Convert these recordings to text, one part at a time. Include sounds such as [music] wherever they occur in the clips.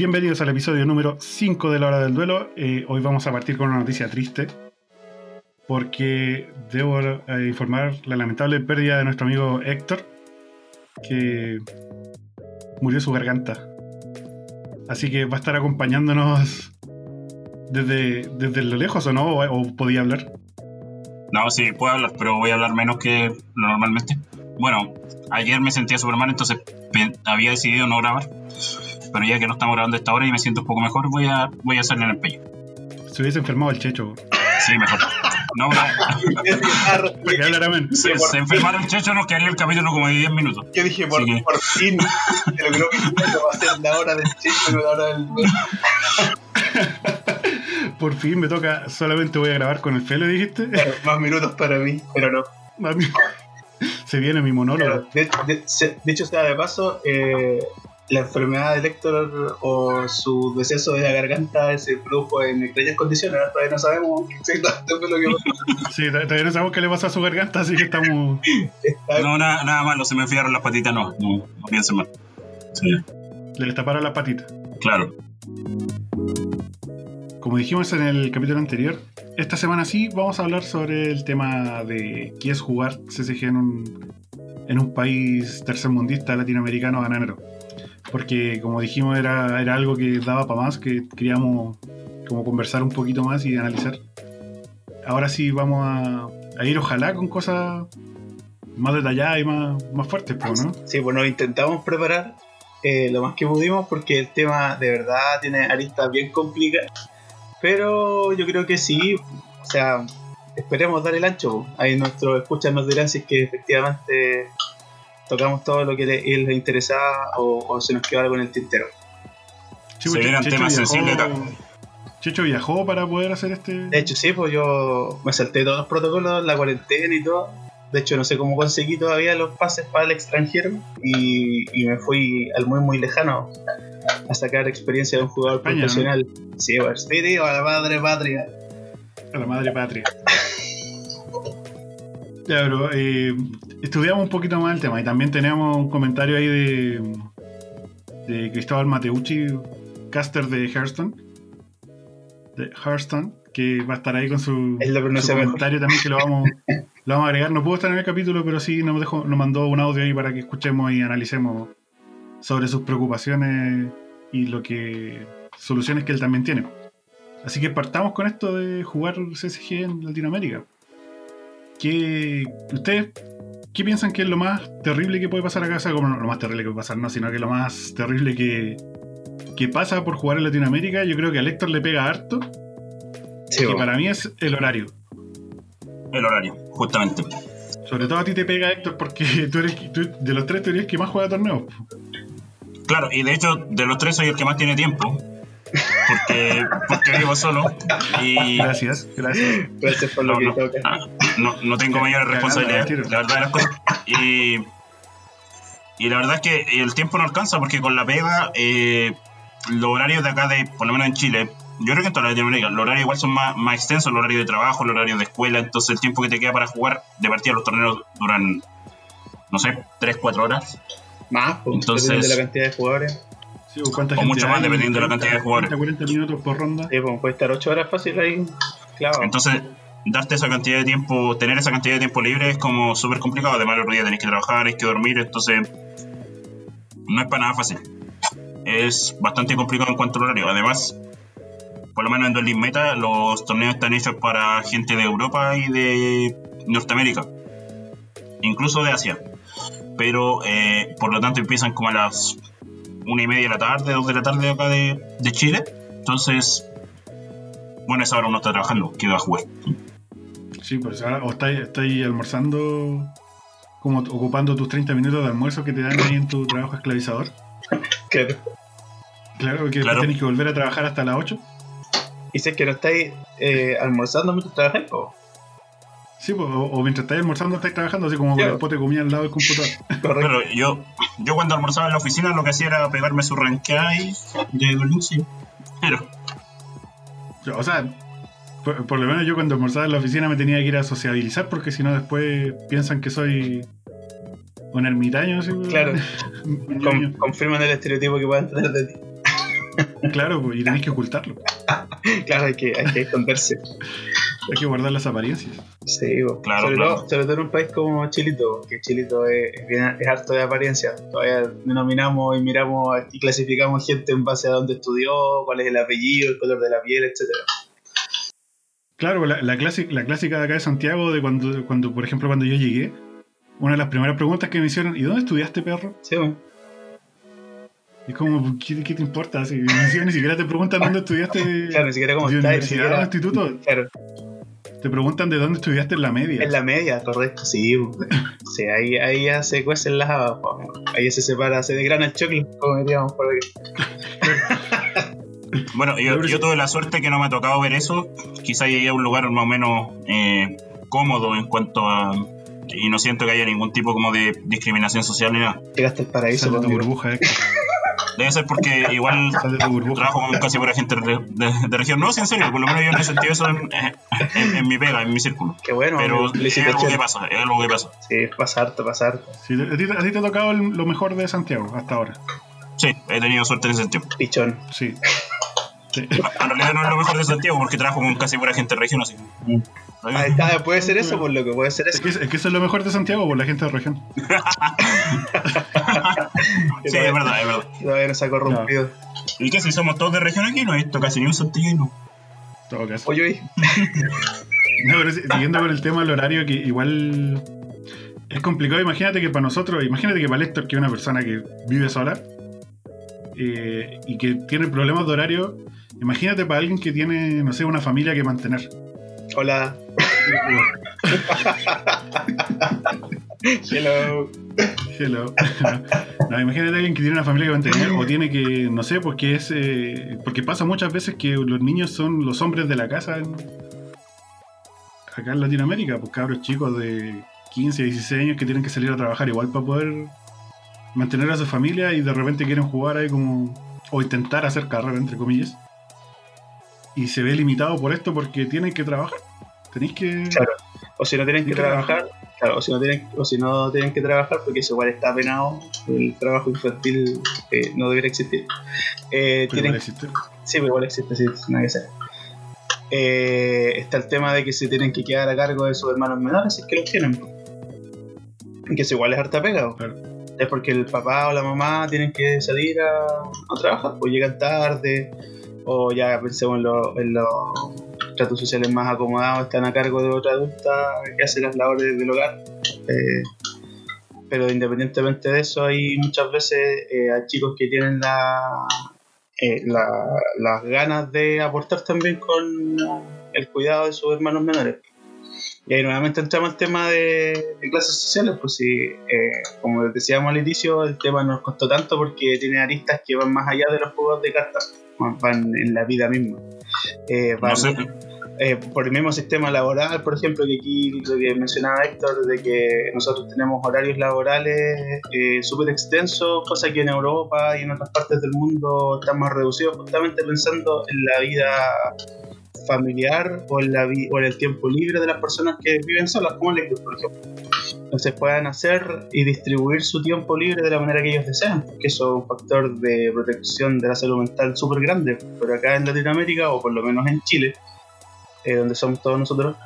bienvenidos al episodio número 5 de la hora del duelo. Eh, hoy vamos a partir con una noticia triste, porque debo eh, informar la lamentable pérdida de nuestro amigo Héctor, que murió su garganta. Así que va a estar acompañándonos desde, desde lo lejos o no, o, podía hablar. No, sí, puedo hablar, pero voy a hablar menos que normalmente. Bueno, ayer me sentía súper mal, entonces había decidido no grabar. Pero ya que no estamos grabando esta hora y me siento un poco mejor, voy a, voy a hacerle en el pecho. Se hubiese enfermado el checho. Sí, mejor. No, no. se, se enfermaron el checho, nos quedaría el capítulo como de 10 minutos. Yo dije, por, por fin, pero creo que va a ser la hora del checho, no la hora del. [laughs] por fin me toca, solamente voy a grabar con el Felo, dijiste. más minutos para mí, pero no. [laughs] Se viene mi monólogo. de, hecho, sea de paso, eh, la enfermedad de Héctor o su deceso de la garganta se produjo en extrañas condiciones. Todavía no sabemos [laughs] exactamente lo que pasó. Sí, todavía no sabemos qué le pasó a su garganta, así que estamos. No, nada, nada malo, se me enfriaron las patitas, no, no, no piensen mal. Sí. Le destaparon las patitas. Claro. Como dijimos en el capítulo anterior, esta semana sí vamos a hablar sobre el tema de qué es jugar CSG en un, en un país tercermundista latinoamericano bananero porque como dijimos era, era algo que daba para más, que queríamos como conversar un poquito más y analizar. Ahora sí vamos a, ir ojalá con cosas más detalladas y más, más fuertes, ¿no? Sí, bueno, intentamos preparar eh, lo más que pudimos porque el tema de verdad tiene aristas bien complicadas, pero yo creo que sí, o sea, esperemos dar el ancho. Ahí nuestros escuchas nos dirán es que efectivamente tocamos todo lo que les, interesaba o, se nos quedó algo en el tintero. se vienen temas sensibles. Checho viajó para poder hacer este. De hecho, sí, pues yo me salté todos los protocolos, la cuarentena y todo. De hecho, no sé cómo conseguí todavía los pases para el extranjero y, me fui al muy, muy lejano a sacar experiencia de un jugador profesional. Sí, pues, sí, a la madre patria. A la madre patria. Ya, bro, eh, estudiamos un poquito más el tema y también tenemos un comentario ahí de, de Cristóbal Mateucci, caster de Hearthstone, de Hearthstone, que va a estar ahí con su, comentario también que lo vamos, [laughs] lo vamos a agregar. No pudo estar en el capítulo, pero sí nos, dejó, nos mandó un audio ahí para que escuchemos y analicemos sobre sus preocupaciones y lo que soluciones que él también tiene. Así que partamos con esto de jugar CSG en Latinoamérica. Que ustedes ¿qué piensan que es lo más terrible que puede pasar acá? O como lo más terrible que puede pasar, no, sino que lo más terrible que, que pasa por jugar en Latinoamérica, yo creo que a Héctor le pega harto. Sí, y para mí es el horario. El horario, justamente. Sobre todo a ti te pega Héctor porque [laughs] tú eres de los tres tú eres el que más juega torneos. Claro, y de hecho de los tres soy el que más tiene tiempo porque, porque vivo solo. Y gracias, gracias. Gracias por lo que toca. Ah, no, no, tengo mayores responsabilidades, la verdad de las cosas. Y, y la verdad es que el tiempo no alcanza porque con la pega, eh, los horarios de acá, de por lo menos en Chile, yo creo que en toda Latinoamérica, los horarios igual son más, más extensos, el horario de trabajo, el horario de escuela, entonces el tiempo que te queda para jugar de partida los torneos duran, no sé, 3, 4 horas. Más, pues, entonces, de la cantidad de jugadores. Sí, pues, o mucho más, dependiendo de la cantidad de jugadores. 40 minutos por ronda. Sí, pues puede estar 8 horas fácil ahí. Claro. Entonces, darte esa cantidad de tiempo, tener esa cantidad de tiempo libre es como súper complicado. Además, el otro día tenés que trabajar, hay que dormir, entonces no es para nada fácil. Es bastante complicado en cuanto al horario. Además, por lo menos en Duel Meta, los torneos están hechos para gente de Europa y de Norteamérica, incluso de Asia. Pero, eh, por lo tanto, empiezan como a las una y media de la tarde, dos de la tarde acá de, de Chile. Entonces, bueno, esa hora uno está trabajando, que va a jugar. Sí, pues ahora o estáis, estáis almorzando, como ocupando tus 30 minutos de almuerzo que te dan ahí en tu trabajo esclavizador. Claro. Claro, que claro. tenés que volver a trabajar hasta las 8. Y sé que no estáis eh, almorzando mientras trabajáis, o Sí, pues, o, mientras estáis almorzando estáis trabajando, así como yeah. después te comía al lado del computador. [laughs] Pero yo, yo cuando almorzaba en la oficina lo que hacía era pegarme su ranqueada y de Lucy. Pero. O sea, por, lo menos yo cuando almorzaba en la oficina me tenía que ir a sociabilizar porque si no después piensan que soy un ermitaño. ¿sí? Claro. [laughs] confirman el estereotipo que puedan tener de ti. Claro, pues, y tenés que ocultarlo. [laughs] claro, hay que, hay que esconderse. Hay que guardar las apariencias. Sí, bo. Claro, sobre, claro. Todo, sobre todo en un país como Chilito, que Chilito es, es bien- es harto de apariencia. Todavía denominamos y miramos y clasificamos gente en base a dónde estudió, cuál es el apellido, el color de la piel, etcétera. Claro, la, la, clásica, la clásica de acá de Santiago, de cuando, cuando, por ejemplo, cuando yo llegué, una de las primeras preguntas que me hicieron, ¿y dónde estudiaste, perro? Sí. Y es como, ¿qué, qué te importa? Si, ni, ni siquiera te preguntan dónde estudiaste Claro, ni siquiera cómo ni universidad o instituto. Claro, Te preguntan de dónde estudiaste en la media. en la media, correcto, sí. [laughs] Sí, ahí, ahí ya se cuecen las habas. Ahí ya se separa, se degrana el choclo, como diríamos por aquí. [laughs] Bueno, yo, yo tuve la suerte que no me ha tocado ver eso. Quizá llegué a un lugar más o menos eh, cómodo en cuanto a. Y no siento que haya ningún tipo como de discriminación social ni nada. Llegaste al paraíso, Sal de tu burbuja, Héctor. [laughs] Debe ser porque igual trabajo con casi pura gente de, de- de región. No, sí, en serio, por lo menos yo no he sentido eso en, en- en mi pega, en mi círculo. Qué bueno, Pero amigo. es algo que pasa, es algo que pasa. Sí, pasa harto, pasa harto. Sí, a, ti, a ti te ha tocado el- lo mejor de Santiago hasta ahora. Sí, he tenido suerte en ese sentido. Pichón. Sí. [laughs] Sí. En realidad no es lo mejor de Santiago porque trabajo con casi pura gente de región, así. Ahí está, puede ser eso, por lo que puede ser Es eso. que, es que eso es lo mejor de Santiago por la gente de región. [laughs] Sí, es verdad, es verdad. Todavía no se ha corrompido. ¿Y qué si somos todos de región aquí? No he visto casi ni un santillino. En todo caso. Oye, oye. [laughs] No, pero si- siguiendo con el tema del horario, que igual es complicado. Imagínate que para nosotros, imagínate que para Héctor, que es una persona que vive sola eh, y que tiene problemas de horario, imagínate para alguien que tiene, no sé, una familia que mantener. Hola. Hello. Hello. No, imagínate a alguien que tiene una familia que mantener o tiene que, no sé, porque es. eh, porque pasa muchas veces que los niños son los hombres de la casa en- acá en Latinoamérica, pues cabros chicos de 15, 16 años que tienen que salir a trabajar igual para poder mantener a su familia y de repente quieren jugar ahí como. o intentar hacer carrera, entre comillas. Y se ve limitado por esto porque tienen que trabajar. Tenéis que. Claro. O si no tienen que trabajar, claro, o si no tienen, o si no tienen que trabajar, porque eso igual está penado, el trabajo infantil eh, no debería existir. Eh, pero tienen, igual existe. sí, pero igual existe, sí, nada que hacer. Eh, está el tema de que se tienen que quedar a cargo de sus hermanos menores, si es que los tienen. Que eso igual es harta pega. Claro. Es porque el papá o la mamá tienen que salir a, a trabajar, pues llegan tarde, o ya pensemos en los en los tratos sociales más acomodados, están a cargo de otra adulta que hace las labores del hogar. Eh, pero independientemente de eso, hay muchas veces eh, hay chicos que tienen la, eh, la- las ganas de aportar también con el cuidado de sus hermanos menores. Y ahí nuevamente entramos al tema de, de clases sociales, pues sí, eh, como decíamos al inicio, el tema nos costó tanto porque tiene aristas que van más allá de los juegos de cartas, van- van en la vida misma. Eh, van- No sé, eh, por el mismo sistema laboral, por ejemplo, que aquí lo que mencionaba Héctor, de que nosotros tenemos horarios laborales eh, súper extensos, cosa que en Europa y en otras partes del mundo están más reducidos, justamente pensando en la vida familiar o en, la vi- o en el tiempo libre de las personas que viven solas, como les por ejemplo. Entonces puedan hacer y distribuir su tiempo libre de la manera que ellos desean, que eso es un factor de protección de la salud mental súper grande. Pero acá en Latinoamérica, o por lo menos en Chile, eh, donde somos todos nosotros,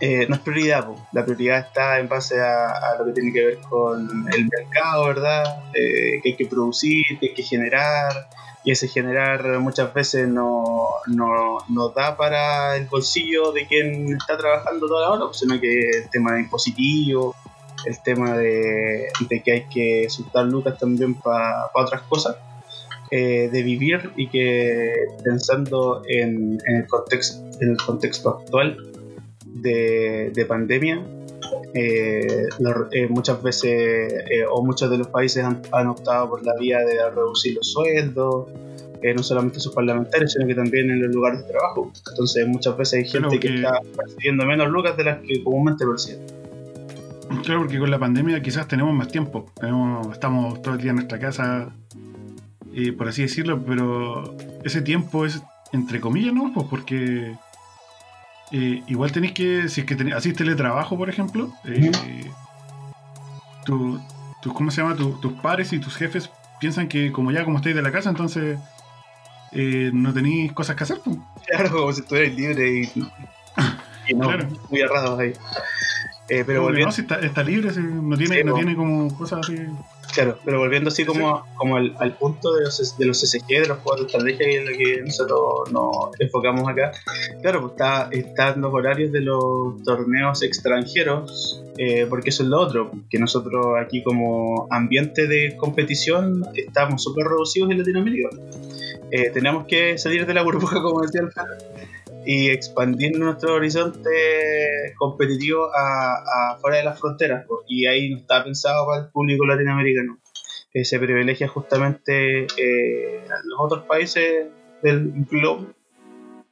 eh, no es prioridad. La prioridad está en base a, lo que tiene que ver con el mercado, ¿verdad? Eh, que hay que producir, que hay que generar, y ese generar muchas veces no, no, no da para el bolsillo de quien está trabajando toda la hora, sino que el tema de impositivo, el tema de, de que hay que soltar lucas también para otras cosas eh, de vivir y que pensando en, en el, contexto, en el contexto actual de, de pandemia, eh, lo- eh, muchas veces eh, o muchos de los países han, han optado por la vía de reducir los sueldos, no solamente sus parlamentarios, sino que también en los lugares de trabajo. Entonces muchas veces hay gente Claro, que que- está percibiendo menos lucas de las que comúnmente perciben. Claro, porque con la pandemia quizás tenemos más tiempo. Tenemos, estamos todo el día en nuestra casa, eh, por así decirlo, pero ese tiempo es entre comillas, ¿no? Pues porque eh, igual tenéis que, si es que tenés, hacís teletrabajo, por ejemplo, eh, tu- tu- ¿cómo se llama? Tu- tus pares y tus jefes piensan que como ya como estáis de la casa, entonces eh, no tenéis cosas que hacer. pues. Claro, como si estuvierais libre y, [laughs] y no, Claro. muy errados ahí. Eh, pero volviendo, no, si está, está libre, si no tiene, Sí, no tiene como cosas así. Claro, pero volviendo así como, como al, al punto de los, de los SSG, de los juegos de estrategia que es lo que nosotros nos enfocamos acá, claro, pues está, están los horarios de los torneos extranjeros, eh, porque eso es lo otro, que nosotros aquí como ambiente de competición estamos súper reducidos en Latinoamérica. Eh, tenemos que salir de la burbuja, [laughs] como decía el y expandir nuestro horizonte competitivo a, a fuera de las fronteras. Y ahí no está pensado para el público latinoamericano. Que se privilegia justamente eh, a los otros países del globo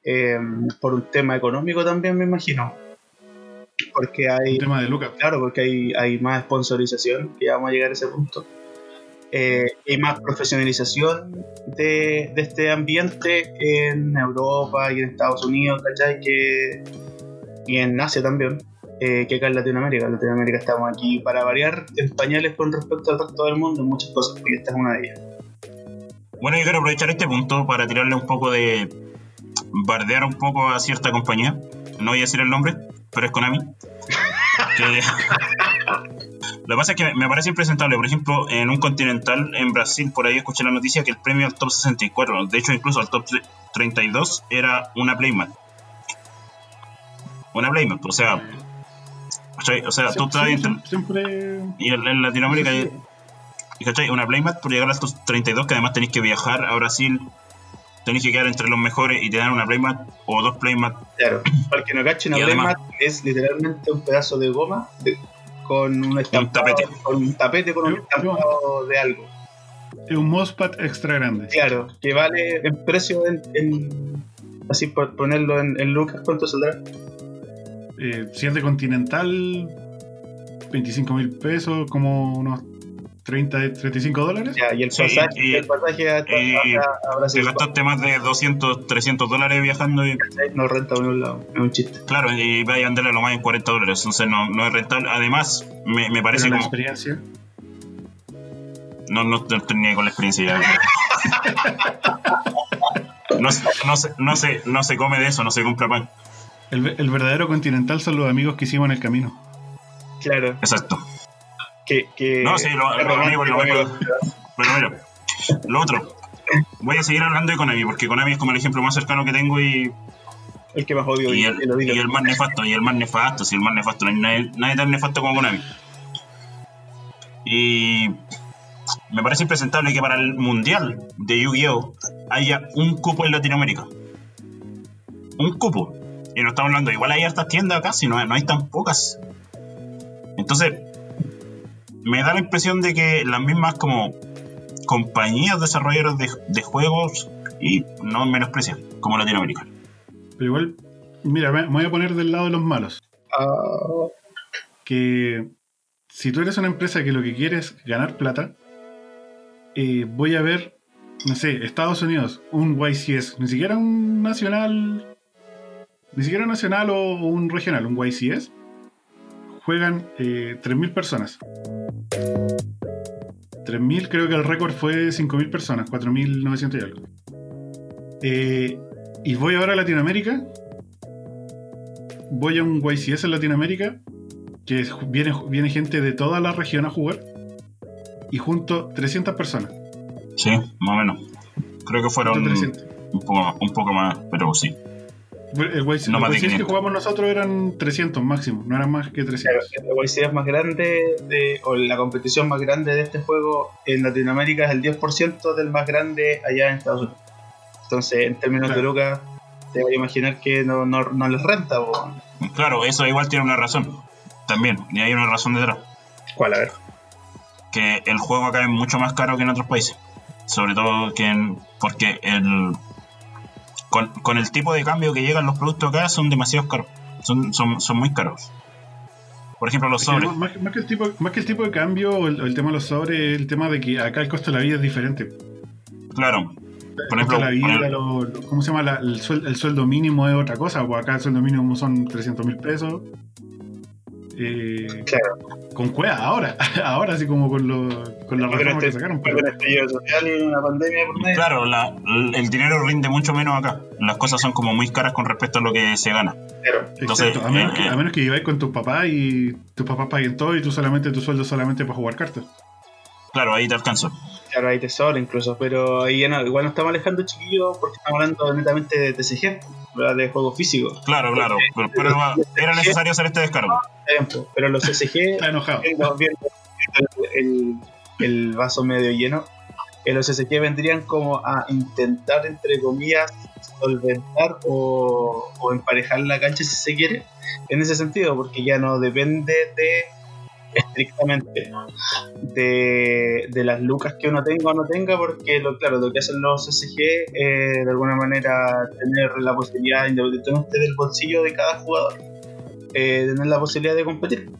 eh, por un tema económico también, me imagino. Porque hay, El tema de Lucas. Claro, porque hay, hay más sponsorización, que ya vamos a llegar a ese punto. Eh, hay más profesionalización de, de este ambiente en Europa y en Estados Unidos, ¿cachai? Que, y en Asia también, eh, que acá en Latinoamérica. En Latinoamérica estamos aquí para variar en pañales con respecto al resto del mundo en muchas cosas, y esta es una de ellas. Bueno, yo quiero aprovechar este punto para tirarle un poco de. bardear un poco a cierta compañía. No voy a decir el nombre, pero es Konami. [laughs] Que- Lo que pasa es que me parece impresentable. Por ejemplo, en un continental en Brasil, por ahí escuché la noticia que el premio al top 64, de hecho, incluso al top 32, era una Playmat. Una Playmat, o sea. ¿cachai? O sea, tú sí, entre- siempre. y en, Latinoamérica, Sí, sí. y, ¿cachai? Una Playmat por llegar al top 32, que además tenéis que viajar a Brasil, tenéis que quedar entre los mejores y te dan una Playmat o dos Playmat. Claro, para el que no cache, una Playmat es literalmente un pedazo de goma de- con un estampado, tapete. con un tapete con un estampado de algo. Es un mousepad extra grande. Claro, que vale en precio en, en- así por ponerlo en, en lucas, ¿cuánto saldrá? Eh, si es de Continental, 25 mil pesos, como unos 30, 35 dólares. Ya, y el pasaje, y- el pasaje a, a- y- a- a Te Brasil gastaste más de 200, 300 dólares viajando y, no renta por un lado, es un chiste. claro, y vais a andarle a lo más en 40 dólares. Entonces no, no es rentable. Además, me, me parece Pero la como. experiencia. No, no, no estoy ni ahí con la experiencia ya. No, se- no, se, no, se, no se come de eso, no se compra pan. El verdadero Continental son los amigos que hicimos en el camino. Claro, Exacto. Que. que No, sí, lo- lo lo romántico, amigo. Pero mira, lo otro. Voy a seguir hablando de Konami, porque Konami es como el ejemplo más cercano que tengo y, El que más odio y, y, el, y más nefasto, y el más nefasto, si el más nefasto, no hay nadie, nadie tan nefasto como Konami. Y me parece impresentable que para el mundial de Yu-Gi-Oh! haya un cupo en Latinoamérica. Un cupo. Y no estamos hablando, igual hay hartas tiendas acá, si no, no hay tan pocas. Entonces, me da la impresión de que las mismas como compañías desarrolladoras de, de juegos y no menosprecian como Latinoamérica. Pero igual, mira, me voy a poner del lado de los malos. Ah, Que si tú eres una empresa que lo que quiere es ganar plata, eh, voy a ver, no sé, Estados Unidos, un YCS, ni siquiera un nacional, ni siquiera un nacional o un regional, un YCS, juegan eh, 3.000 personas. 3.000, creo que el récord fue 5.000 personas, 4.900 y algo. Eh, y voy ahora a Latinoamérica. Voy a un YCS en Latinoamérica. Que viene, viene gente de toda la región a jugar. Y junto 300 personas. Sí, más o menos. Creo que fueron un 300. poco, un poco más, pero sí. El No los YCS que 500. jugamos nosotros eran 300 máximo, no eran más que Claro, 300. la YCS más grande de, o la competición más grande de este juego en Latinoamérica es el 10% del más grande allá en Estados Unidos. Entonces, en términos Claro. de lucas, te voy a imaginar que no, no, no les renta. Claro, eso igual tiene una razón. También, y hay una razón detrás. ¿Cuál? A ver. Que el juego acá es mucho más caro que en otros países. Sobre todo que en, porque el con, con el tipo de cambio que llegan los productos acá son demasiado caros. Son, son, son muy caros. Por ejemplo, los sobres. más, más que el tipo, más que el tipo de cambio el, tema de los sobres, el tema de que acá el costo de la vida es diferente. Claro. Por ejemplo, la vida, el- lo- lo- ¿cómo se llama? La- el, suel- el sueldo mínimo es otra cosa, pues acá el sueldo mínimo son 300 mil pesos. Eh, Claro. con cueva, ahora, [laughs] ahora así como con, los con las reformas que este- sacaron. Pero, Con el estallido social y una pandemia por medio. Claro, la- el dinero rinde mucho menos acá. Las cosas son como muy caras con respecto a lo que se gana. Claro. entonces, exacto, a menos, eh, que, a menos que lleváis con tus papás y tus papás paguen todo y tú solamente tu sueldo solamente para jugar cartas. Claro, ahí te alcanza. Claro, hay tesoro incluso, pero ahí ya no, igual nos estamos alejando, chiquillos, porque estamos hablando netamente de TCG, ¿verdad? de juegos físicos. Claro, claro. Pero, pero era necesario hacer este descargo. Pero los [laughs] enojado. viendo, viendo el, el vaso medio lleno, eh, los CCG vendrían como a intentar, entre comillas, solventar o, o emparejar la cancha si se quiere, en ese sentido, porque ya no depende de estrictamente de, de las lucas que uno tenga o no tenga, porque lo, claro, lo que hacen los CCG es de alguna manera tener la posibilidad, independientemente del bolsillo de cada jugador, eh, tener la posibilidad de competir,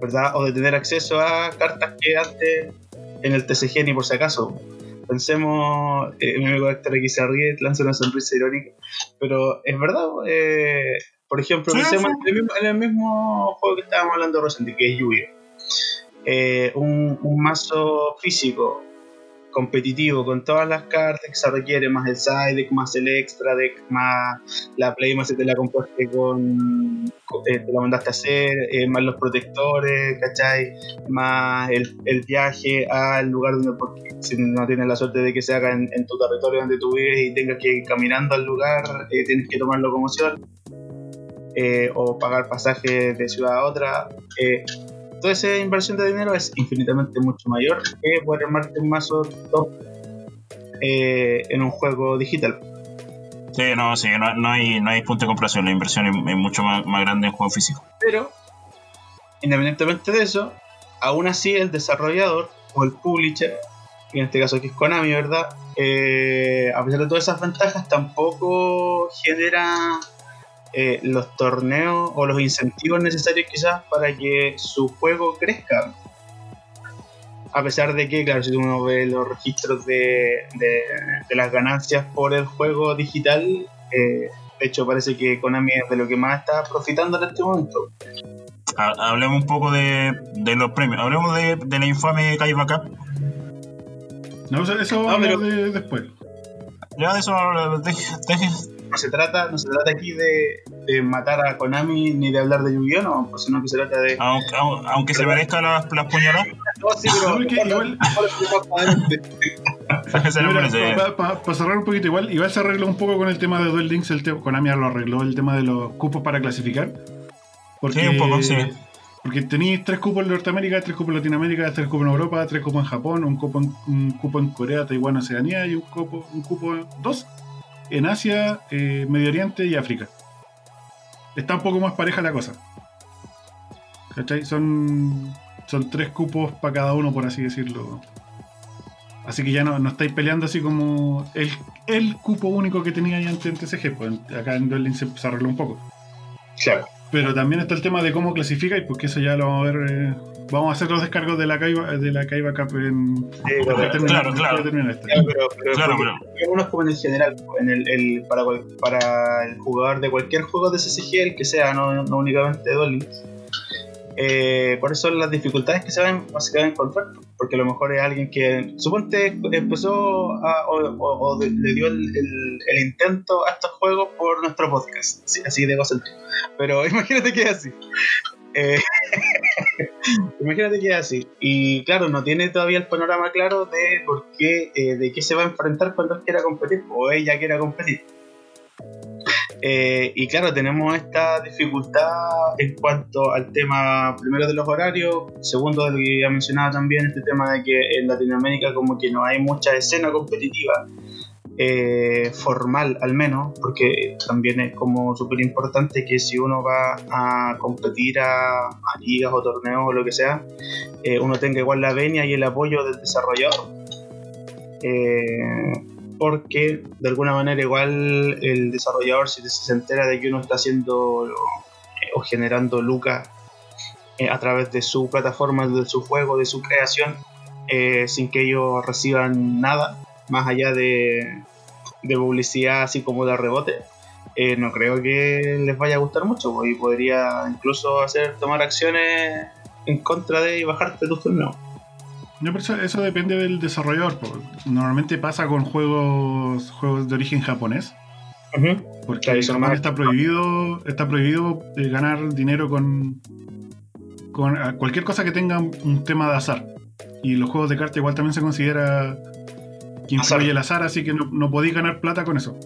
¿verdad? O de tener acceso a cartas que antes en el TCG ni por si acaso. Pensemos, eh, mi amigo Héctor aquí se ríe, lanza una sonrisa irónica, pero es verdad, eh, por ejemplo, Sí, pensemos sí. En, el mismo, en el mismo juego que estábamos hablando reciente, que es Yu-Gi-Oh! Eh, un, un mazo físico competitivo con todas las cartas que se requiere, más el side deck, más el extra deck, más la play, más te la compraste con, con- eh, te la mandaste a hacer, eh, más los protectores, ¿cachai? Más el, el viaje al lugar donde, porque si no tienes la suerte de que se haga en, en tu territorio donde tú vives y tengas que ir caminando al lugar, eh, tienes que tomar locomoción. Eh, o pagar pasaje de ciudad a otra, eh, toda esa inversión de dinero es infinitamente mucho mayor que poder armarte un mazo top eh, en un juego digital. Sí, no, sí, no, no hay, no hay punto de comparación. La inversión es, es mucho más, más grande en juego físico. Pero, independientemente de eso, aún así el desarrollador o el publisher, que en este caso aquí es Konami, ¿verdad? Eh, a pesar de todas esas ventajas, tampoco genera eh, los torneos o los incentivos necesarios quizás para que su juego crezca. A pesar de que, claro, si uno ve los registros de, de- de las ganancias por el juego digital, eh, de hecho parece que Konami es de lo que más está profitando en este momento. Ha- Hablemos un poco de, de los premios. Hablemos de, de la infame Kaiba Cup. No, eso, eso pero- hablar de- después. Ya de eso, deje- deje- no se trata, no se trata aquí de, de matar a Konami ni de hablar de Yu-Gi-Oh! No, pues, sino que se trata de. aunque, au- aunque se merezca las, las puñaladas, No, sí, porque igual-. Para [laughs] cerrar un poquito, igual, igual se arregló un poco con el tema de Duel Links, el te- Konami lo arregló el tema de los cupos para clasificar. Porque, Sí, un poco, sí. Porque tenéis tres cupos en Norteamérica, tres cupos en Latinoamérica, tres cupos en Europa, tres cupos en Japón, un cupo en, un cupo en Corea, Taiwán, Oceanía y un cupo, un cupo dos en Asia, eh, Medio Oriente y África. Está un poco más pareja la cosa. ¿Cachai? Son, son tres cupos para cada uno, por así decirlo. Así que ya no, no estáis peleando así como el, el cupo único que tenía ya antes en TCG. Pues acá en Duel Links se, se arregló un poco. Claro. Pero también está el tema de cómo clasificáis, porque eso ya lo vamos a ver. eh, vamos a hacer los descargos de la Kaiba, de la Kaiba Cup en. Sí, correcto. terminar- Claro, claro. terminar. Claro, pero, pero, Claro, pero- uno es como en el general, en el, el- para, para el jugador de cualquier juego de CCG, el que sea, no, no únicamente Links. Eh, ¿Cuáles son las dificultades que se van, a encontrar? Porque a lo mejor es alguien que, suponte, empezó a- o, le dio el, intento a estos juegos por nuestro podcast, así, de egocéntrico. Pero [laughs] imagínate que es así. Eh, [laughs] imagínate que es así. Y claro, no tiene todavía el panorama claro de por qué, eh, de qué se va a enfrentar cuando él quiera competir o ella quiera competir. Eh, y claro, tenemos esta dificultad en cuanto al tema, primero de los horarios, segundo de lo que ya mencionaba también, este tema de que en Latinoamérica como que no hay mucha escena competitiva, eh, formal al menos, porque también es como súper importante que si uno va a competir a, ligas o torneos o lo que sea, eh, uno tenga igual la venia y el apoyo del desarrollador. Porque de alguna manera igual el desarrollador si se entera de que uno está haciendo o generando lucas eh, a través de su plataforma, de su juego, de su creación, eh, sin que ellos reciban nada más allá de, publicidad así como de rebote, eh, no creo que les vaya a gustar mucho, pues, y podría incluso hacer tomar acciones en contra de y bajarte tus torneos. No, pero eso, eso depende del desarrollador. Normalmente pasa con juegos, juegos de origen japonés. Porque en Japón está prohibido, está prohibido eh, ganar dinero con, con ah, cualquier cosa que tenga un tema de azar. Y los juegos de cartas igual también se considera que influye el azar, así que no, no podéis ganar plata con eso.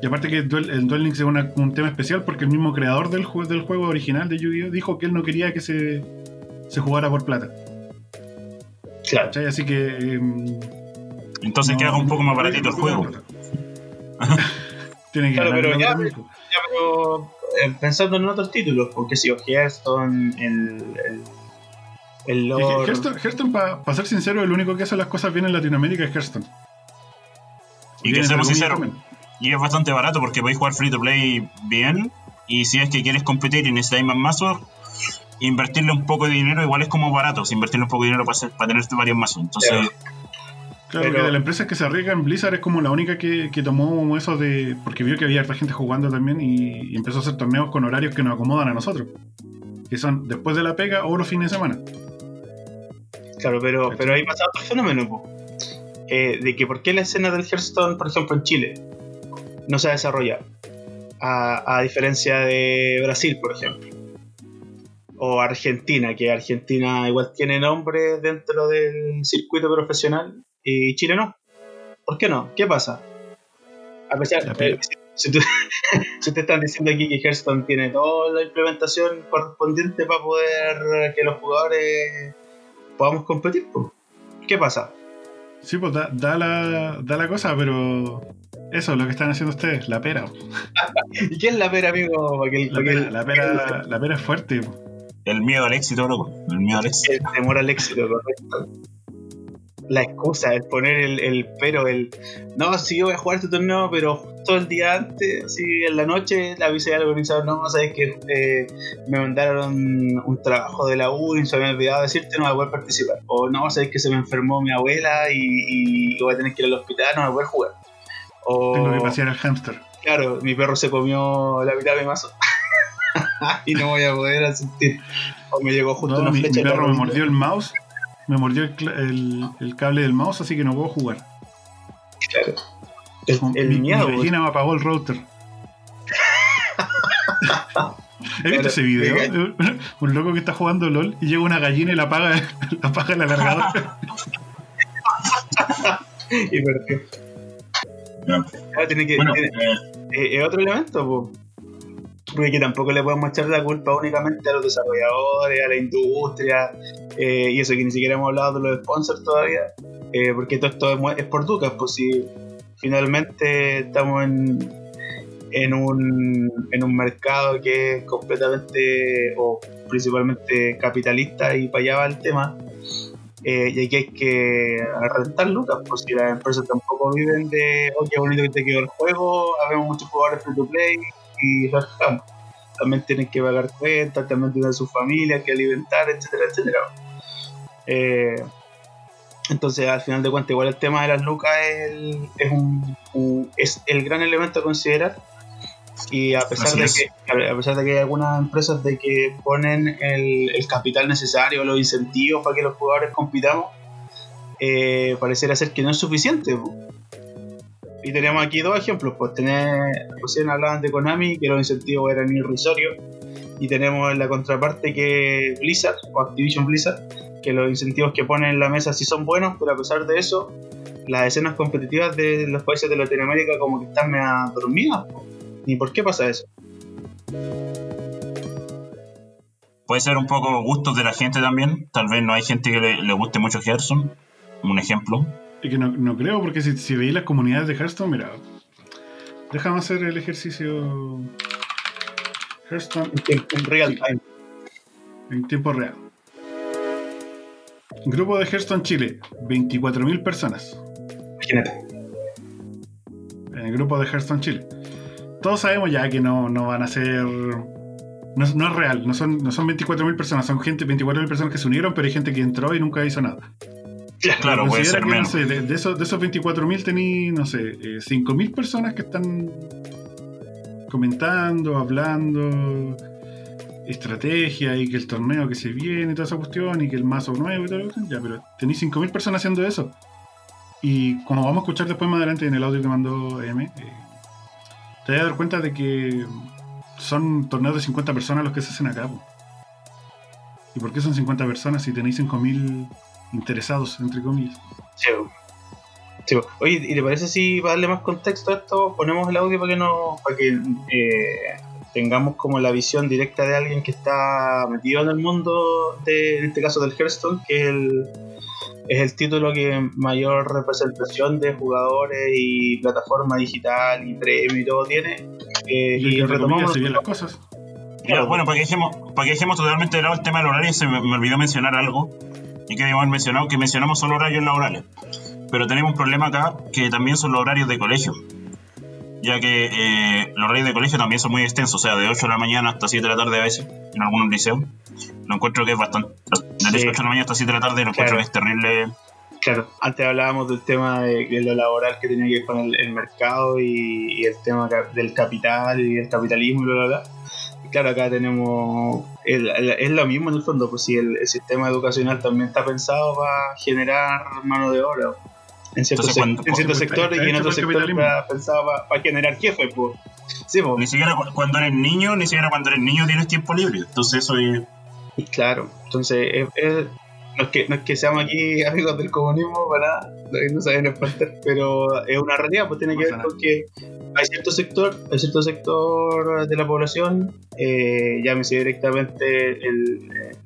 Y aparte que Duel- el Duel Links es una- un tema especial porque el mismo creador del, del juego original de Yu-Gi-Oh! dijo que él no quería que se, se jugara por plata. Claro. ¿cachai? Así que... em, Entonces no- queda un poco más baratito el juego. [laughs] Tiene que Claro, pero ya, pero eh, pensando en otros títulos, porque si o Hearthstone, el, el, el que Lord... Hearthstone, para ser sincero, el único que hace las cosas bien en Latinoamérica es Hearthstone. Y que seamos sinceros, y es bastante barato porque podéis jugar free to play bien. Y si es que quieres competir y necesitáis más mazos, invertirle un poco de dinero igual es como barato. Si invertirle un poco de dinero para, hacer, para tener varios mazos. Entonces, Claro. Claro, Pero- porque de las empresas que se arriesgan, Blizzard es como la única que, que tomó eso de. Porque vio que había harta gente jugando también y, y empezó a hacer torneos con horarios que nos acomodan a nosotros. Que son después de la pega o los fines de semana. Claro, pero, pero ahí pasa otro fenómeno, po. Eh, de que por qué la escena del Hearthstone, por ejemplo, en Chile, no se ha desarrollado. A, a diferencia de Brasil, por ejemplo. O Argentina, que Argentina igual tiene nombre dentro del circuito profesional y Chile no. ¿Por qué no? ¿Qué pasa? A pesar de si, si tú- [laughs] si te están diciendo aquí que Hearthstone tiene toda la implementación correspondiente para poder que los jugadores podamos competir. ¿qué pasa? Sí, pues da, da la, da la cosa, pero. Eso es lo que están haciendo ustedes, la pera. [laughs] ¿Y qué es la pera, amigo? La pera, la pera es fuerte. po. El miedo al éxito, loco. El miedo al éxito. el temor al éxito, correcto. La excusa, el poner el, el pero, el no, sí, yo voy a jugar este torneo, pero justo el día antes, así en la noche, le avisé al organizador, no, sabes que eh, me mandaron un trabajo de la U y se me había olvidado decirte, no voy a poder participar. O no, sabes que se me enfermó mi abuela y, y voy a tener que ir al hospital, no voy a poder jugar. O, Tengo que pasear al hámster. claro, mi perro se comió la mitad de mi mazo. [laughs] [laughs] y no voy a poder asistir. O me llegó justo No, una mi, flecha mi perro me mordió el mouse. Me mordió el, el- el cable del mouse, así que no puedo jugar. Claro. El, el mi, miedo, mi vecina me apagó el router. [laughs] ¿Has visto ese video? [laughs] Un loco que está jugando LOL y llega una gallina y la apaga, la apaga el alargador. Y perdió. Ya. Claro, tiene que, Bueno, tiene- eh, eh, es otro elemento, po. Porque que tampoco le podemos echar la culpa únicamente a los desarrolladores, a la industria, eh, y eso que ni siquiera hemos hablado de los sponsors todavía, eh, porque todo esto es, es por Ducas, pues si finalmente estamos en, en, un, en un mercado que es completamente o principalmente capitalista y para allá va el tema, eh, y aquí hay que rentar lucas, pues si las empresas tampoco viven de, oye, qué bonito que te quedó el juego, habemos muchos jugadores free to play y. También tienen que pagar cuentas, también tienen su familia que alimentar, etcétera, etcétera. Eh, entonces, al final de cuentas, igual el tema de las lucas es el, es un, un- es el gran elemento a considerar. Y a pesar, Así de es. que, a pesar de que hay algunas empresas de que ponen el, el capital necesario, los incentivos para que los jugadores compitamos, eh, pareciera ser que no es suficiente. po. Y tenemos aquí dos ejemplos, pues tener, recién hablaban de Konami, que los incentivos eran irrisorios, y tenemos en la contraparte que Blizzard, o Activision Blizzard, que los incentivos que ponen en la mesa sí son buenos, pero a pesar de eso, las escenas competitivas de los países de Latinoamérica como que están medio dormidas. ¿Y por qué pasa eso? puede ser un poco gustos de la gente también. Tal vez no hay gente que le, le guste mucho Gerson. Un ejemplo. Y que no, no creo, porque si, si veis las comunidades de Hearthstone, mira. Déjame hacer el ejercicio. Hearthstone En, en real time. en tiempo real. Grupo de Hearthstone Chile, 24.000 personas. Imagínate. En el grupo de Hearthstone Chile. Todos sabemos ya que no, no van a ser. No, es- no es real, no son, no son 24.000 personas, son gente, 24.000 personas que se unieron, pero hay gente que entró y nunca hizo nada. Claro, puede Considera ser que, menos. No sé, de, de esos, de esos 24.000 tení, no sé, eh, 5.000 personas que están comentando, hablando, estrategia y que el torneo que se viene y toda esa cuestión y que el mazo nuevo y todo eso. Ya, pero tenéis 5.000 personas haciendo eso. Y como vamos a escuchar después más adelante en el audio que mandó M, eh, te vas a dar cuenta de que son torneos de 50 personas los que se hacen acá. po. ¿Y por qué son 50 personas si tenéis 5.000 interesados, entre comillas? Sí. Sí. Oye, ¿y te parece si para darle más contexto a esto ponemos el audio para que no para que eh, tengamos como la visión directa de alguien que está metido en el mundo de, en este caso del Hearthstone, que es el es el título que mayor representación de jugadores y plataforma digital y premio y todo tiene. Eh, Y, y retomamos bien las cosas. Bueno, para que dejemos, para que dejemos totalmente de lado el tema del horario, se me, me olvidó mencionar algo. Y que habíamos mencionado que mencionamos solo horarios laborales. Pero tenemos un problema acá que también son los horarios de colegio. Ya que eh, los horarios de colegio también son muy extensos, o sea, de 8 de la mañana hasta 7 de la tarde a veces, en algunos liceos. Lo encuentro que es bastante. Desde Sí. 8 de la mañana hasta 7 de la tarde, lo encuentro Claro. que es terrible. Claro, antes hablábamos del tema de, de lo laboral que tenía que ver con el, el mercado y, y el tema del capital y el capitalismo y bla, bla, bla. Claro, acá tenemos. el- el- es lo mismo en el fondo, pues si el, el sistema educacional también está pensado para generar mano de obra en ciertos, Entonces, cuando- sec- en ciertos sectores y en hecho otros sectores está pensado para, generar jefes, pues. Sí, pues. Ni siquiera cu- cuando eres niño, ni siquiera cuando eres niño tienes tiempo libre. Entonces, eso es. Y Claro, entonces es- es- no, es que, no es que seamos aquí amigos del comunismo para nada, no, no saben espantar, pero es una realidad, pues tiene que ver con que hay cierto sector, hay cierto sector de la población, eh, llámese directamente eh,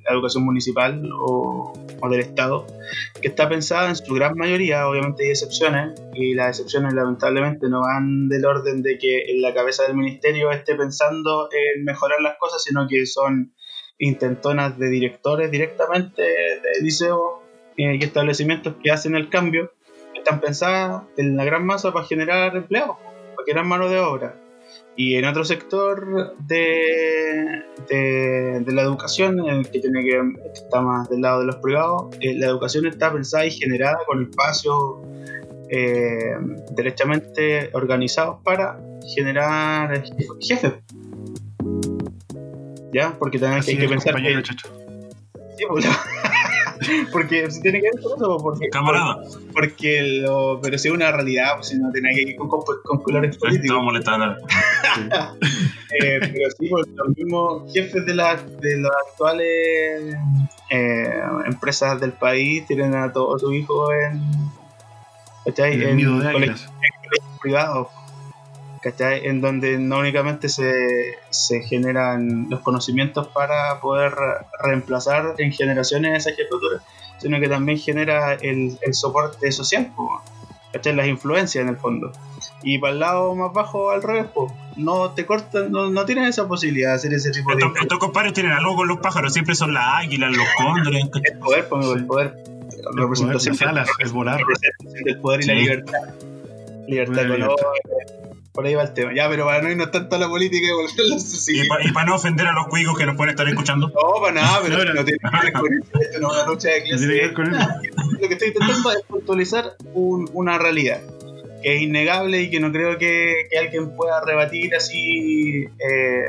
la educación municipal o, del Estado, que está pensada en su gran mayoría, obviamente hay excepciones, y las excepciones lamentablemente no van del orden de que en la cabeza del ministerio esté pensando en mejorar las cosas, sino que son intentonas de directores directamente de liceos eh, y establecimientos que hacen el cambio, están pensadas en la gran masa para generar empleados, para generar mano de obra. Y en otro sector de, de, de la educación, en el que tiene que, que está más del lado de los privados, eh, la educación está pensada y generada con espacios eh, derechamente organizados para generar jefes. ¿Ya? Porque también Así hay que pensar que. Sí, pues, [laughs] porque si tiene que ver con eso, porque, Camarada, porque lo, pero si es una realidad, pues si no tiene que ir con, con, con colores estaba políticos. molestando. [laughs] Eh, pero sí, pues, los mismos jefes de, las de las actuales eh, empresas del país tienen a todos sus hijos en, en de colegios privados. ¿Cachai? En donde no únicamente se, se generan los conocimientos para poder reemplazar en generaciones esa jefatura, sino que también genera el, el soporte social, ¿cachai? Las influencias en el fondo. Y para el lado más bajo, al revés, po, no te cortan, no, no tienes esa posibilidad de hacer ese tipo de Estos, compadres tienen algo con los pájaros, siempre son las águilas, los cóndores. el poder, po, el poder. Poder, representación las alas, el volar. representación del poder y la Sí. libertad. Libertad Buena económica. Por ahí va el tema. Ya, pero para no irnos tanto a la política y volverla a seguir. Y para no ofender a los cuicos que nos pueden estar escuchando. No, para nada, pero No, no, no. tiene que ver con eso. Esto no es una lucha de No tiene que ver clase. con eso. Lo que estoy intentando es puntualizar un- una realidad que es innegable y que no creo que, que alguien pueda rebatir así eh,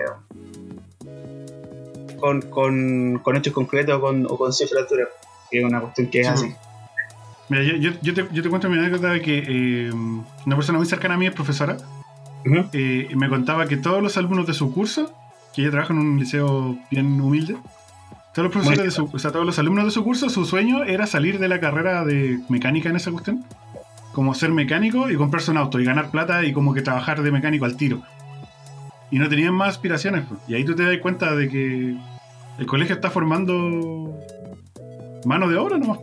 con, con, con hechos concretos o con, o con cifras duras. Que es una cuestión que es Sí, así. Mira, yo, yo, yo te, yo te cuento mi anécdota de que eh, una persona muy cercana a mí es profesora Eh, y me contaba que todos los alumnos de su curso, que ella trabaja en un liceo bien humilde, todos los profesores de su, o sea, todos los alumnos de su curso, su sueño era salir de la carrera de mecánica en esa cuestión, como ser mecánico y comprarse un auto y ganar plata y como que trabajar de mecánico al tiro. Y no tenían más aspiraciones. pues. Y ahí tú te das cuenta de que el colegio está formando mano de obra nomás.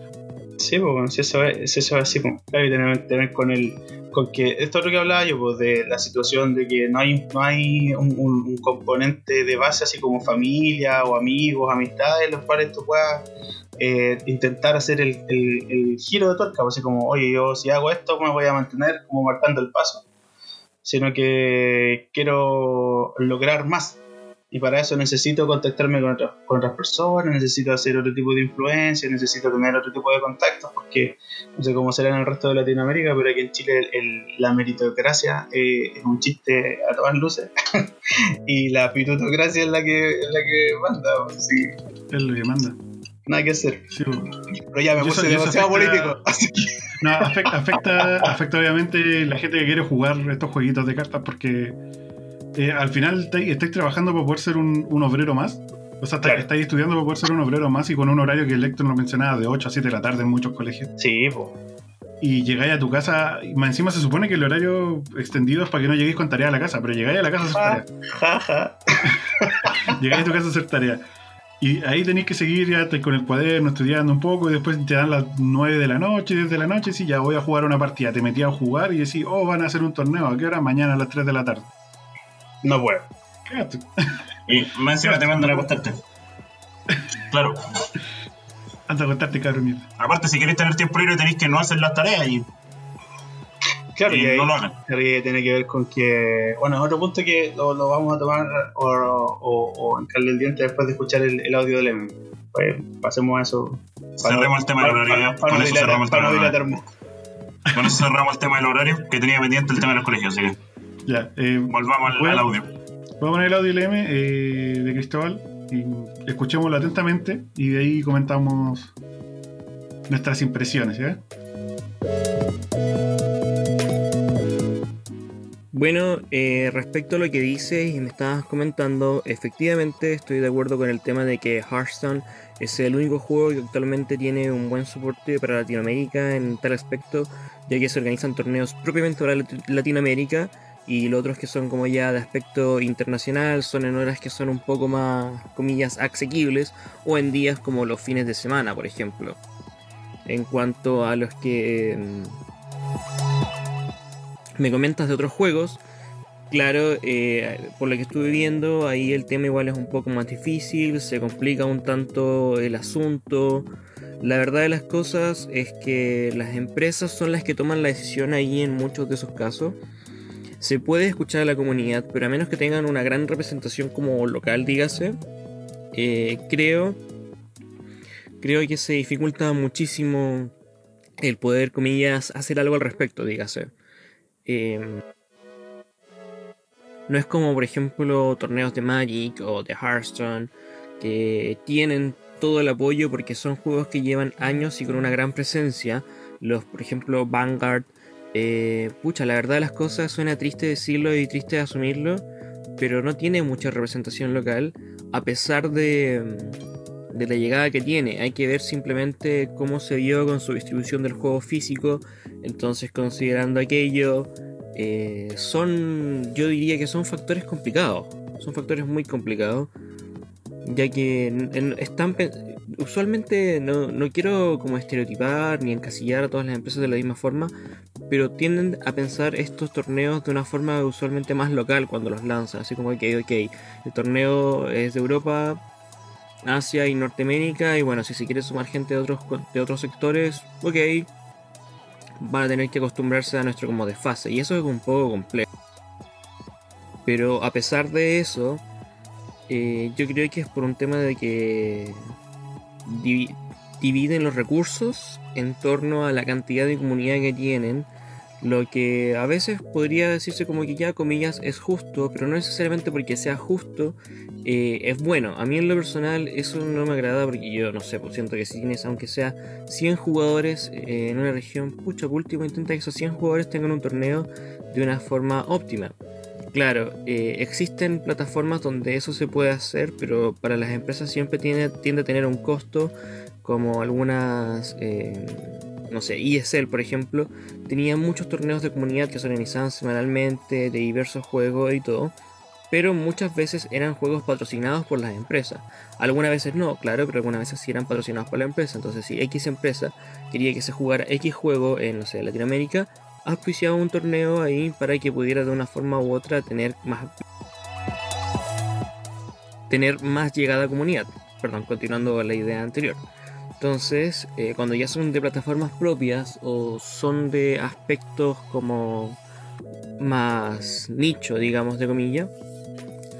Sí, pues, si eso es, si eso es así, pues, claro, y tener, tener con el con que esto es lo que hablaba yo, pues, de la situación de que no hay, no hay un, componente de base así como familia o amigos, amistades, los cuales tú puedas eh, intentar hacer el, el- el giro de tuerca, pues, así como, oye, yo si hago esto me voy a mantener como marcando el paso, sino que quiero lograr más. Y para eso necesito contactarme con, otras- con otras personas, necesito hacer otro tipo de influencia, necesito tener otro tipo de contactos, porque no sé cómo será en el resto de Latinoamérica, pero aquí en Chile el- el- la meritocracia eh, es un chiste a todas luces [laughs] y la pitutocracia es la que, es la que manda, pues, sí, Es lo que manda. nada que hacer. Sí. Pero ya me puse eso demasiado afecta- político. [laughs] así que- No, afecta, afecta, afecta obviamente la gente que quiere jugar estos jueguitos de cartas porque eh, al final estáis, estáis trabajando para poder ser un, un obrero más. O sea, estáis, Claro. estáis estudiando para poder ser un obrero más y con un horario que el Lector nos mencionaba de 8 a 7 de la tarde en muchos colegios. Sí, pues. Y llegáis a tu casa, y más encima se supone que el horario extendido es para que no lleguéis con tarea a la casa, pero llegáis a la casa a hacer tarea. Jaja. [laughs] Llegáis a tu casa a hacer tarea. Y ahí tenéis que seguir ya con el cuaderno, estudiando un poco, y después te dan las 9 de la noche, 10 de la noche, y sí, ya voy a jugar una partida. Te metí a jugar y decís, oh, van a hacer un torneo, ¿a qué hora? Mañana a las 3 de la tarde. No puedo. Y más encima te mandan a acostarte. Claro. Anda a contarte, cabrón. mierda. Aparte, si queréis tener tiempo libre, tenéis que no hacer las tareas y, Claro, y no lo hagan. Claro que tiene que ver con que, bueno, otro punto que lo, lo vamos a tomar o, o, o encarle el diente después de escuchar el, el audio del M. Pues pasemos a eso. Cerremos el tema del horario ya. Con eso cerramos el para tema no del horario. Con eso cerramos el tema del horario, que tenía pendiente el tema de los colegios, así que Ya, eh, volvamos al, Bueno. al audio. voy a poner el audio LM eh, de Cristóbal y escuchémoslo atentamente y de ahí comentamos nuestras impresiones, ¿ya? Bueno, eh, respecto a lo que dices y me estabas comentando, efectivamente estoy de acuerdo con el tema de que Hearthstone es el único juego que actualmente tiene un buen soporte para Latinoamérica en tal aspecto, ya que se organizan torneos propiamente para Lat- Latinoamérica y los otros que son como ya de aspecto internacional son en horas que son un poco más, comillas, asequibles o en días como los fines de semana, por ejemplo. En cuanto a los que... mm, me comentas de otros juegos. Claro, eh, por lo que estuve viendo, ahí el tema igual es un poco más difícil, se complica un tanto el asunto. La verdad de las cosas es que las empresas son las que toman la decisión ahí en muchos de esos casos. Se puede escuchar a la comunidad, pero a menos que tengan una gran representación como local, dígase, eh, creo, creo que se dificulta muchísimo el poder, comillas, hacer algo al respecto, dígase. Eh, no es como, por ejemplo, torneos de Magic o de Hearthstone, que tienen todo el apoyo porque son juegos que llevan años y con una gran presencia. Los, por ejemplo, Vanguard. Eh, pucha, la verdad las cosas suena triste decirlo y triste asumirlo, pero no tiene mucha representación local, a pesar de, de la llegada que tiene. Hay que ver simplemente cómo se vio con su distribución del juego físico. Entonces, considerando aquello, eh, son, yo diría que son factores complicados. Son factores muy complicados. Ya que en- en- están usualmente no, no quiero como estereotipar ni encasillar a todas las empresas de la misma forma, pero tienden a pensar estos torneos de una forma usualmente más local cuando los lanzan. Así como que, ok, el torneo es de Europa, Asia y Norteamérica, y bueno, si se quiere sumar gente de otros, de otros sectores, ok, van a tener que acostumbrarse a nuestro como desfase, y eso es un poco complejo. Pero a pesar de eso, eh, yo creo que es por un tema de que dividen los recursos en torno a la cantidad de comunidad que tienen, lo que a veces podría decirse como que ya comillas es justo, pero no necesariamente porque sea justo eh, es bueno. A mí en lo personal eso no me agrada porque yo no sé, pues siento que si tienes aunque sea 100 jugadores eh, en una región, pucha, por último intenta que esos 100 jugadores tengan un torneo de una forma óptima. Claro, eh, existen plataformas donde eso se puede hacer, pero para las empresas siempre tiene, tiende a tener un costo, como algunas, eh, no sé, ESL por ejemplo, tenía muchos torneos de comunidad que se organizaban semanalmente, de diversos juegos y todo, pero muchas veces eran juegos patrocinados por las empresas. Algunas veces no, claro, pero algunas veces sí eran patrocinados por la empresa. Entonces, si X empresa quería que se jugara X juego en, no sé, Latinoamérica, auspiciaba un torneo ahí para que pudiera de una forma u otra tener más tener más llegada a comunidad. Perdón, continuando la idea anterior. Entonces, eh, cuando ya son de plataformas propias o son de aspectos como más nicho, digamos, de comillas,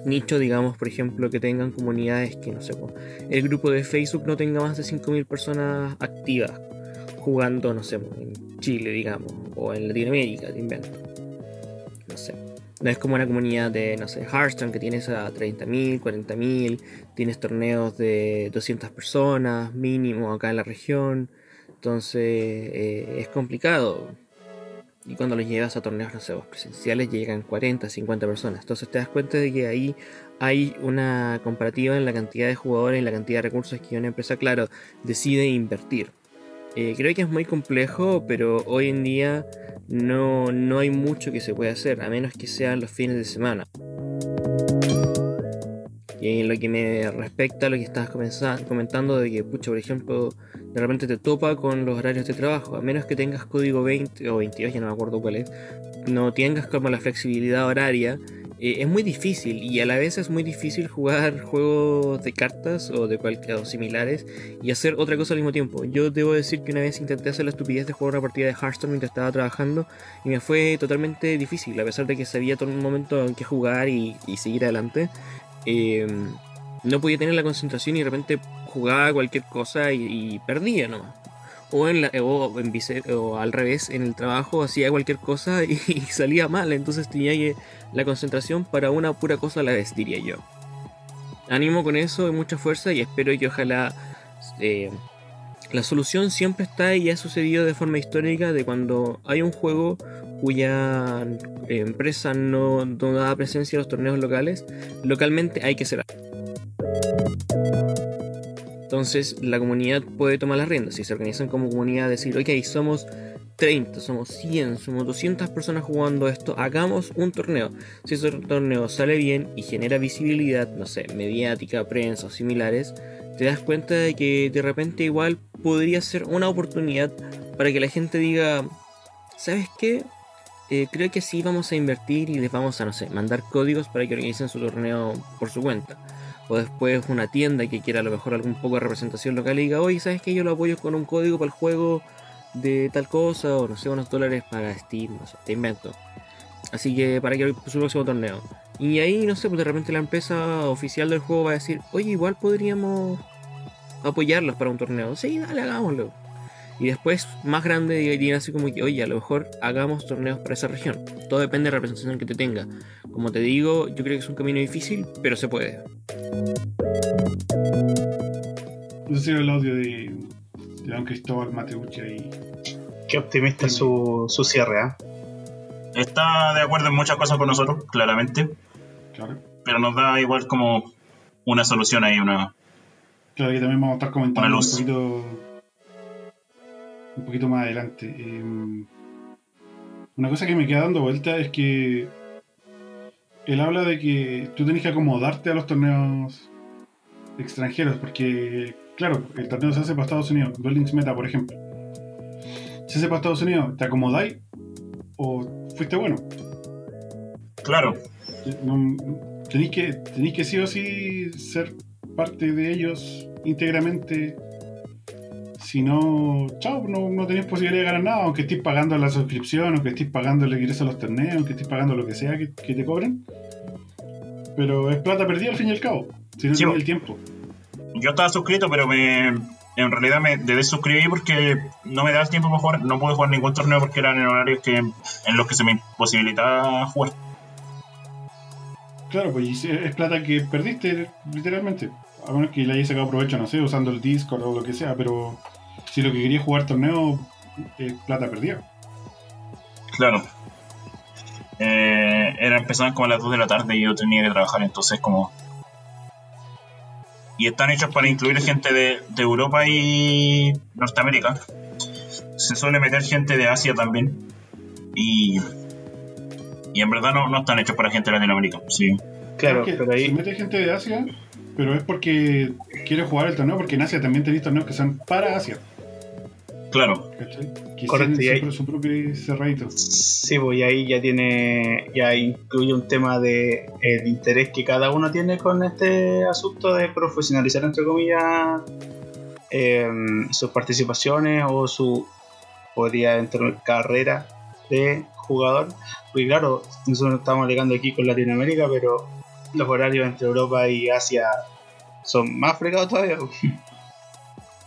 nicho, digamos, por ejemplo, que tengan comunidades que no sé, el grupo de Facebook no tenga más de 5.000 personas activas jugando, no sé, en Chile, digamos, o en Latinoamérica, te invento. No sé. No es como una comunidad de, no sé, Hearthstone que tienes a 30.000, 40.000, tienes torneos de 200 personas mínimo acá en la región. Entonces eh, es complicado. Y cuando los llevas a torneos, no sé, presenciales llegan 40, 50 personas. Entonces te das cuenta de que ahí hay una comparativa en la cantidad de jugadores y la cantidad de recursos que una empresa, claro, decide invertir. Eh, creo que es muy complejo, pero hoy en día no, no hay mucho que se pueda hacer, a menos que sean los fines de semana. Y en lo que me respecta a lo que estabas comentando de que, pucha, por ejemplo, de repente te topa con los horarios de trabajo, a menos que tengas código 20 o 22, ya no me acuerdo cuál es, no tengas como la flexibilidad horaria, eh, es muy difícil y a la vez es muy difícil jugar [laughs] juegos de cartas o de cualquier o similares y hacer otra cosa al mismo tiempo. Yo debo decir que una vez intenté hacer la estupidez de jugar una partida de Hearthstone mientras estaba trabajando y me fue totalmente difícil, a pesar de que sabía todo un momento en que jugar y, y seguir adelante. eh, no podía tener la concentración y de repente jugaba cualquier cosa y, y perdía nomás. O, en o, en vice- o al revés, en el trabajo hacía cualquier cosa [laughs] y, salía mal, entonces tenía que la concentración para una pura cosa a la vez, diría yo. Ánimo con eso y mucha fuerza y espero que ojalá eh, la solución siempre está y ha sucedido de forma histórica de cuando hay un juego cuya eh, empresa no, no da presencia a los torneos locales, localmente hay que ser entonces la comunidad puede tomar las riendas. Si se organizan como comunidad, decir, ok, somos 30, somos 100, somos 200 personas jugando esto, hagamos un torneo. Si ese torneo sale bien y genera visibilidad, no sé, mediática, prensa o similares, te das cuenta de que de repente igual podría ser una oportunidad para que la gente diga, ¿sabes qué? Eh, creo que sí vamos a invertir y les vamos a, no sé, mandar códigos para que organicen su torneo por su cuenta o después una tienda que quiera a lo mejor algún poco de representación local y diga, oye, ¿sabes que Yo lo apoyo con un código para el juego de tal cosa, o no sé, unos dólares para Steam, no sé, te invento. Así que para que su próximo torneo. Y ahí, no sé, pues de repente la empresa oficial del juego va a decir, oye, igual podríamos apoyarlos para un torneo. Sí, dale, hagámoslo. Y después, más grande, dirían así como que, oye, a lo mejor hagamos torneos para esa región. Todo depende de la representación que te tenga. Como te digo, yo creo que es un camino difícil, pero se puede. No sé el audio de, de don Cristóbal Mateucci ahí. Qué optimista su, su cierre, ¿ah? Está de acuerdo en muchas cosas con nosotros, claramente, Claro. pero nos da igual como una solución ahí, una... Claro, que también vamos a estar comentando Una un luz. poquito, un poquito más adelante. Eh, una cosa que me queda dando vuelta es que él habla de que tú tenés que acomodarte a los torneos extranjeros, porque, claro, el torneo se hace para Estados Unidos, Duel Links Meta, por ejemplo. Se hace para Estados Unidos, ¿te acomodáis o fuiste bueno? Claro, tenéis que tenéis que sí o sí ser parte de ellos íntegramente si no chao no, no tenéis posibilidad de ganar nada aunque estéis pagando la suscripción aunque estéis pagando el ingreso a los torneos aunque estéis pagando lo que sea que, que te cobren pero es plata perdida al fin y al cabo si no Sí, tenéis bo. el tiempo yo estaba suscrito, pero me... En realidad me desuscribí porque no me da el tiempo para jugar, no pude jugar ningún torneo porque eran en horarios que, en los que se me imposibilitaba jugar. claro pues es plata que perdiste literalmente a menos que le hayas sacado provecho no sé usando el Discord o lo que sea pero si lo que querías jugar torneo es plata perdida Claro. Eh, era empezaban como a las 2 de la tarde y yo tenía que trabajar, entonces como... Y están hechos para incluir gente de, de Europa y Norteamérica. Se suele meter gente de Asia también. Y... Y en verdad no, no están hechos para gente de Latinoamérica. Sí. Claro, que pero Se ahí, mete gente de Asia, pero es porque quiere jugar el torneo, porque en Asia también tenéis torneos que son para Asia. Claro. ¿cachai? Que Correcto, y ahí- su, propio cerradito. sí, pues y ahí ya tiene, ya incluye un tema de el interés que cada uno tiene con este asunto de profesionalizar, entre comillas, em, sus participaciones o su, podría entrar carrera de jugador. Porque claro, nosotros estamos alegando aquí con Latinoamérica, pero los horarios entre Europa y Asia son más fregados todavía. [laughs]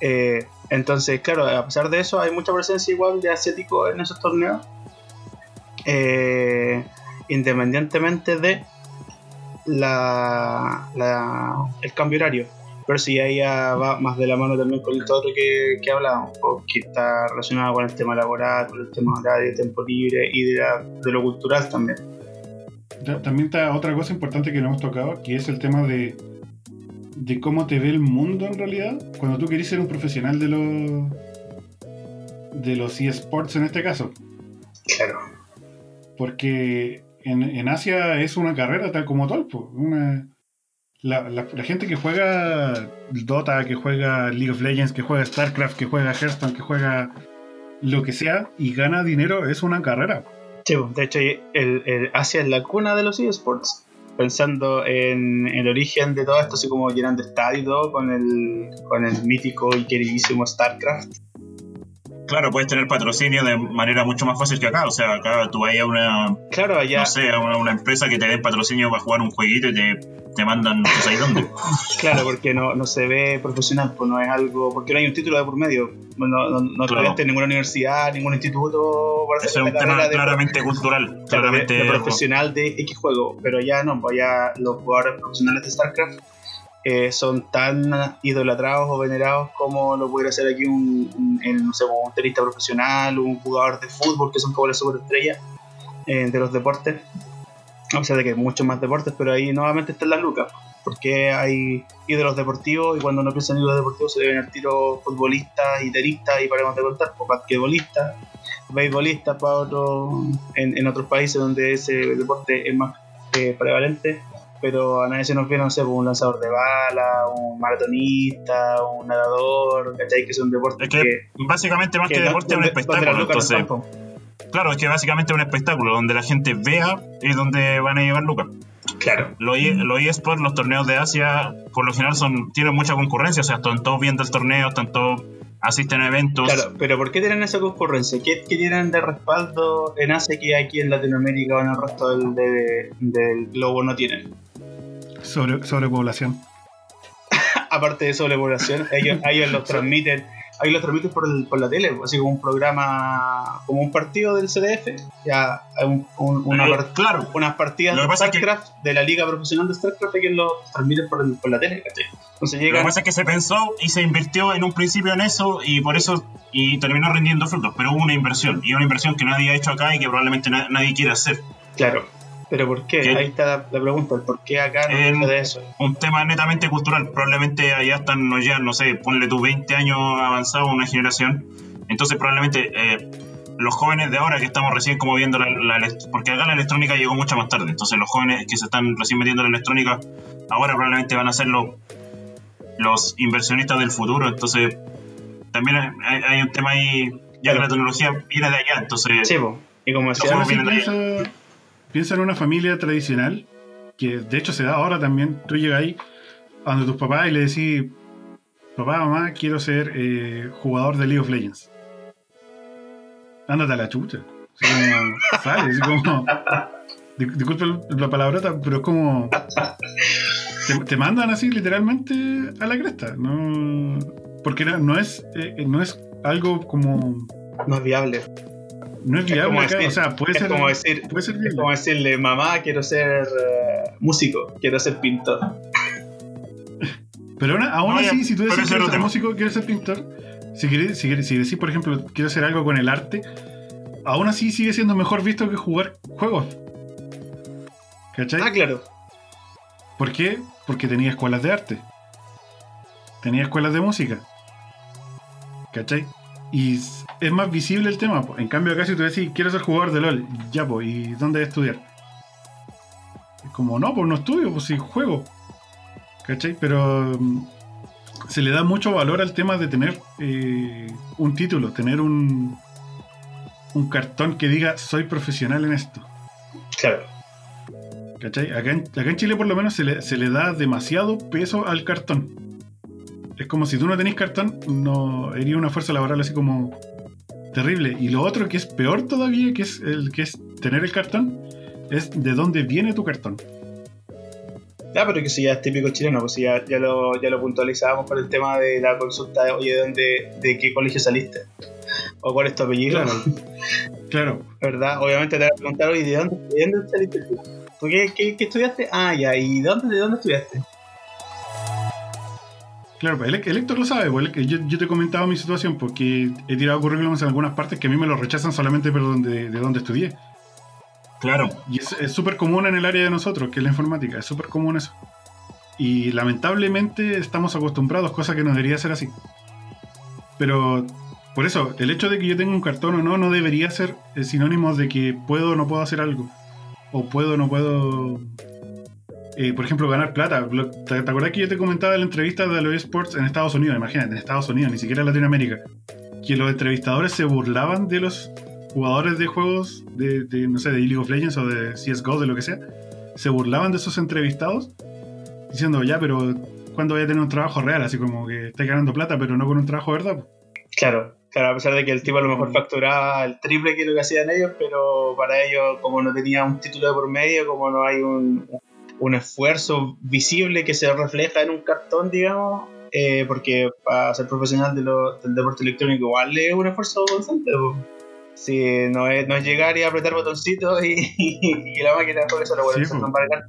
Eh, entonces, claro, a pesar de eso, hay mucha presencia igual de asiáticos en esos torneos. Eh, independientemente de la, la- el cambio horario. Pero si ahí ya va más de la mano también con todo lo que, que hablábamos, que está relacionado con el tema laboral, con el tema horario, tiempo libre y de, la- de lo cultural también. Ta- También está otra cosa importante que no hemos tocado, que es el tema de, de cómo te ve el mundo en realidad. Cuando tú querés ser un profesional de los de los eSports en este caso. Claro. Porque en, en Asia es una carrera tal como tal. po. Una, la, la- la gente que juega Dota, que juega League of Legends, que juega StarCraft, que juega Hearthstone, que juega lo que sea y gana dinero, es una carrera. Sí, de hecho, el, el Asia es la cuna de los eSports. Pensando en el origen de todo esto, así como llenando estadio y todo, con el, con el mítico y queridísimo StarCraft. Claro, puedes tener patrocinio de manera mucho más fácil que acá. O sea, acá tú vas a una, Claro, allá, no sé, a una, una empresa que te den patrocinio para jugar un jueguito y te, te mandan no sé dónde. [laughs] claro, porque no, no se ve profesional, pues no es algo, porque no hay un título de por medio. No, no, no, Claro. ninguna universidad, ningún instituto para Eso es un tema de- claramente cultural. Claro, de- Claramente. de profesional de X juego, pero ya no, pues los jugadores profesionales de StarCraft eh, son tan idolatrados o venerados como lo pudiera ser aquí un, un, el, no sé, un tenista profesional, un jugador de fútbol, que son como las superestrellas eh, de los deportes. A pesar de que hay muchos más deportes, pero ahí nuevamente están las lucas. Porque hay ídolos deportivos y cuando uno piensa en ídolos deportivos se le ven al tiro futbolistas y tenistas y paremos de contar, pues basquetbolistas, beisbolistas para otros en, en otros países donde ese deporte es más eh, prevalente pero a nadie se nos viene, no sé, pues, un lanzador de bala, un maratonista, un nadador, ¿cachai? Que son deportes Es que básicamente más que, no- deporte es un espectáculo. Entonces, claro, es que básicamente es un espectáculo donde la gente vea y donde van a llegar lucas. Claro. Los e- los eSports, los torneos de Asia, por lo general son tienen mucha concurrencia, o sea, están todos viendo el torneo, están todos asisten a eventos. Claro, pero ¿por qué tienen esa concurrencia? ¿Qué, qué tienen de respaldo en Asia que aquí en Latinoamérica o en el resto del, de- del globo no tienen? Sobre, sobrepoblación. [laughs] Aparte de sobrepoblación, ellos, ellos los [laughs] transmiten, ellos los transmiten por, el- por la tele, así como un programa, como un partido del CDF, ya un- un- una, Eh, part- claro, unas partidas de es que- StarCraft, de la liga profesional de StarCraft, que los transmiten por, el- por la tele. Entonces Lo que llegan, pasa es que se pensó y se invirtió en un principio en eso y por eso y terminó rindiendo frutos, pero hubo una inversión y una inversión que nadie ha hecho acá y que probablemente na- nadie quiere hacer. claro, pero ¿por qué? ¿Qué? Ahí está la, la pregunta, ¿por qué acá no se de eso? Un tema netamente cultural, probablemente allá están no ya, no sé, ponle tú 20 años avanzado una generación, entonces probablemente eh, los jóvenes de ahora que estamos recién como viendo la, la porque acá la electrónica llegó mucho más tarde, entonces los jóvenes que se están recién metiendo en la electrónica ahora probablemente van a ser los, los inversionistas del futuro, entonces también hay, hay un tema ahí, ya que la tecnología viene de allá, entonces Sí, po. y como decía, piensa, en una familia tradicional, que de hecho se da ahora también. Tú llegas ahí a donde tus papás y le decís, papá, mamá, quiero ser eh, jugador de League of Legends. Ándate a la chucha. Así como, [laughs] sale, así como... di- Disculpe la palabrota, pero es como... Te, te mandan así literalmente a la cresta. No, porque no, no es, eh, no es algo como... no es viable. No es Es viable como acá. decir- o sea, puede es ser... como decir, Puede ser es como decirle, mamá, quiero ser eh, músico, quiero ser pintor. Pero aún, aún No, ya, así, si tú decís quiero ser músico, quiero ser pintor, si, querés- si, querés- si decís, por ejemplo, quiero hacer algo con el arte, aún así sigue siendo mejor visto que jugar juegos. ¿Cachai? Ah, claro. ¿Por qué? Porque tenía escuelas de arte. Tenía escuelas de música. ¿Cachai? Y es más visible el tema. po. En cambio, acá si tú decís, quiero ser jugador de LOL, ya, pues, ¿y dónde estudiar? Es como, no, pues no estudio, pues sí juego. ¿Cachai? Pero mm, se le da mucho valor al tema de tener eh, un título, tener un, un cartón que diga, soy profesional en esto. Claro. ¿Cachai? Acá en, acá en Chile por lo menos se le, se le da demasiado peso al cartón. Es como si tú no tenés cartón, no iría una fuerza laboral así como terrible. Y lo otro que es peor todavía, que es el que es tener el cartón, es de dónde viene tu cartón. Ya, pero que eso ya es típico chileno, pues ya, ya, lo, ya lo puntualizábamos por el tema de la consulta de, oye, ¿de, dónde, de qué colegio saliste? ¿O cuál es tu apellido? Claro. [laughs] Claro. ¿Verdad? Obviamente te van a preguntar, oye, ¿de dónde, de dónde saliste tú? ¿Tú qué, qué, qué estudiaste? Ah, ya, ¿y de dónde, de dónde estudiaste? Claro, pues, el, el Héctor lo sabe, pues, el- yo, yo te he comentado mi situación porque he tirado currículums en algunas partes que a mí me lo rechazan solamente por donde, de donde estudié. Claro. Y es es súper común en el área de nosotros, que es la informática, es súper común eso. Y lamentablemente estamos acostumbrados, cosa que no debería ser así. Pero por eso, el hecho de que yo tenga un cartón o no, no debería ser eh, sinónimo de que puedo o no puedo hacer algo. O puedo o no puedo, eh, por ejemplo, ganar plata. ¿Te, te acuerdas que yo te comentaba en la entrevista de los esports en Estados Unidos? Imagínate, en Estados Unidos, ni siquiera en Latinoamérica. Que los entrevistadores se burlaban de los jugadores de juegos de, de, no sé, de League of Legends o de CSGO, de lo que sea, se burlaban de esos entrevistados diciendo, ya, pero ¿cuándo voy a tener un trabajo real? Así como que estáis ganando plata, pero no con un trabajo de verdad. Claro, claro, a pesar de que el tipo a lo mejor facturaba el triple que lo que hacían ellos, pero para ellos, como no tenía un título de por medio, como no hay un, un esfuerzo visible que se refleja en un cartón, digamos, eh, porque para ser profesional de lo- del deporte electrónico igual es un esfuerzo constante. Sí, no es, no es llegar y apretar botoncitos y, [laughs] y la máquina por eso lo vuelve Sí, a.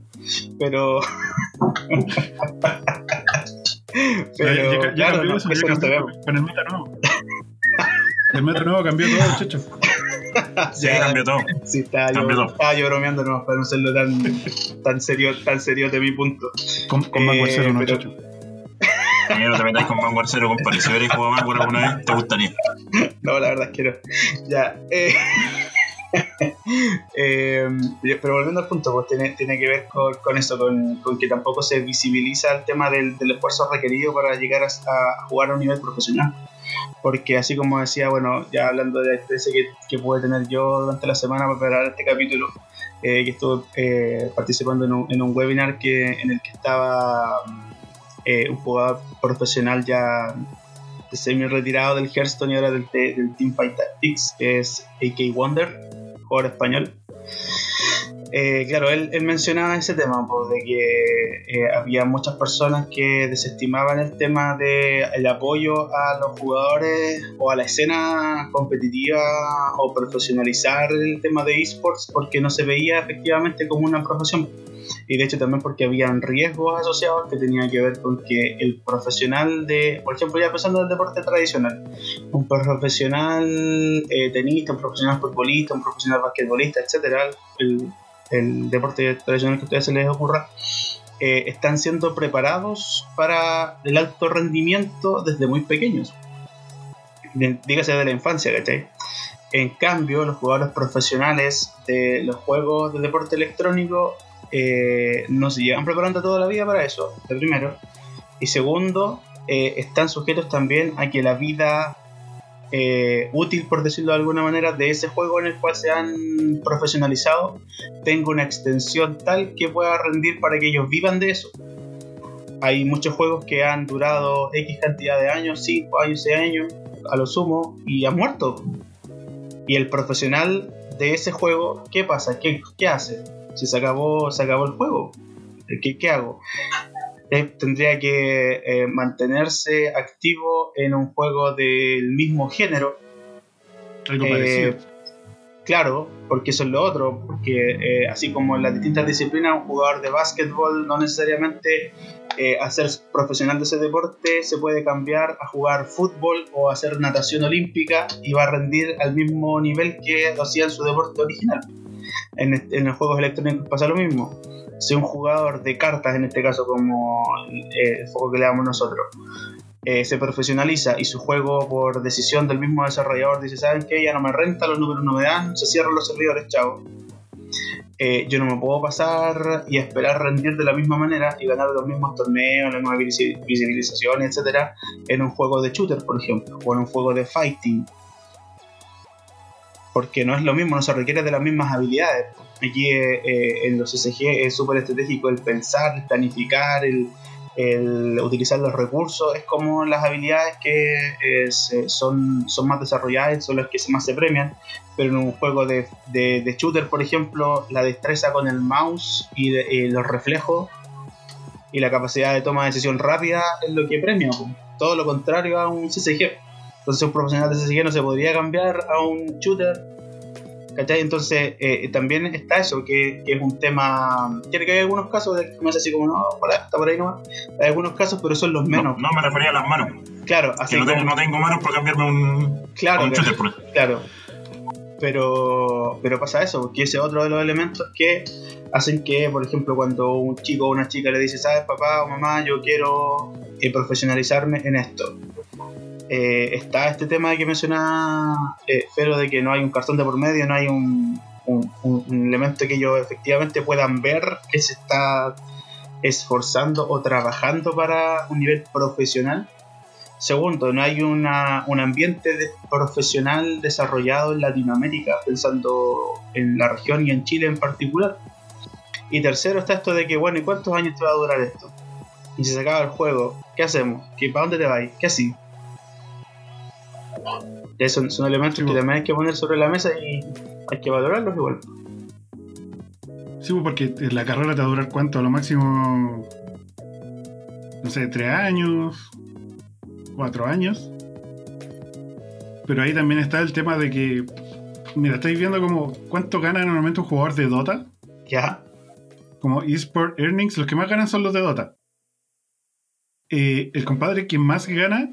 Pero. [laughs] pero, ya, ya- ya claro, cambió no, eso, ya no cambió con el meta nuevo. El meta nuevo cambió todo, chacho. [laughs] Sí, Ya, cambió todo. Sí, estaba yo, Cambió todo. estaba yo bromeando nomás para no serlo tan, tan serio, tan serio de mi punto. Con, con Eh, Vanguard Zero, no, pero- chacho. También no te metáis con Vanguard Zero, compadre. Si hubierais jugado Vanguard alguna vez, te gustaría. No, la verdad es que no. Ya. eh, [laughs] eh, pero volviendo al punto, pues tiene, tiene que ver con, con eso, con, con que tampoco se visibiliza el tema del, del esfuerzo requerido para llegar a, a jugar a un nivel profesional. Porque así como decía, bueno, ya hablando de la experiencia que, que pude tener yo durante la semana para preparar este capítulo, eh, que estuve eh, participando en un, en un webinar que, en el que estaba eh, un jugador profesional ya semi retirado del Hearthstone y ahora del, de- del Teamfight Tactics, que es AK Wonder, jugador español. Eh, claro, él, él mencionaba ese tema, pues, de que eh, había muchas personas que desestimaban el tema del el apoyo a los jugadores o a la escena competitiva o profesionalizar el tema de esports porque no se veía efectivamente como una profesión y de hecho también porque habían riesgos asociados que tenían que ver con que el profesional de, por ejemplo, ya pensando en el deporte tradicional, un profesional eh, tenista, un profesional futbolista, un profesional basquetbolista, etcétera, el, deporte tradicional que a ustedes se les ocurra, eh, están siendo preparados para el alto rendimiento desde muy pequeños. Dígase de la infancia, ¿cachai? En cambio, los jugadores profesionales de los juegos de deporte electrónico eh, no se llevan preparando toda la vida para eso, de primero. Y segundo, eh, están sujetos también a que la vida eh, útil, por decirlo de alguna manera, de ese juego en el cual se han profesionalizado tenga una extensión tal que pueda rendir para que ellos vivan de eso. Hay muchos juegos que han durado X cantidad de años, 5 años, 6 años, a lo sumo, y han muerto. Y el profesional de ese juego, ¿qué pasa? ¿Qué, qué hace? Si se acabó, se acabó el juego. ¿Qué, qué hago? Eh, tendría que eh, mantenerse activo en un juego del mismo género. Algo Eh, parecido. Claro, porque eso es lo otro, porque así como en las distintas disciplinas, un jugador de básquetbol no necesariamente a ser profesional de ese deporte se puede cambiar a jugar fútbol o hacer natación olímpica y va a rendir al mismo nivel que lo hacía en su deporte original. En, en los juegos electrónicos pasa lo mismo. Si un jugador de cartas, en este caso como eh, el juego que le damos nosotros, eh, se profesionaliza y su juego por decisión del mismo desarrollador dice, ¿saben qué? Ya no me renta, los números no me dan, se cierran los servidores, chao. Eh, yo no me puedo pasar y esperar rendir de la misma manera y ganar los mismos torneos, las mismas visi- visibilizaciones, etcétera, en un juego de shooter, por ejemplo, o en un juego de fighting. Porque no es lo mismo, no se requiere de las mismas habilidades. Aquí eh, eh, en los SG es súper estratégico el pensar, el planificar, el, el utilizar los recursos, es como las habilidades que eh, son, son más desarrolladas, son las que más se premian, pero en un juego de, de- shooter, por ejemplo, la destreza con el mouse y, y los reflejos y la capacidad de toma de decisión rápida es lo que premia. Todo lo contrario a un CCG. Entonces un profesional de CCG no se podría cambiar a un shooter. ¿Cachai? Entonces eh, también está eso, que, que es un tema... Tiene que haber algunos casos de que me hace así como, no, por ahí, está por ahí nomás. Hay algunos casos, pero son los No, menos. no me refería a las manos. Claro, Que así no tengo, como- no tengo manos para cambiarme un, Claro, a un que- shooter. por ejemplo. Claro. Pero, pero pasa eso, porque ese es otro de los elementos que hacen que, por ejemplo, cuando un chico o una chica le dice, sabes, papá o mamá, yo quiero eh, profesionalizarme en esto. Eh, está este tema que mencionaba eh, de que no hay un cartón de por medio, no hay un, elemento que ellos efectivamente puedan ver que se está esforzando o trabajando para un nivel profesional. Segundo, no hay una, un ambiente profesional desarrollado en Latinoamérica, pensando en la región y en Chile en particular. Y tercero está esto de que, bueno, ¿y cuántos años te va a durar esto? Y si se acaba el juego, ¿qué hacemos? ¿Qué, ¿Para dónde te vas? ¿Qué así? Esos son elementos Sí, que también hay que poner sobre la mesa y hay que valorarlos igual. Sí, porque la carrera te va a durar cuánto, a lo máximo, no sé, tres años, cuatro años. Pero ahí también está el tema de que, mira, estáis viendo como cuánto gana normalmente un jugador de Dota, Ya, como eSport Earnings, los que más ganan son los de Dota. Eh, el compadre que más gana,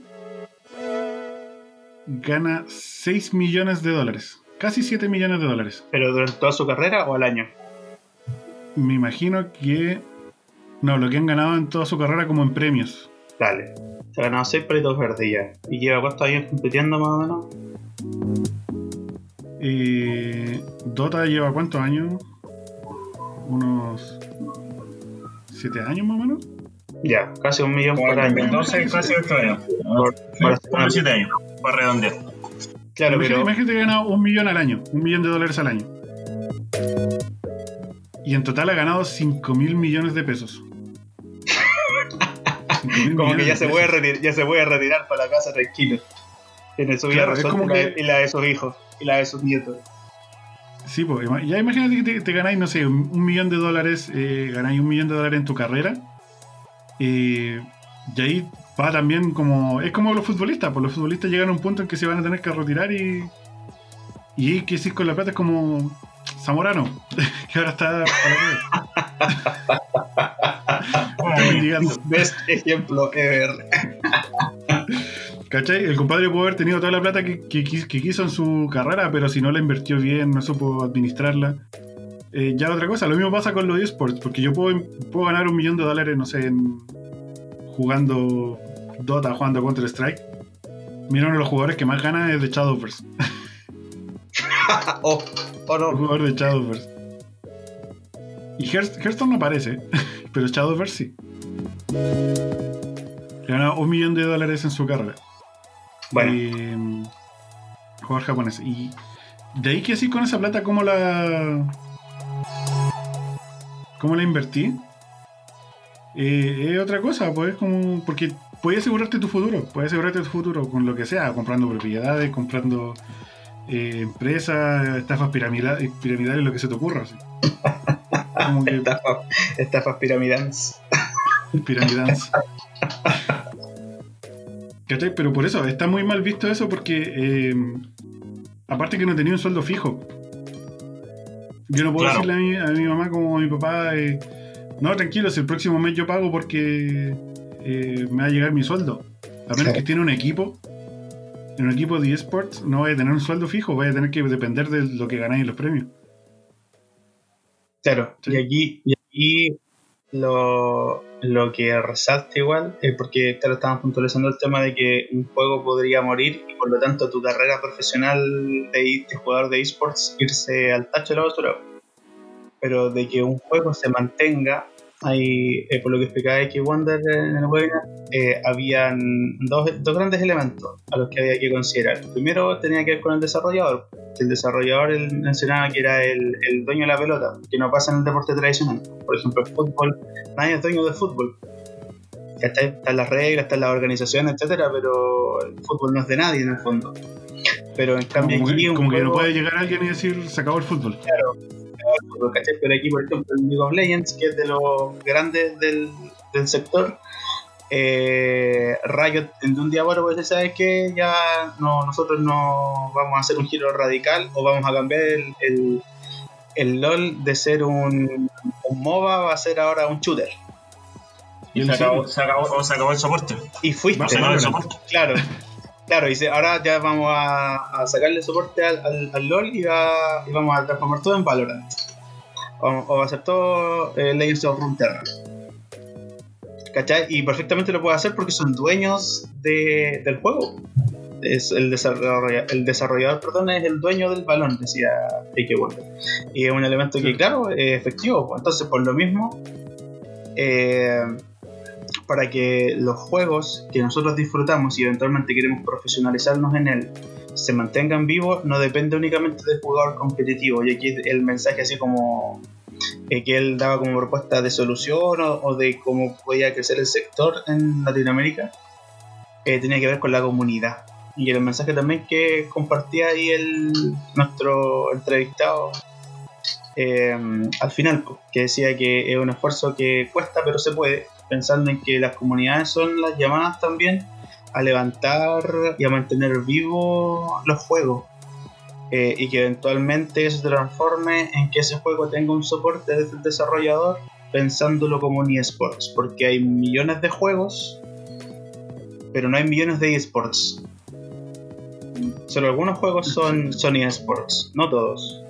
gana 6 millones de dólares, casi 7 millones de dólares. pero durante toda su carrera o al año. Me imagino que. No, lo que han ganado en toda su carrera como en premios. Dale. Se ha ganado 6 palitos verdes ya. ¿Y lleva cuántos años compitiendo más o menos? Eh, Dota lleva cuántos años? Unos. ¿7 años más o menos? Ya, casi un millón por año. 2012, casi 8 años. Por- por Ponle una- 7 años, para redondear. Claro, imagínate, pero imagínate que ha ganado un millón al año, un millón de dólares al año. Y en total ha ganado 5 mil millones de pesos. 5.000 como que ya se, puede retirar, ya se puede retirar para la casa tranquilo. Tiene su vida Claro, como y, la, que- y la de sus hijos y la de sus nietos. Sí, pues ya imagínate que te, te ganáis, no sé, un, un millón de dólares, eh, ganáis un millón de dólares en tu carrera. eh, y ahí va también como. Es como los futbolistas, pues los futbolistas llegan a un punto en que se van a tener que retirar y. Y que decís con la plata es como. Zamorano, [laughs] que ahora está. [laughs] Best ejemplo ever. ¿Cachai? El compadre puede haber tenido toda la plata que, que quis- que quiso en su carrera, pero si no la invirtió bien, no supo administrarla. eh, ya otra cosa, lo mismo pasa con los esports, porque yo puedo, puedo ganar un millón de dólares, no sé, en- jugando Dota, jugando Counter Strike. Mira, uno de los jugadores que más gana es de Shadowverse. [laughs] oh, oh El jugador de Shadowverse. Y Hearth- Hearthstone no aparece, [laughs] pero Shadowverse sí. Gana un millón de dólares en su carrera. Bueno, Eh, jugador japonés. Y de ahí que así con esa plata, ¿cómo la. ¿Cómo la invertí? Eh, es otra cosa, pues como. Porque puedes asegurarte tu futuro. Puedes asegurarte tu futuro con lo que sea, comprando propiedades, comprando eh, empresas, estafas piramida- piramidales, lo que se te ocurra. así. Como que estafa- estafas piramidales. Piramidance. ¿Cachai? Pero por eso, está muy mal visto eso porque eh, aparte que no tenía un sueldo fijo. Yo no puedo Claro. decirle a mi, a mi mamá como a mi papá, eh, no, tranquilo, si el próximo mes yo pago porque eh, me va a llegar mi sueldo. A menos Claro. que tiene un equipo, en un equipo de esports no vaya a tener un sueldo fijo, vaya a tener que depender de lo que ganáis en los premios. Claro, Sí. y aquí, y aquí lo, lo que resalta igual es porque claro, estaban puntualizando el tema de que un juego podría morir y por lo tanto tu carrera profesional de, de jugador de esports irse al tacho de la basura. Pero de que un juego se mantenga, hay, eh, por lo que explicaba X Wonder en el webinar, eh, habían dos, dos grandes elementos a los que había que considerar. Primero tenía que ver con el desarrollador. El desarrollador él mencionaba que era el, el dueño de la pelota, que no pasa en el deporte tradicional. Por ejemplo, el fútbol, nadie es dueño del fútbol. ¿Cachai? Están las reglas, están las organizaciones, etcétera, pero el fútbol no es de nadie en el fondo. Pero en cambio Como, aquí que, como que no puede llegar alguien y decir se acabó el fútbol. Pero aquí, por ejemplo, el League of Legends, que es de los grandes del, del sector, eh, Riot de un día para otro pues ¿sabes que Ya no, nosotros no vamos a hacer un giro radical o vamos a cambiar el, el, el LOL de ser un, un MOBA va a ser ahora un shooter. Y se acabó, se acabó, se acabó el soporte. Y fuiste. Se acabó el soporte. Claro. Claro, dice, ahora ya vamos a, a sacarle soporte al, al, al LOL y, va- y vamos a transformar todo en Valorant. O, o va a ser todo eh, Legends of Runeterra. ¿Cachai? Y perfectamente lo puede hacer porque son dueños de, del juego. Es el, desarrolla- el desarrollador perdón, es el dueño del balón, decía A.K. Wonder. Y es un elemento que, claro, es efectivo. pues. Entonces, por lo mismo, eh, para que los juegos que nosotros disfrutamos y eventualmente queremos profesionalizarnos en él se mantengan vivos, no depende únicamente del jugador competitivo. Y aquí el mensaje así como eh, que él daba como propuesta de solución o, de cómo podía crecer el sector en Latinoamérica, eh, tenía que ver con la comunidad. Y el mensaje también que compartía ahí el, nuestro entrevistado eh, al final, que decía que es un esfuerzo que cuesta pero se puede, pensando en que las comunidades son las llamadas también a levantar y a mantener vivos los juegos. Eh, y que eventualmente eso se transforme en que ese juego tenga un soporte desde el desarrollador pensándolo como un eSports, porque hay millones de juegos, pero no hay millones de eSports. Solo algunos juegos son, son eSports, no todos.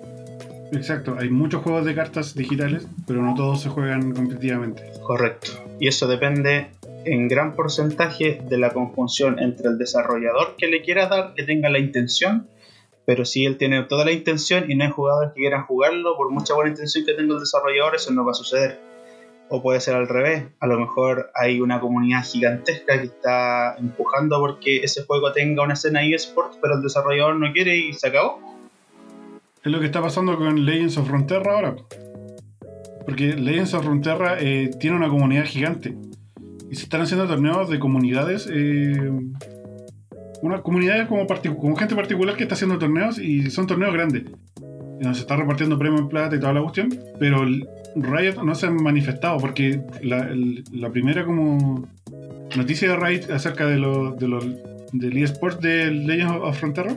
Exacto, hay muchos juegos de cartas digitales, pero no todos se juegan competitivamente. Correcto. Y eso depende en gran porcentaje de la conjunción entre el desarrollador que le quiera dar, que tenga la intención, pero si él tiene toda la intención y no hay jugadores que quieran jugarlo, por mucha buena intención que tenga el desarrollador, eso no va a suceder. O puede ser al revés, a lo mejor hay una comunidad gigantesca que está empujando porque ese juego tenga una escena eSports, pero el desarrollador no quiere y se acabó. Es lo que está pasando con Legends of Frontera ahora. Porque Legends of Frontera eh, tiene una comunidad gigante. Y se están haciendo torneos de comunidades. eh, una comunidad como, como gente particular que está haciendo torneos y son torneos grandes. Donde se está repartiendo premios en plata y toda la cuestión. Pero Riot no se han manifestado porque la, la primera como noticia de Riot acerca de lo, de lo- del eSports de Legends of Frontera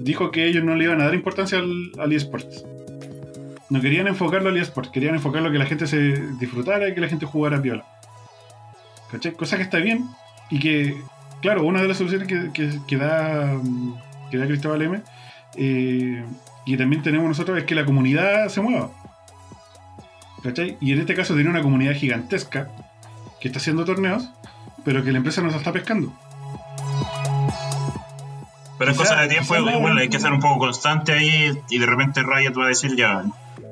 dijo que ellos no le iban a dar importancia al, al eSports. No querían enfocarlo al eSports, querían enfocarlo a que la gente se disfrutara y que la gente jugara viola. ¿Cachai? Cosa que está bien y que, claro, una de las soluciones que, da, mm, que da Cristóbal M eh, y también tenemos nosotros es que la comunidad se mueva. ¿Cachai? Y en este caso tiene una comunidad gigantesca que está haciendo torneos, pero que la empresa no está pescando. Pero es cosa de tiempo, igual hay que ser un poco constante ahí y de repente Riot va a decir ya,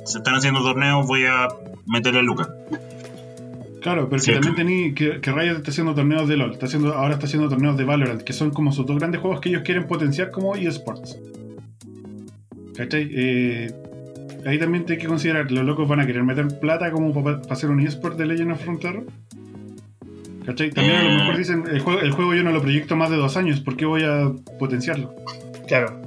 se están haciendo torneos, voy a meterle lucas. Claro, pero Sí. que también tení que, que Riot está haciendo torneos de LoL, está haciendo, ahora está haciendo torneos de Valorant, que son como sus dos grandes juegos que ellos quieren potenciar como eSports. ¿Cachai? Eh, ahí también hay que considerar, los locos van a querer meter plata como para hacer un eSport de Legend of Frontera. ¿Cachai? También a lo Eh. mejor dicen, el juego, el juego yo no lo proyecto más de dos años, ¿por qué voy a potenciarlo? Claro,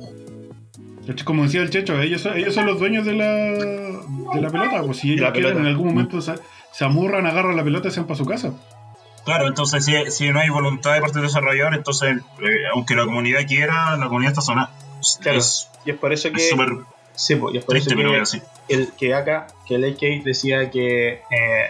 ¿Cachai? Como decía el Checho, ellos son, ellos son los dueños de la, de la pelota, pues si ellos quieren en algún momento se, se amurran, agarran la pelota y se van para su casa. Claro, entonces si, si no hay voluntad de parte del desarrollador, entonces eh, aunque la comunidad quiera, la comunidad está sonada. Claro. Es y es por eso que. es sí, pues, y es por eso pero que- así. el que acá, que el AK decía que eh,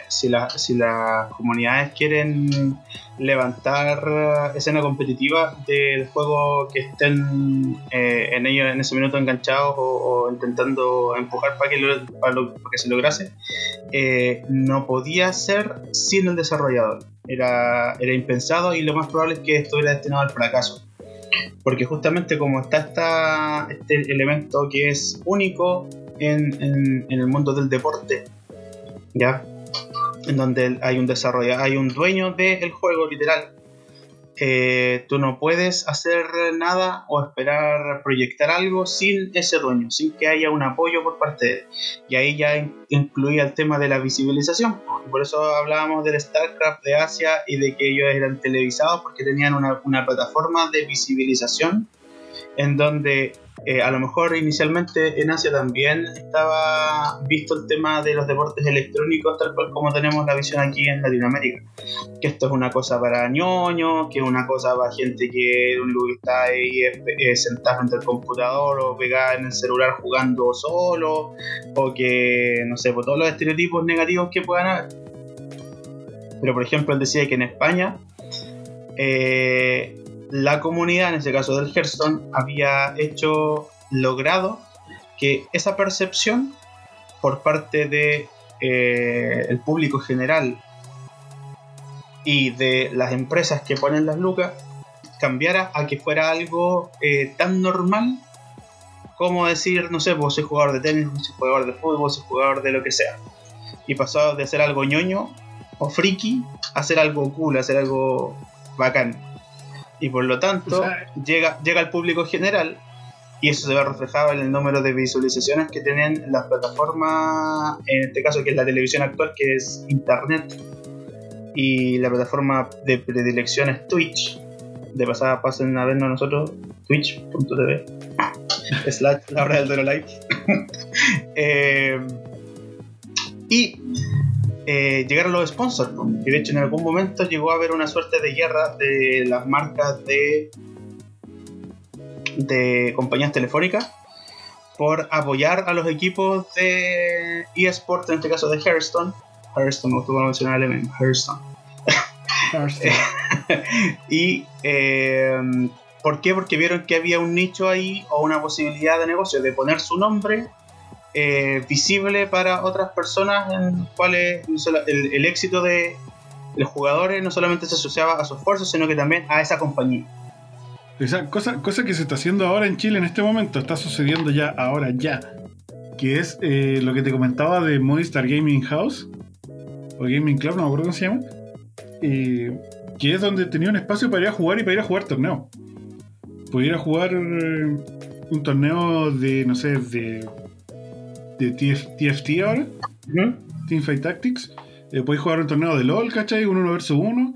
si, la- si las comunidades quieren levantar escena competitiva del juego que estén eh, en ellos en ese minuto enganchados o, o intentando empujar para que, lo- para lo- para que se lograse, eh, no podía ser sin el desarrollador. Era, era impensado y lo más probable es que estuviera destinado al fracaso. Porque justamente como está esta, este elemento que es único en, en- el mundo del deporte, ¿ya? En donde hay un desarrollador, hay un dueño del juego, literal. Eh, tú no puedes hacer nada o esperar proyectar algo sin ese dueño, sin que haya un apoyo por parte de él. Y ahí ya in- incluía el tema de la visibilización. Por eso hablábamos del StarCraft de Asia y de que ellos eran televisados porque tenían una, una plataforma de visibilización en donde Eh, a lo mejor inicialmente en Asia también estaba visto el tema de los deportes electrónicos, tal cual como tenemos la visión aquí en Latinoamérica. Que esto es una cosa para ñoños, que es una cosa para gente que lo único que está ahí es, sentado frente al computador o pegada en el celular jugando solo, o que, no sé, por todos los estereotipos negativos que puedan haber. Pero por ejemplo, él decía que en España eh, la comunidad, en este caso del Hearthstone, había hecho, logrado que esa percepción por parte de eh, el público general y de las empresas que ponen las lucas cambiara a que fuera algo eh, tan normal como decir, no sé, vos soy jugador de tenis, vos soy jugador de fútbol, soy jugador de lo que sea. Y pasó de ser algo ñoño o friki a ser algo cool, a ser algo bacán. Y por lo tanto, llega, llega al público general y eso se ve reflejado en el número de visualizaciones que tienen las plataformas, en este caso que es la televisión actual, que es Internet, y la plataforma de predilección es Twitch. De pasada pasen a vernos nosotros, twitch.tv [laughs] slash la hora del live. [laughs] eh, y eh, llegaron los sponsors. Y de hecho, en algún momento llegó a haber una suerte de guerra de las marcas de, de compañías telefónicas por apoyar a los equipos de eSport, en este caso de Hearthstone. Hearthstone, me gustó mencionar el MM, Hearthstone. [laughs] y eh, ¿por qué? Porque vieron que había un nicho ahí o una posibilidad de negocio de poner su nombre eh, visible para otras personas en cuales el, éxito de los jugadores no solamente se asociaba a su esfuerzo, sino que también a esa compañía. Esa cosa, cosa que se está haciendo ahora en Chile en este momento, está sucediendo ya, ahora ya. Que es eh, lo que te comentaba de Movistar Gaming House, o Gaming Club, no me acuerdo cómo se llama. Eh, que es donde tenía un espacio para ir a jugar y para ir a jugar torneo. Podía ir a jugar un torneo de, no sé, de de TFT ahora, Teamfight Tactics. Eh, podéis jugar un torneo de LOL, ¿cachai? Un 1 vs 1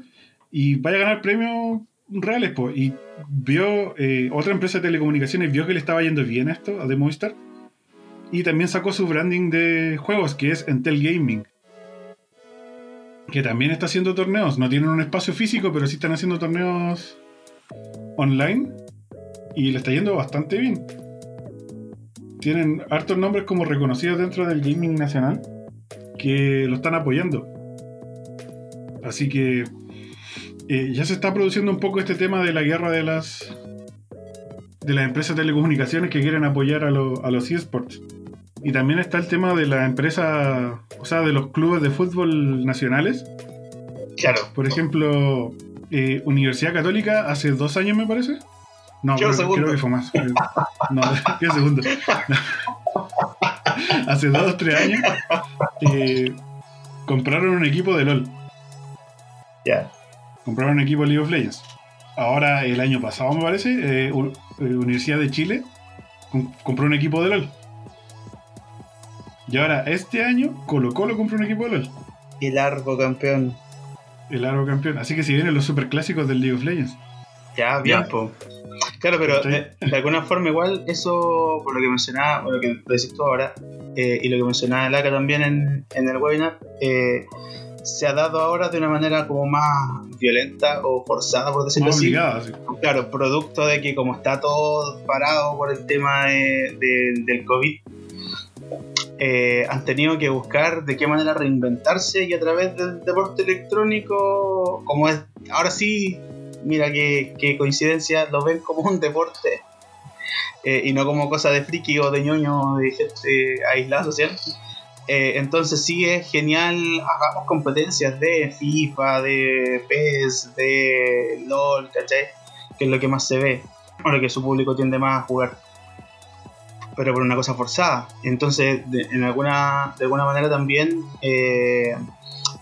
y vaya a ganar premios reales, pues. Y vio, eh, otra empresa de telecomunicaciones vio que le estaba yendo bien esto, a The Movistar. Y también sacó su branding de juegos, que es Entel Gaming. Que también está haciendo torneos. No tienen un espacio físico, pero sí están haciendo torneos online. Y le está yendo bastante bien tienen hartos nombres como reconocidos dentro del gaming nacional que lo están apoyando. Así que eh, ya se está produciendo un poco este tema de la guerra de las de las empresas de telecomunicaciones que quieren apoyar a, los eSports. Y también está el tema de la empresa, o sea, de los clubes de fútbol nacionales. Claro. Por ejemplo, eh, Universidad Católica hace dos años me parece no, creo, creo, que fue más. No, [laughs] ¿qué segundo? [laughs] Hace dos o tres años eh, compraron un equipo de LOL. Ya. Compraron un equipo de League of Legends. Ahora, el año pasado, me parece, eh, eh, Universidad de Chile compró un equipo de LOL. Y ahora, este año, Colo Colo compró un equipo de LOL. El Arbo campeón. El Arbo campeón. Así que si vienen los superclásicos del League of Legends. Ya, bien, po. Claro, pero de, alguna forma igual eso, por lo que mencionaba, por lo que decís tú ahora, eh, y lo que mencionaba Laca también en, en el webinar, eh, se ha dado ahora de una manera como más violenta o forzada, por decirlo así. Claro, producto de que como está todo parado por el tema del COVID, eh, han tenido que buscar de qué manera reinventarse y a través del deporte electrónico, como es ahora sí mira qué, coincidencia, lo ven como un deporte eh, y no como cosa de friki o de ñoño de gente aislada social. Eh, entonces sí es genial, hagamos competencias de FIFA, de PES, de LOL, ¿cachai? Que es lo que más se ve, o lo que su público tiende más a jugar. Pero por una cosa forzada. Entonces, en alguna, de alguna manera también eh,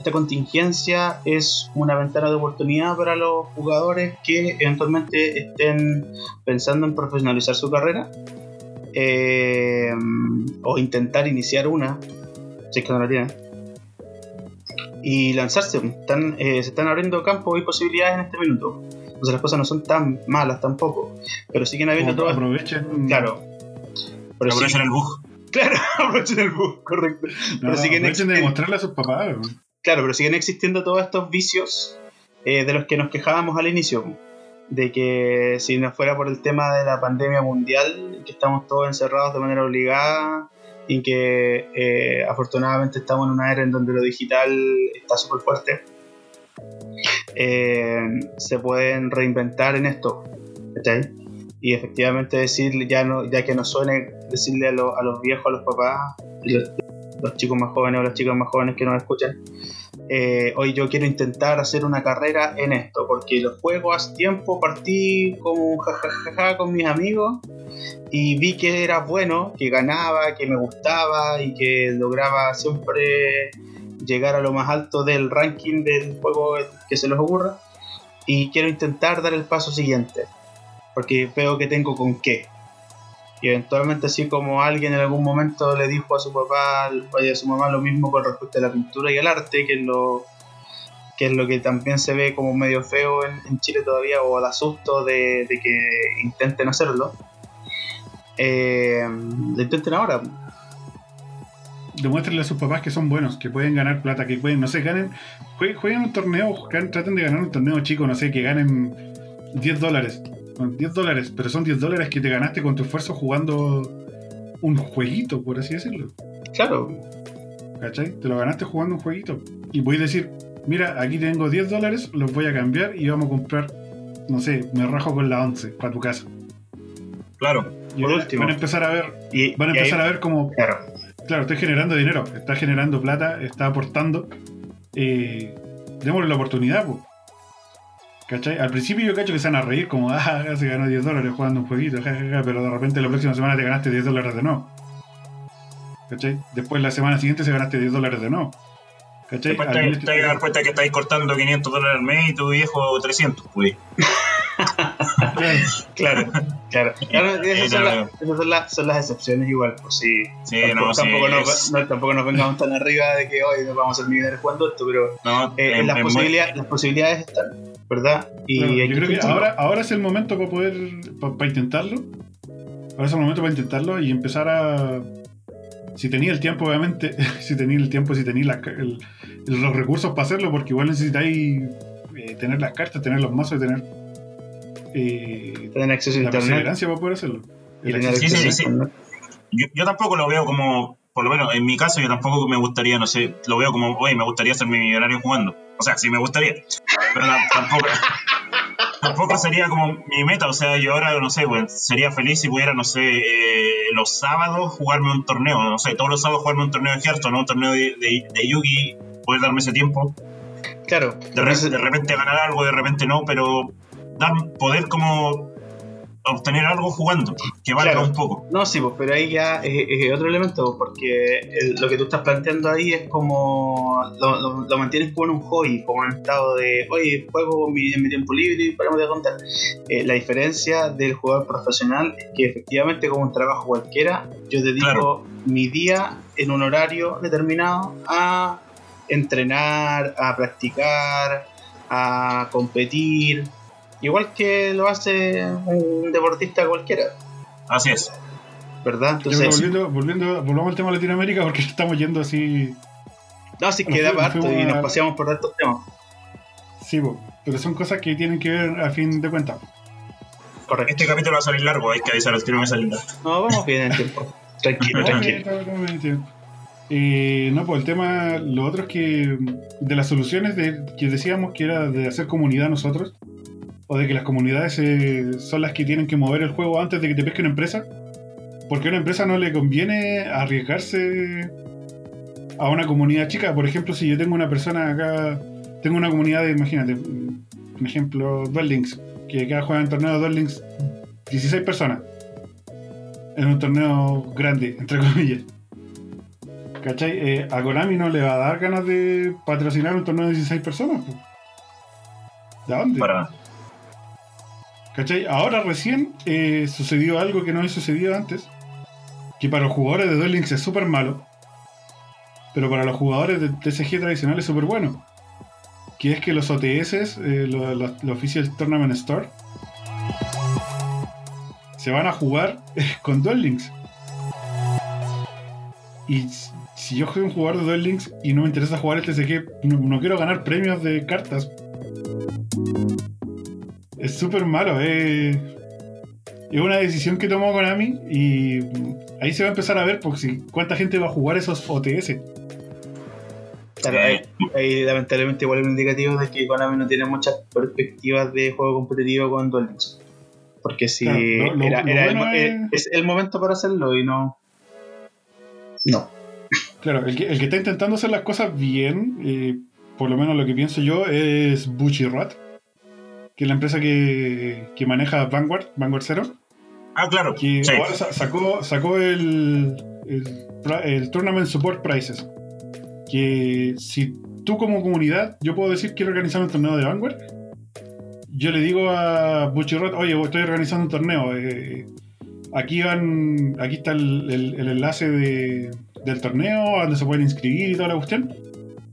esta contingencia es una ventana de oportunidad para los jugadores que eventualmente estén pensando en profesionalizar su carrera eh, o intentar iniciar una, si es que no la tienen, y lanzarse. Están, eh, se están abriendo campos y posibilidades en este minuto. Entonces las cosas no son tan malas tampoco, pero siguen habiendo todo. Aprovechen. Claro, Pero sí- el bug. Claro, [laughs] aprovechen el bug, correcto. No, Pero siguen aprovechen de mostrarle a sus papás. Claro, pero siguen existiendo todos estos vicios eh, de los que nos quejábamos al inicio. De que si no fuera por el tema de la pandemia mundial, que estamos todos encerrados de manera obligada y que eh, afortunadamente estamos en una era en donde lo digital está súper fuerte, eh, se pueden reinventar en esto. ¿cachai? Y efectivamente decirle, ya, no, ya que no suene decirle a, lo- a los viejos, a los papás, los, los chicos más jóvenes o las chicas más jóvenes que nos escuchan, eh, hoy yo quiero intentar hacer una carrera en esto, porque los juego hace tiempo, partí como un jajajaja con mis amigos y vi que era bueno, que ganaba, que me gustaba y que lograba siempre llegar a lo más alto del ranking del juego que se les ocurra y quiero intentar dar el paso siguiente, porque veo que tengo con qué. Y eventualmente así como alguien en algún momento le dijo a su papá y a su mamá lo mismo con respecto a la pintura y el arte, que es lo que es lo que también se ve como medio feo en, Chile todavía o al asusto de, que intenten hacerlo. Eh, lo intenten ahora. Demuéstrenle a sus papás que son buenos, que pueden ganar plata, que pueden, no sé, ganen, jue- jueguen un torneo, traten de ganar un torneo chico, no sé, que ganen 10 dólares. Con 10 dólares, pero son 10 dólares que te ganaste con tu esfuerzo jugando un jueguito, por así decirlo. Claro, ¿Cachai? Te lo ganaste jugando un jueguito. Y voy a decir, mira, aquí tengo 10 dólares, los voy a cambiar y vamos a comprar, no sé, me rajo con la 11 para tu casa. Claro. Y Por van último. van a empezar a ver, y, van a ahí- empezar a ver como Claro, Claro, estoy generando dinero, está generando plata, está aportando. Eh, démosle la oportunidad, po. ¿Cachai? Al principio yo cacho que se van a reír como, [laughs] ah, se ganó 10 dólares jugando un jueguito, ja, ja, ja", pero de repente la próxima semana te ganaste 10 dólares de nuevo. ¿Cachai? Después la semana siguiente se ganaste 10 dólares de nuevo. ¿Cachai? Después te, te a dar cuenta que estáis cortando 500 dólares al mes y tu viejo 300, pues. Claro, claro. Claro, esas, son, no, las- no. esas son, las, son las excepciones igual, pues sí. Sí, tampoco, no, sí, tampoco, nos, es- no, tampoco nos vengamos tan arriba de que hoy nos vamos a ser millonarios jugando esto, pero No, eh, es- las, es muy- posibilidades, las posibilidades están, ¿verdad? Y yo creo que ahora, ahora es el momento para poder, para intentarlo. Ahora es el momento para intentarlo y empezar a... Si tenía el tiempo, obviamente, [laughs] si tenía el tiempo, si tenía la el- los recursos para hacerlo, porque igual necesitáis eh, tener las cartas, tener los mazos y tener eh, Tener acceso a la internet. poder hacerlo. Y El tener acceso- Sí, acceso sí, a sí. internet. yo, yo tampoco lo veo como, por lo menos en mi caso, yo tampoco me gustaría, no sé, lo veo como, oye, me gustaría ser mi millonario jugando. O sea, sí me gustaría, pero tam- tampoco, [laughs] tampoco sería como mi meta. O sea, yo ahora, no sé, pues, sería feliz si pudiera, no sé, eh, los sábados jugarme un torneo, no sé, todos los sábados jugarme un torneo de Hearthstone, un torneo de, de, de Yugi, poder darme ese tiempo. Claro, De, re- de repente ganar algo, de repente no, pero dar, poder como obtener algo jugando, que valga Claro. un poco. No, sí, pues, pero ahí ya es, es otro elemento, porque el- lo que tú estás planteando ahí es como lo, lo- lo mantienes como en un hobby, como en un estado de, oye, juego mi- en mi tiempo libre y paramos de contar. Eh, la diferencia del jugador profesional es que efectivamente como un trabajo cualquiera, yo dedico Claro. mi día en un horario determinado a entrenar, a practicar, a competir, igual que lo hace un deportista cualquiera, Así es. ¿verdad? Entonces, volviendo, volviendo, volvamos al tema de Latinoamérica porque estamos yendo así. No, Nos que da fuimos y a- nos paseamos por estos temas. Sí, pero son cosas que tienen que ver a fin de cuentas. Correcto. Este capítulo va a salir largo, hay que avisar al tiro que salir largo. No, vamos bien en tiempo. [laughs] Tranquilo, tranquilo. Eh, no, pues el tema, lo otro es que de las soluciones de, que decíamos que era de hacer comunidad nosotros, o de que las comunidades eh, son las que tienen que mover el juego antes de que te pesque una empresa, porque a una empresa no le conviene arriesgarse a una comunidad chica. Por ejemplo, si yo tengo una persona acá, tengo una comunidad de, imagínate, un ejemplo, Duel Links, que acá juegan torneo de Duel Links 16 personas en un torneo grande, entre [laughs] comillas. ¿Cachai? Eh, a Konami no le va a dar ganas de patrocinar un torneo de 16 personas. ¿De dónde? Para. ¿Cachai? Ahora recién eh, sucedió algo que no había sucedido antes. Que para los jugadores de Duel Links es súper malo. Pero para los jugadores de TCG tradicional es súper bueno. Que es que los OTS, eh, los, Official Tournament Store, se van a jugar con Duel Links. Y si yo soy un jugador de Duel Links y no me interesa jugar el TCG, no quiero ganar premios de cartas. Es súper malo, eh. Es una decisión que tomó Konami y ahí se va a empezar a ver porque si, cuánta gente va a jugar esos OTS. Claro, ahí, ahí lamentablemente igual es un indicativo de que Konami no tiene muchas perspectivas de juego competitivo con Duel Links. Porque si Claro, lo- lo- era, lo era el, bueno es- es el momento para hacerlo y no. No. Claro, el que, el que está intentando hacer las cosas bien, eh, por lo menos lo que pienso yo, es Buchirat, que es la empresa que, que maneja Vanguard, Vanguard Zero, Ah, claro. que Sí. ahora sa- sacó, sacó el, el, el Tournament Support Prices. Que si tú como comunidad, yo puedo decir quiero organizar un torneo de Vanguard, yo le digo a Buchirat, oye, estoy organizando un torneo, eh, aquí van, aquí está el, el- enlace de- del torneo, donde se pueden inscribir y toda la cuestión.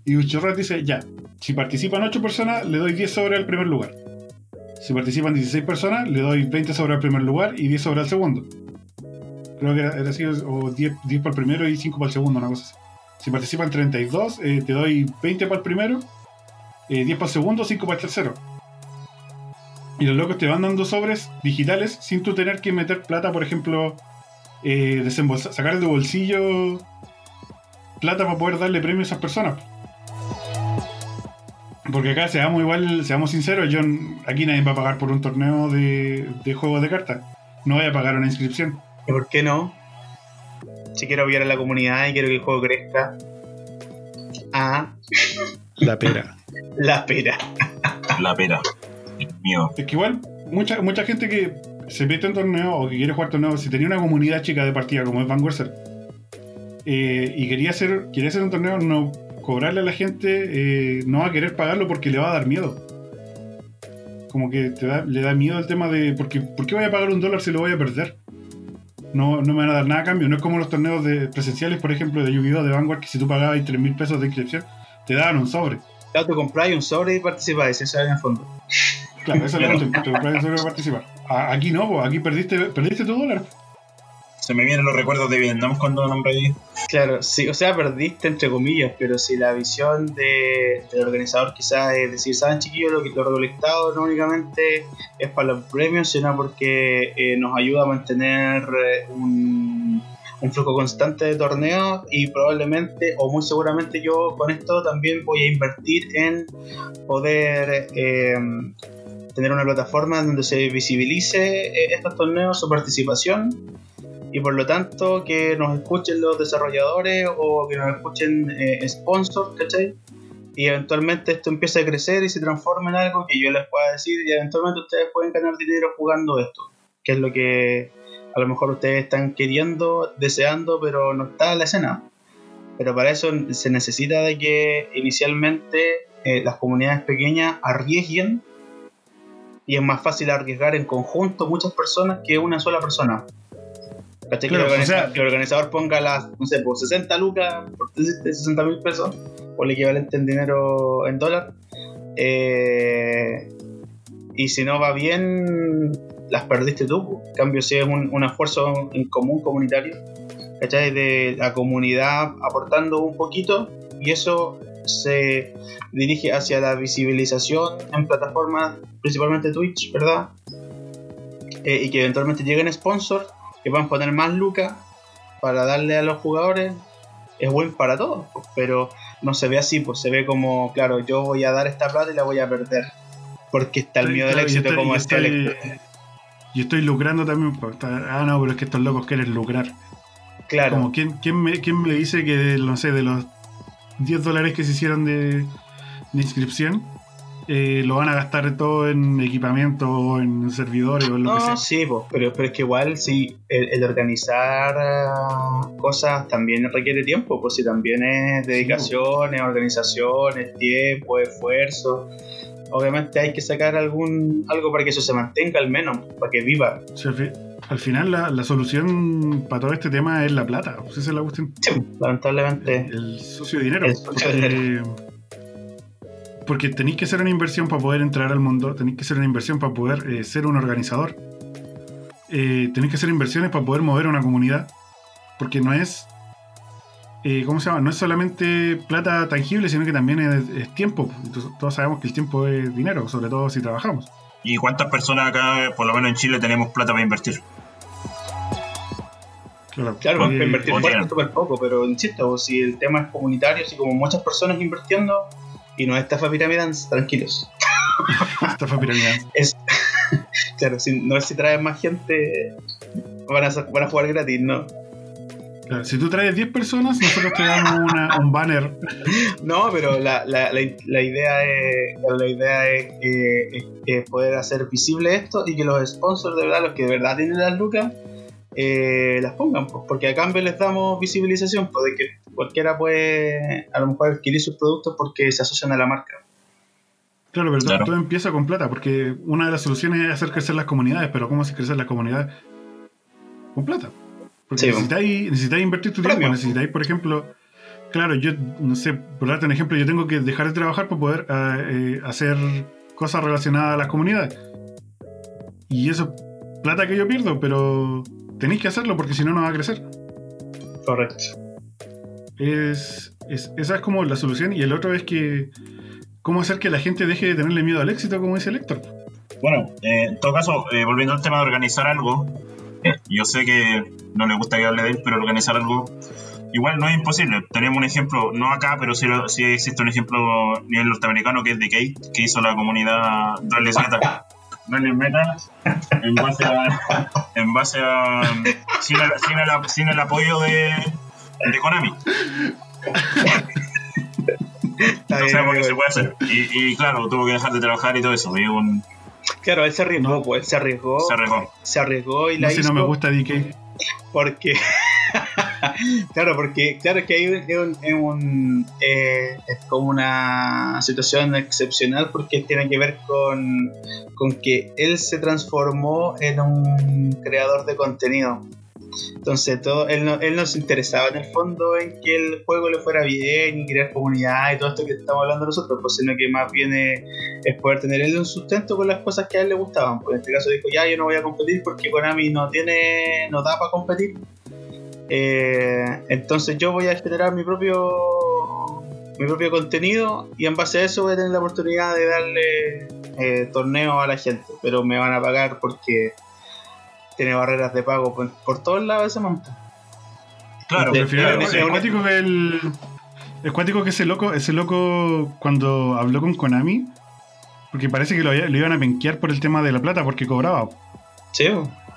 Y Buchirat dice, ya, si participan 8 personas, le doy 10 sobre el primer lugar. Si participan 16 personas, le doy 20 sobre el primer lugar y 10 sobre el segundo. Creo que era, era así, o 10, 10 para el primero y 5 para el segundo, una cosa así. Si participan 32, eh, te doy 20 para el primero, eh, 10 para el segundo, 5 para el tercero. Y los locos te van dando sobres digitales sin tú tener que meter plata, por ejemplo, eh, sacar de tu bolsillo plata para poder darle premio a esas personas. Porque acá, seamos igual, seamos sinceros, yo aquí nadie va a pagar por un torneo de, de juegos de cartas. No voy a pagar una inscripción. ¿Y por qué no? Si quiero apoyar a la comunidad y quiero que el juego crezca. Ah, La pera. [laughs] la pera. La pera. Dios mío. Es que igual, mucha, mucha gente que se mete en torneo o que quiere jugar torneo, si tenía una comunidad chica de partida como es Vanguard Zero, eh, y quería hacer, quería hacer un torneo, no cobrarle a la gente, eh, no va a querer pagarlo porque le va a dar miedo. Como que te da, le da miedo el tema de, porque, ¿por qué voy a pagar un dólar si lo voy a perder? No, no me van a dar nada a cambio. No es como los torneos de, presenciales, por ejemplo, de Yu-Gi-Oh! de Vanguard, que si tú pagabas 3 mil pesos de inscripción, te daban un sobre. Claro, tú compráis un sobre y participáis, eso es en el fondo. Claro, eso es lo que te compras sobre participar. A- Aquí no, pues, aquí perdiste, perdiste tu dólar. Se me vienen los recuerdos de Vietnam cuando nombré. Claro, sí, o sea, perdiste entre comillas, pero si la visión de, del organizador quizás es decir, saben chiquillos, lo, que- lo recolectado no únicamente es para los premios, sino porque eh, nos ayuda a mantener eh, un, un flujo constante de torneos y probablemente, o muy seguramente yo con esto también voy a invertir en poder eh, tener una plataforma donde se visibilice eh, estos torneos, su participación y por lo tanto que nos escuchen los desarrolladores o que nos escuchen eh, sponsors, ¿cachai? Y eventualmente esto empieza a crecer y se transforma en algo que yo les pueda decir y eventualmente ustedes pueden ganar dinero jugando esto, que es lo que a lo mejor ustedes están queriendo, deseando, pero no está en la escena. Pero para eso se necesita de que inicialmente eh, las comunidades pequeñas arriesguen y es más fácil arriesgar en conjunto muchas personas que una sola persona. ¿Cachai? Claro, que, el o sea- organiza- que el organizador ponga las, no sé, por 60 lucas, por 60 mil pesos, o el equivalente en dinero en dólar. Eh, y si no va bien, las perdiste tú. po. En cambio, si es un, un esfuerzo en común comunitario, ¿cachai? De la comunidad aportando un poquito, y eso se dirige hacia la visibilización en plataformas, principalmente Twitch, ¿verdad? Eh, y que eventualmente lleguen sponsors que a poner más lucas para darle a los jugadores, es bueno para todos, pues, pero no se ve así, pues se ve como, claro, yo voy a dar esta plata y la voy a perder, porque está el miedo del Claro, éxito, estoy- como decía el estoy- experto. Y estoy lucrando también. pues, está- Ah, no, pero es que estos locos quieren lucrar. Claro, Como, ¿quién, quién, me, quién me dice que, de, no sé, de los 10 dólares que se hicieron de, de inscripción, eh, lo van a gastar todo en equipamiento, o en servidores o en lo que sea? no, sí, pues, pero, pero es que igual sí, el, el organizar ah, cosas también requiere tiempo, pues si también es dedicación, es organización, es tiempo, esfuerzo. Obviamente hay que sacar algún algo para que eso se mantenga al menos, para que viva. Al, fi- al final la, la solución para todo este tema es la plata. pues esa es la cuestión. Sí, [laughs] lamentablemente. El socio dinero. El socio de porque, porque tenéis que hacer una inversión para poder entrar al mundo, tenéis que hacer una inversión para poder eh, ser un organizador. Eh, tenéis que hacer inversiones para poder mover una comunidad. Porque no es. eh, ¿cómo se llama? No es solamente plata tangible, sino que también es, es tiempo. Entonces, todos sabemos que el tiempo es dinero, sobre todo si trabajamos. ¿Y cuántas personas acá, por lo menos en Chile, tenemos plata para invertir? Claro, Claro, para Eh, invertir súper poco, pero insisto, si el tema es comunitario, así como muchas personas invirtiendo y no es estafa piramidal, tranquilos. [laughs] esta fue piramidal. Es, [laughs] claro, si, no es si traes más gente, van a, van a jugar gratis, ¿no? Claro, si tú traes 10 personas, nosotros te damos una- un banner. [laughs] No, pero la, la, la, la idea es la idea es, es- es poder hacer visible esto y que los sponsors de verdad, los que de verdad tienen las lucas, eh, las pongan, pues, porque a cambio les damos visibilización, pues, de que cualquiera puede a lo mejor adquirir sus productos porque se asocian a la marca. Claro, pero todo- Claro. todo empieza con plata, porque una de las soluciones es hacer crecer las comunidades, pero ¿cómo hacer crecer las comunidades? Con plata. Porque Sí, necesitáis, necesitáis invertir tu tiempo, Premio. necesitáis, por ejemplo, claro, yo, no sé, por darte un ejemplo, yo tengo que dejar de trabajar para poder ah, eh, hacer cosas relacionadas a las comunidades. Y eso es plata que yo pierdo, pero tenéis que hacerlo porque si no, no va a crecer. Correcto. Es, es- esa es como la solución. Y el otro es que, ¿cómo hacer que la gente deje de tenerle miedo al éxito, como dice el Héctor? Bueno, eh, en todo caso, eh, volviendo al tema de organizar algo, eh, yo sé que no le gusta que hable de él, pero organizar algo igual no es imposible. Tenemos un ejemplo, no acá, pero sí, lo- sí existe un ejemplo a nivel norteamericano que es Decay, que hizo la comunidad Darles [laughs] Metal. Darles Metal en base a. En base a sin, el, sin el- sin el apoyo de, de Konami. No bien, sabemos qué se puede hacer. Y, y claro, tuvo que dejar de trabajar y todo eso. Y un, Claro, él se arriesgó, No. pues él se arriesgó. se arriesgó. Se arriesgó y la No sé, hizo. no me gusta DK. Porque. [laughs] claro, porque. Claro que hay un. Es, un, es un, eh, es como una situación excepcional porque tiene que ver con. Con que él se transformó en un creador de contenido. Entonces, todo, él, no, él se interesaba en el fondo en que el juego le fuera bien y crear comunidad y todo esto que estamos hablando nosotros, pues, sino que más bien es, es poder tener él un sustento con las cosas que a él le gustaban. Pues en este caso dijo, ya yo no voy a competir porque Konami no tiene, no da para competir. Eh, entonces yo voy a generar mi propio mi propio contenido y en base a eso voy a tener la oportunidad de darle eh, torneos a la gente, pero me van a pagar porque tiene barreras de pago por, por todos lados ese monto. Claro, al final, es cuático que el. Es cuático que ese loco, ese loco cuando habló con Konami, porque parece que lo, había- lo iban a penquear por el tema de la plata, porque cobraba. Sí,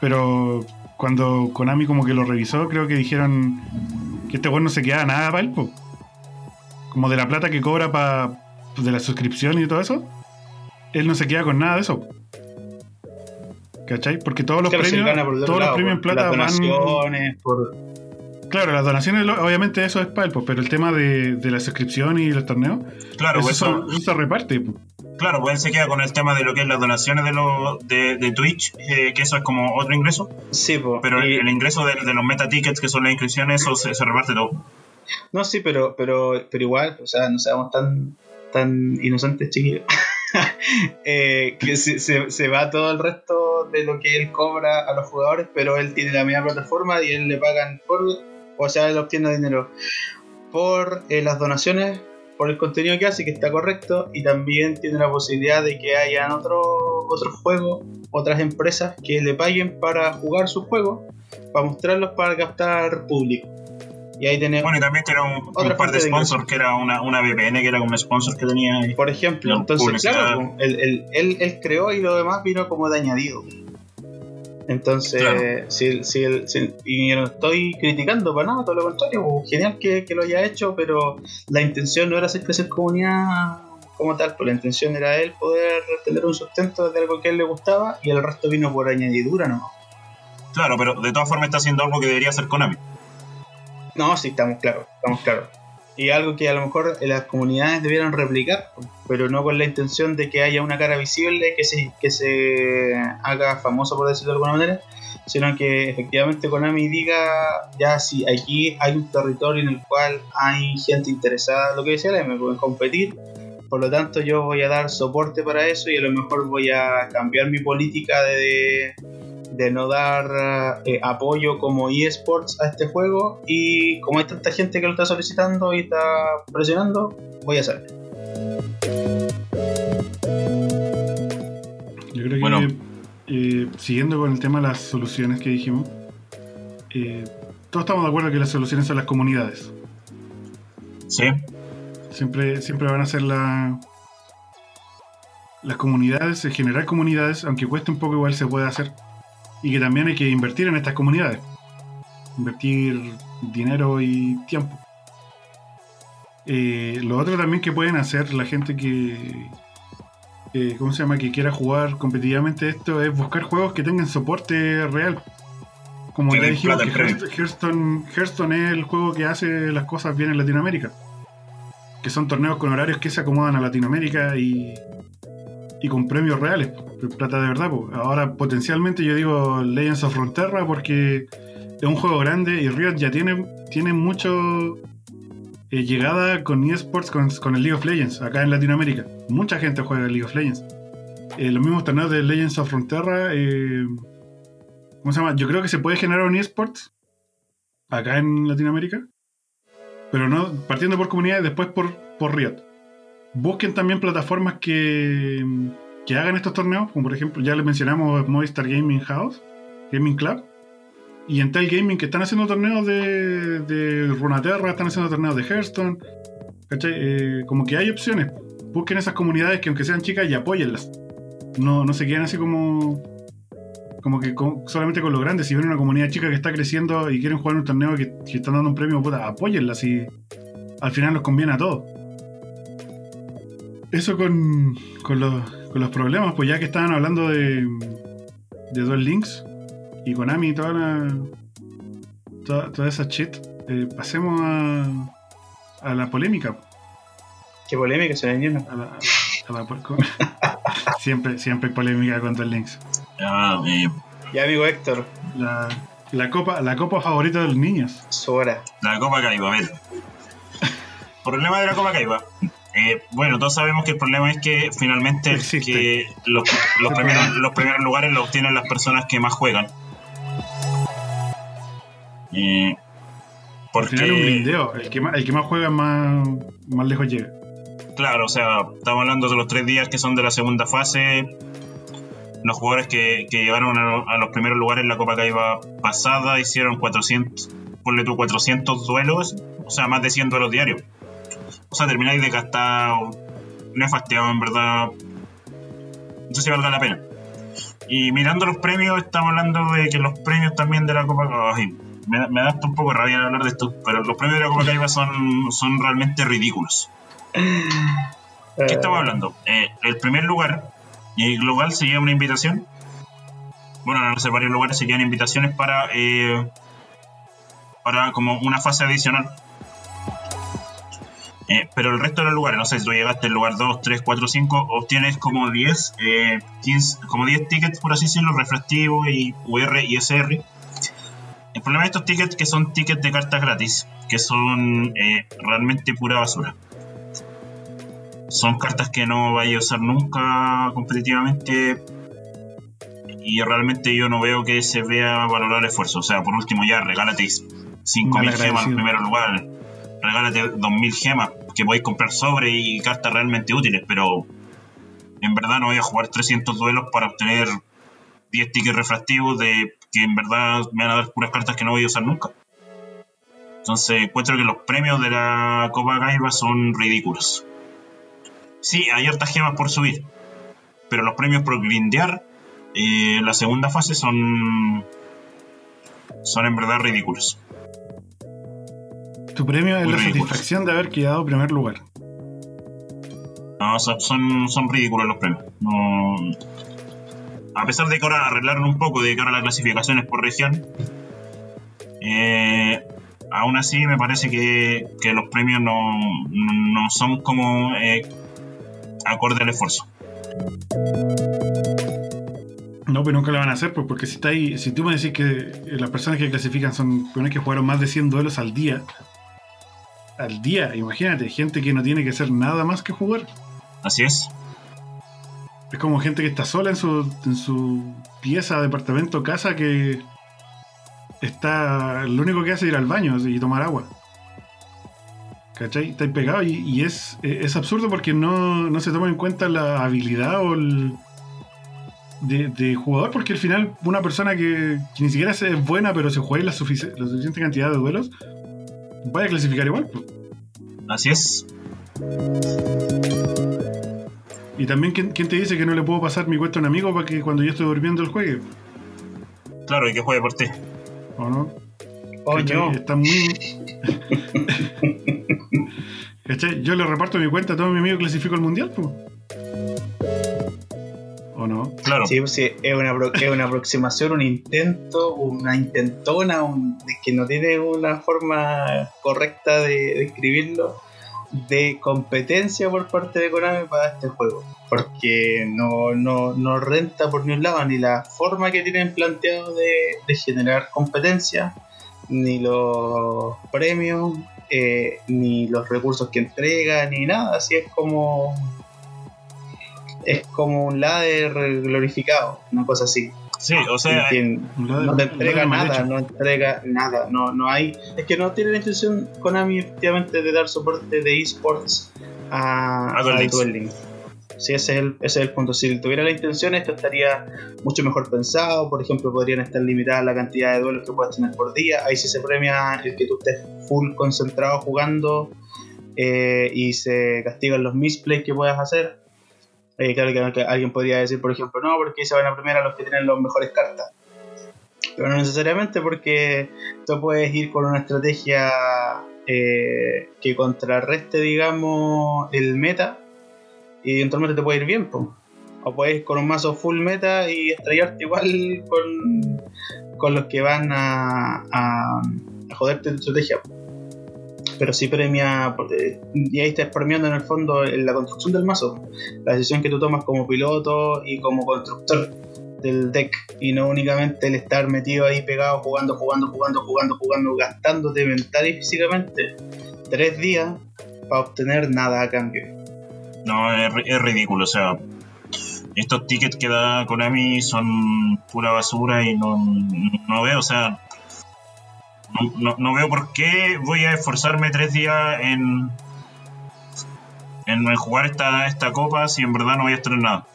Pero cuando Konami como que lo revisó, creo que dijeron que este weón no se quedaba nada para él, po. Como de la plata que cobra para de la suscripción y todo eso, él no se queda con nada de eso. ¿Cachai? Porque todos los Claro, él premios, por todos los lado, premios en por plata las van. donaciones, por Claro, las donaciones, lo- obviamente eso es para él, po, pero el tema de, de la suscripción y los torneos, claro, eso, pues eso, eso se reparte. claro, pues él se queda con el tema de lo que es las donaciones de, los de, de Twitch, eh, que eso es como otro ingreso, Sí, po. pero el, Y- el ingreso de, de los meta tickets, que son las inscripciones, eso se, se reparte todo. No, sí, pero, pero, pero igual, o sea, no seamos tan, tan inocentes, chiquillos. [laughs] [laughs] Eh, que se, se, se va todo el resto de lo que él cobra a los jugadores, pero él tiene la misma plataforma y él le pagan por, o sea, él obtiene dinero por eh, las donaciones, por el contenido que hace, que está correcto, y también tiene la posibilidad de que hayan otro, otros juegos, otras empresas que le paguen para jugar sus juegos, para mostrarlos para captar público. Y ahí tenemos, Bueno, y también tiene un, un par de sponsors, que era una, una VPN, que era como sponsor que tenía. ahí. Por ejemplo, entonces, claro, él, él- él- él creó y lo demás vino como de añadido. Entonces, Claro. si, si y no estoy criticando para nada, todo lo contrario, genial que, que lo haya hecho, pero la intención no era hacer crecer comunidad como tal, pues la intención era él poder tener un sustento de algo que a él le gustaba y el resto vino por añadidura, ¿no? Claro, pero de todas formas está haciendo algo que debería hacer Konami. No, sí, estamos claros, estamos claros. Y algo que a lo mejor las comunidades debieran replicar, pero no con la intención de que haya una cara visible que se, que se haga famoso, por decirlo de alguna manera, sino que efectivamente Konami diga, ya si aquí hay un territorio en el cual hay gente interesada, lo que decía la M, en competir, por lo tanto yo voy a dar soporte para eso y a lo mejor voy a cambiar mi política de no dar eh, apoyo como eSports a este juego y como hay tanta gente que lo está solicitando y está presionando, voy a hacerlo. Yo creo que Bueno. eh, siguiendo con el tema de las soluciones que dijimos, eh, todos estamos de acuerdo que las soluciones son las comunidades. Sí, Siempre, siempre van a ser la, las comunidades, generar comunidades, aunque cueste un poco igual se puede hacer. Y que también hay que invertir en estas comunidades. Invertir dinero y tiempo. Eh, lo otro también que pueden hacer la gente que, que, ¿cómo se llama? Que quiera jugar competitivamente esto es buscar juegos que tengan soporte real. Como ya dijimos, que Hearthstone- Hearthstone es el juego que hace las cosas bien en Latinoamérica. Que son torneos con horarios que se acomodan a Latinoamérica y, y con premios reales. Plata de verdad. pues. Ahora potencialmente yo digo Legends of Frontera porque es un juego grande y Riot ya tiene, tiene mucho eh, llegada con eSports, con, con el League of Legends, acá en Latinoamérica. Mucha gente juega el League of Legends. Eh, los mismos torneos de Legends of Frontera, eh, ¿cómo se llama? Yo creo que se puede generar un eSports acá en Latinoamérica, pero no partiendo por comunidades, después por, por Riot. Busquen también plataformas que, que hagan estos torneos, como por ejemplo, ya les mencionamos Movistar Gaming House, Gaming Club, y Entel Gaming que están haciendo torneos de, de Runaterra, están haciendo torneos de Hearthstone. Eh, como que hay opciones. Busquen esas comunidades que aunque sean chicas y apóyenlas. No, no se queden así como. Como que solamente con lo grande. Si ven una comunidad chica que está creciendo y quieren jugar un torneo que, que están dando un premio, puta, apóyenla si al final nos conviene a todos. Eso con, con, los, con los problemas, pues ya que estaban hablando de, de Duel Links y Konami y toda la. Toda, toda esa shit, eh, pasemos a, a la polémica. Qué polémica se venía. A la, a la [laughs] siempre, siempre hay polémica con Duel Links. ya, eh, Ya, amigo Héctor, La, la copa, la copa favorita de los niños. su hora. la Copa Caiba, a ver. Problema de la Copa Caiba. Eh, bueno, todos sabemos que el problema es que finalmente que los, los primeros, los primeros lugares los obtienen las personas que más juegan. Eh, Al final es un porque, blindeo. El que más, el que más juega más, más lejos llega. claro, o sea, estamos hablando de los tres días que son de la segunda fase. Los jugadores que, que llegaron a los primeros lugares en la Copa Caiba pasada hicieron 400, ponle tú 400 duelos, o sea, más de 100 duelos diarios. O sea, termináis desgastado, nefasteado en verdad. No sé si valga la pena. Y mirando los premios, estamos hablando de que los premios también de la Copa ay, me, da- me da hasta un poco de rabia hablar de esto, pero los premios de la Copa Caiba son, son realmente ridículos. ¿Qué estamos hablando? Eh, el primer lugar, y el global se lleva una invitación. Bueno, no sé, varios lugares se llevan invitaciones para, eh, para como una fase adicional. Eh, pero el resto de los lugares, no sé, si tú llegaste al lugar 2, 3, 4, 5, obtienes como 10, eh, 15, como 10 tickets, por así decirlo, refractivos y UR y SR. El problema de estos tickets que son tickets de cartas gratis, que son eh, realmente pura basura son cartas que no vaya a usar nunca competitivamente y realmente yo no veo que se vea valorar el esfuerzo. O sea, por último ya, regálate 5.000 gemas en primer lugar, regálate 2.000 gemas que podéis comprar sobre y cartas realmente útiles, pero en verdad no voy a jugar 300 duelos para obtener 10 tickets refractivos de que en verdad me van a dar puras cartas que no voy a usar nunca. Entonces encuentro que los premios de la Copa Gaiba son ridículos. Sí, hay hartas gemas por subir. Pero los premios por grindear eh, la segunda fase son. son en verdad ridículos. Tu premio es la ridículos. satisfacción de haber quedado primer lugar. No, son, son, ridículos los premios. No, a pesar de que ahora arreglaron un poco de cara a las clasificaciones por región, eh, aún así me parece que, que los premios no, no son como eh, acorde al esfuerzo. No, pues nunca lo van a hacer, pues, porque si está ahí, si tú me decís que las personas que clasifican son personas que jugaron más de 100 duelos al día, al día, imagínate, gente que no tiene que hacer nada más que jugar. Así es. Es como gente que está sola en su, en su pieza, departamento, casa, que está. Lo único que hace es ir al baño y tomar agua. ¿Cachai? Está pegado y, y es, es absurdo porque no, no se toma en cuenta la habilidad o el. De, de jugador, porque al final una persona que, que ni siquiera es buena, pero se juega la, la suficiente cantidad de duelos, vaya a clasificar igual. pues. Así es. Y también, ¿quién, quién te dice que no le puedo pasar mi cuenta a un amigo para que cuando yo estoy durmiendo él juegue? Claro, y que juegue por ti. ¿O no? Oh, no. Está muy. [laughs] ¿Cachai? Yo le reparto mi cuenta a todos mis amigos y clasifico al mundial, pues. ¿O no? Claro. Sí, pues sí, es una, es una aproximación, un intento, una intentona, un- de que no tiene una forma correcta de, de escribirlo, de competencia por parte de Konami para este juego. Porque no, no, no renta por ni un lado, ni la forma que tienen planteado de, de generar competencia, ni los premios, eh, ni los recursos que entrega, ni nada. Así es como es como un ladder glorificado, una cosa así. Sí, o sea, ladder- no te entrega nada, no entrega nada, no, no hay. Es que no tiene la intención Konami efectivamente de dar soporte de esports a, A Duel al Links. Duel Links. Sí, ese es, el, ese es el punto. Si tuviera la intención, esto estaría mucho mejor pensado. Por ejemplo, podrían estar limitadas la cantidad de duelos que puedas tener por día. Ahí sí se premia el que tú estés full concentrado jugando eh, y se castigan los misplays que puedas hacer. Eh, claro que, alguien podría decir, por ejemplo, no, porque se van a premiar a los que tienen las mejores cartas. Pero no necesariamente porque tú puedes ir con una estrategia eh, que contrarreste, digamos, el meta y eventualmente te puede ir bien. po. O puedes ir con un mazo full meta y estrellarte igual con, con los que van a, a, a joderte tu estrategia. Pero sí premia, y ahí estás premiando en el fondo la construcción del mazo. La decisión que tú tomas como piloto y como constructor del deck y no únicamente el estar metido ahí pegado jugando, jugando, jugando, jugando, jugando, gastándote mental y físicamente tres días para obtener nada a cambio. no, es, es ridículo. O sea, estos tickets que da Konami son pura basura y no, no veo, o sea, no, no- no veo por qué voy a esforzarme tres días en, en, en jugar esta, esta copa si en verdad no voy a estar en nada.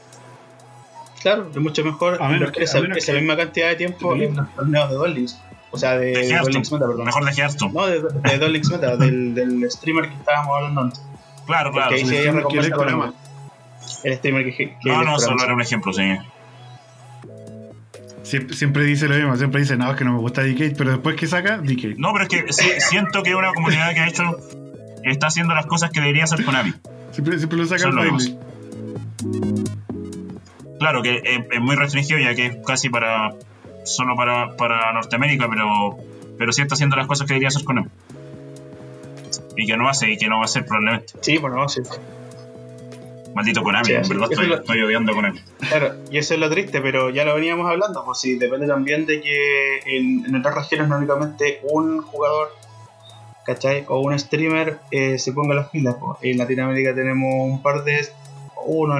Claro, es mucho mejor A menos que- esa, a menos esa que- misma cantidad de tiempo en los torneos de Duel Links. O sea, de, De de Meta, perdón. mejor de Hearthstone. No, de, de Meta, del, del streamer que estábamos hablando antes. Claro, claro. El sí hay streamer que. El streamer que, que No, que no, es solo era un ejemplo, sí. Siempre, siempre dice lo mismo, siempre dice, no, es que no me gusta Decade, pero después que saca, Decade. No, pero es que sí- siento que es una comunidad que ha hecho, está haciendo las cosas que debería hacer Konami. Siempre, siempre lo saca baile. Claro que es, es muy restringido ya que es casi para solo para, para Norteamérica, pero pero sí está haciendo las cosas que debería hacer Konami. Y que no hace y que no va a hacer probablemente. Sí, bueno, sí. Maldito Konami, Sí, en verdad estoy, lo- estoy odiando a Konami. Claro, y eso es lo triste, pero ya lo veníamos hablando, pues sí, depende también de que en, en otras regiones no únicamente un jugador, ¿cachai? O un streamer eh, se ponga las pilas. pues. En Latinoamérica tenemos un par de, uno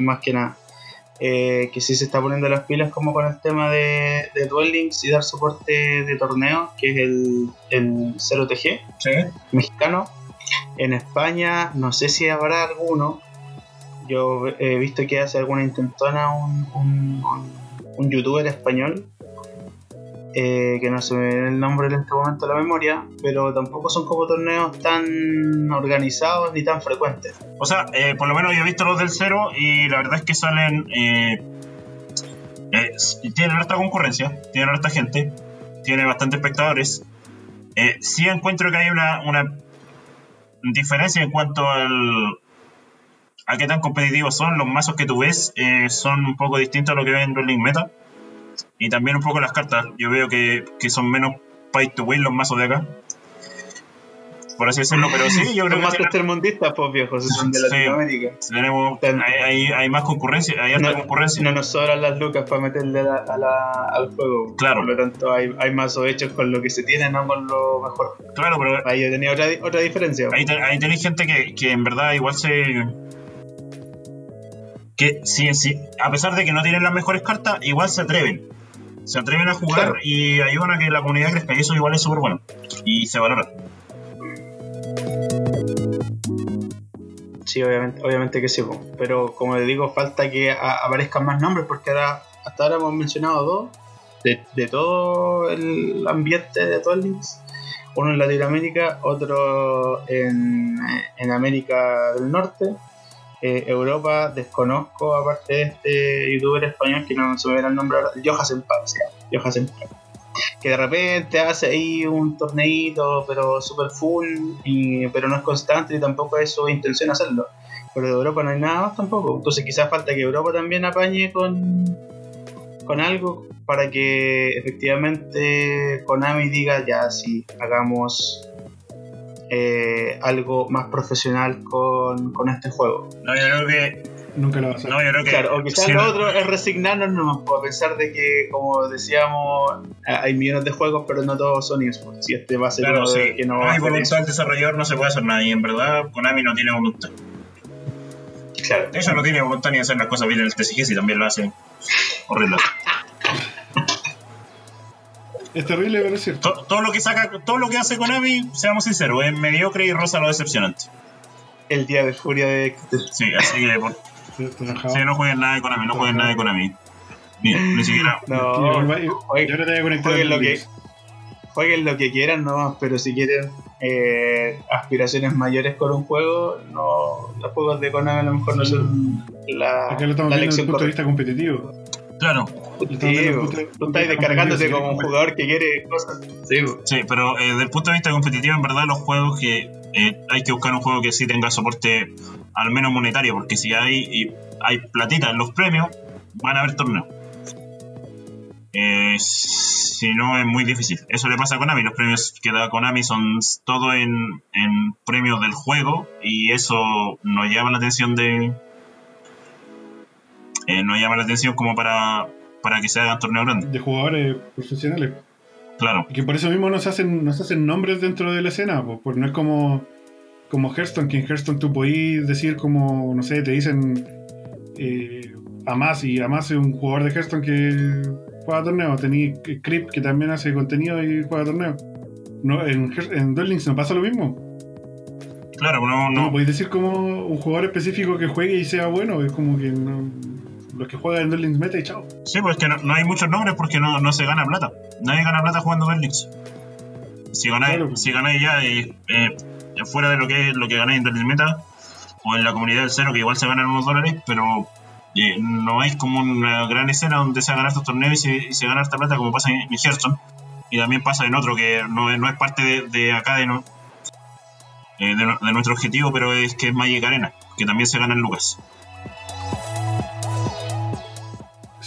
más que nada, eh, que sí se está poniendo las pilas como con el tema de, de Duel Links y dar soporte de torneos, que es el, el 0TG Sí. mexicano. En España no sé si habrá alguno. Yo he visto que hace alguna intentona un, un, youtuber español. eh, que no se me viene el nombre en este momento a la memoria, pero tampoco son como torneos tan organizados ni tan frecuentes. O sea, eh, por lo menos yo he visto los del cero y la verdad es que salen. Eh, eh, tienen harta concurrencia, tienen harta gente, tiene bastantes espectadores. Eh, sí encuentro que hay una, una diferencia en cuanto al a qué tan competitivos son los mazos que tú ves eh, son un poco distintos a lo que ven en Rolling Meta y también un poco las cartas yo veo que, que son menos pay to win los mazos de acá por así decirlo pero sí yo creo Son que más tiene- tercermundistas, pues viejos, son de Sí. Latinoamérica. tenemos Ten- hay, hay, hay más concurrencia hay No, concurrencia no nos sobran las lucas para meterle a la- a la- al juego. Claro. Por lo tanto, hay, hay mazos hechos con lo que se tiene, no con lo mejor. claro pero Ahí tenía otra, otra diferencia. ahí, ahí tenéis gente que, que en verdad igual se que sí, sí, a pesar de que no tienen las mejores cartas, igual se atreven. Se atreven a jugar Claro. y ayudan a que la comunidad crezca. Y eso igual es súper bueno. Y se valora. Sí, obviamente, obviamente que sí, pero como les digo, falta que aparezcan más nombres porque ahora hasta ahora hemos mencionado dos de, de todo el ambiente de todo el Links. Uno en Latinoamérica, otro en, en América del Norte. Eh, Europa, desconozco, aparte de este youtuber español que no se me viene el nombre ahora, Johasen Park, se llama, Johasen Park. Que de repente hace ahí un torneito, pero super full, y, pero no es constante y tampoco es su intención hacerlo. Pero de Europa no hay nada más tampoco. Entonces quizás falta que Europa también apañe con, con algo para que efectivamente Konami diga ya sí, hagamos eh, algo más profesional con, con este juego. No, yo creo que. Nunca lo va a hacer. No, yo creo que. Claro, o quizás sí, lo no- otro es resignarnos nomás, a pesar de que, como decíamos, hay millones de juegos, pero no todos son esports. Si este va a ser Claro, uno de sí. que no no va a hay voluntad del desarrollador, no se puede hacer nada. Y en verdad, Konami no tiene voluntad. Claro. De hecho, no tiene voluntad ni de hacer las cosas bien en el TCG si también lo hace. Horrible. Es terrible, pero es cierto. To- todo lo que saca, todo lo que hace Konami, seamos sinceros, es mediocre y rosa lo decepcionante. El día de furia de. Sí, así que por, sí, no jueguen nada de Konami, no jueguen nada de Konami. Ni, ni siquiera. No, va- y- oye, y ahora te voy a conectar jueguen lo que, Links. jueguen lo que quieran nomás, pero si quieren eh, aspiraciones mayores con un juego, no, los juegos de Konami a lo mejor no son la, Acá lo estamos la viendo desde el punto de vista competitivo. Claro, Sí, tú estás descargándote como un jugador que quiere cosas. Sí, sí, pero eh, desde el punto de vista competitivo, en verdad, los juegos que eh, hay que buscar un juego que sí tenga soporte al menos monetario, porque si hay, y hay platita en los premios, van a haber torneos. Eh, si no, es muy difícil. Eso le pasa a Konami. Los premios que da Konami son todo en, en premios del juego y eso no llama la atención de. Eh, no llama la atención como para, para que se hagan torneos grandes. de jugadores profesionales. Claro, Y que por eso mismo nos hacen, nos hacen nombres dentro de la escena, pues, no es como, como Hearthstone, que en Hearthstone tú podís decir como, no sé, te dicen eh, Amas y Amas es un jugador de Hearthstone que juega torneos, tení Crip que también hace contenido y juega torneos. No, en, en Duel Links no pasa lo mismo. claro, no, No no, podéis decir como un jugador específico que juegue y sea bueno, es como que no, los que juegan en Duel Links meta y chao. Sí, pues es que no, no hay muchos nombres porque no, no se gana plata. Nadie gana plata jugando Duel Links. Si ganáis, Claro. si ganáis ya eh, eh, fuera de lo que lo que ganáis en Duel Links Meta o en la comunidad del cero, que igual se ganan unos dólares, pero eh, no hay como una gran escena donde se ganar estos torneos y se, y se gana esta plata como pasa en, en Hearthstone. Y también pasa en otro que no, es- no es parte de, de acá de, no- de, de nuestro objetivo, pero es que es Magic Arena, que también se gana en Lucas.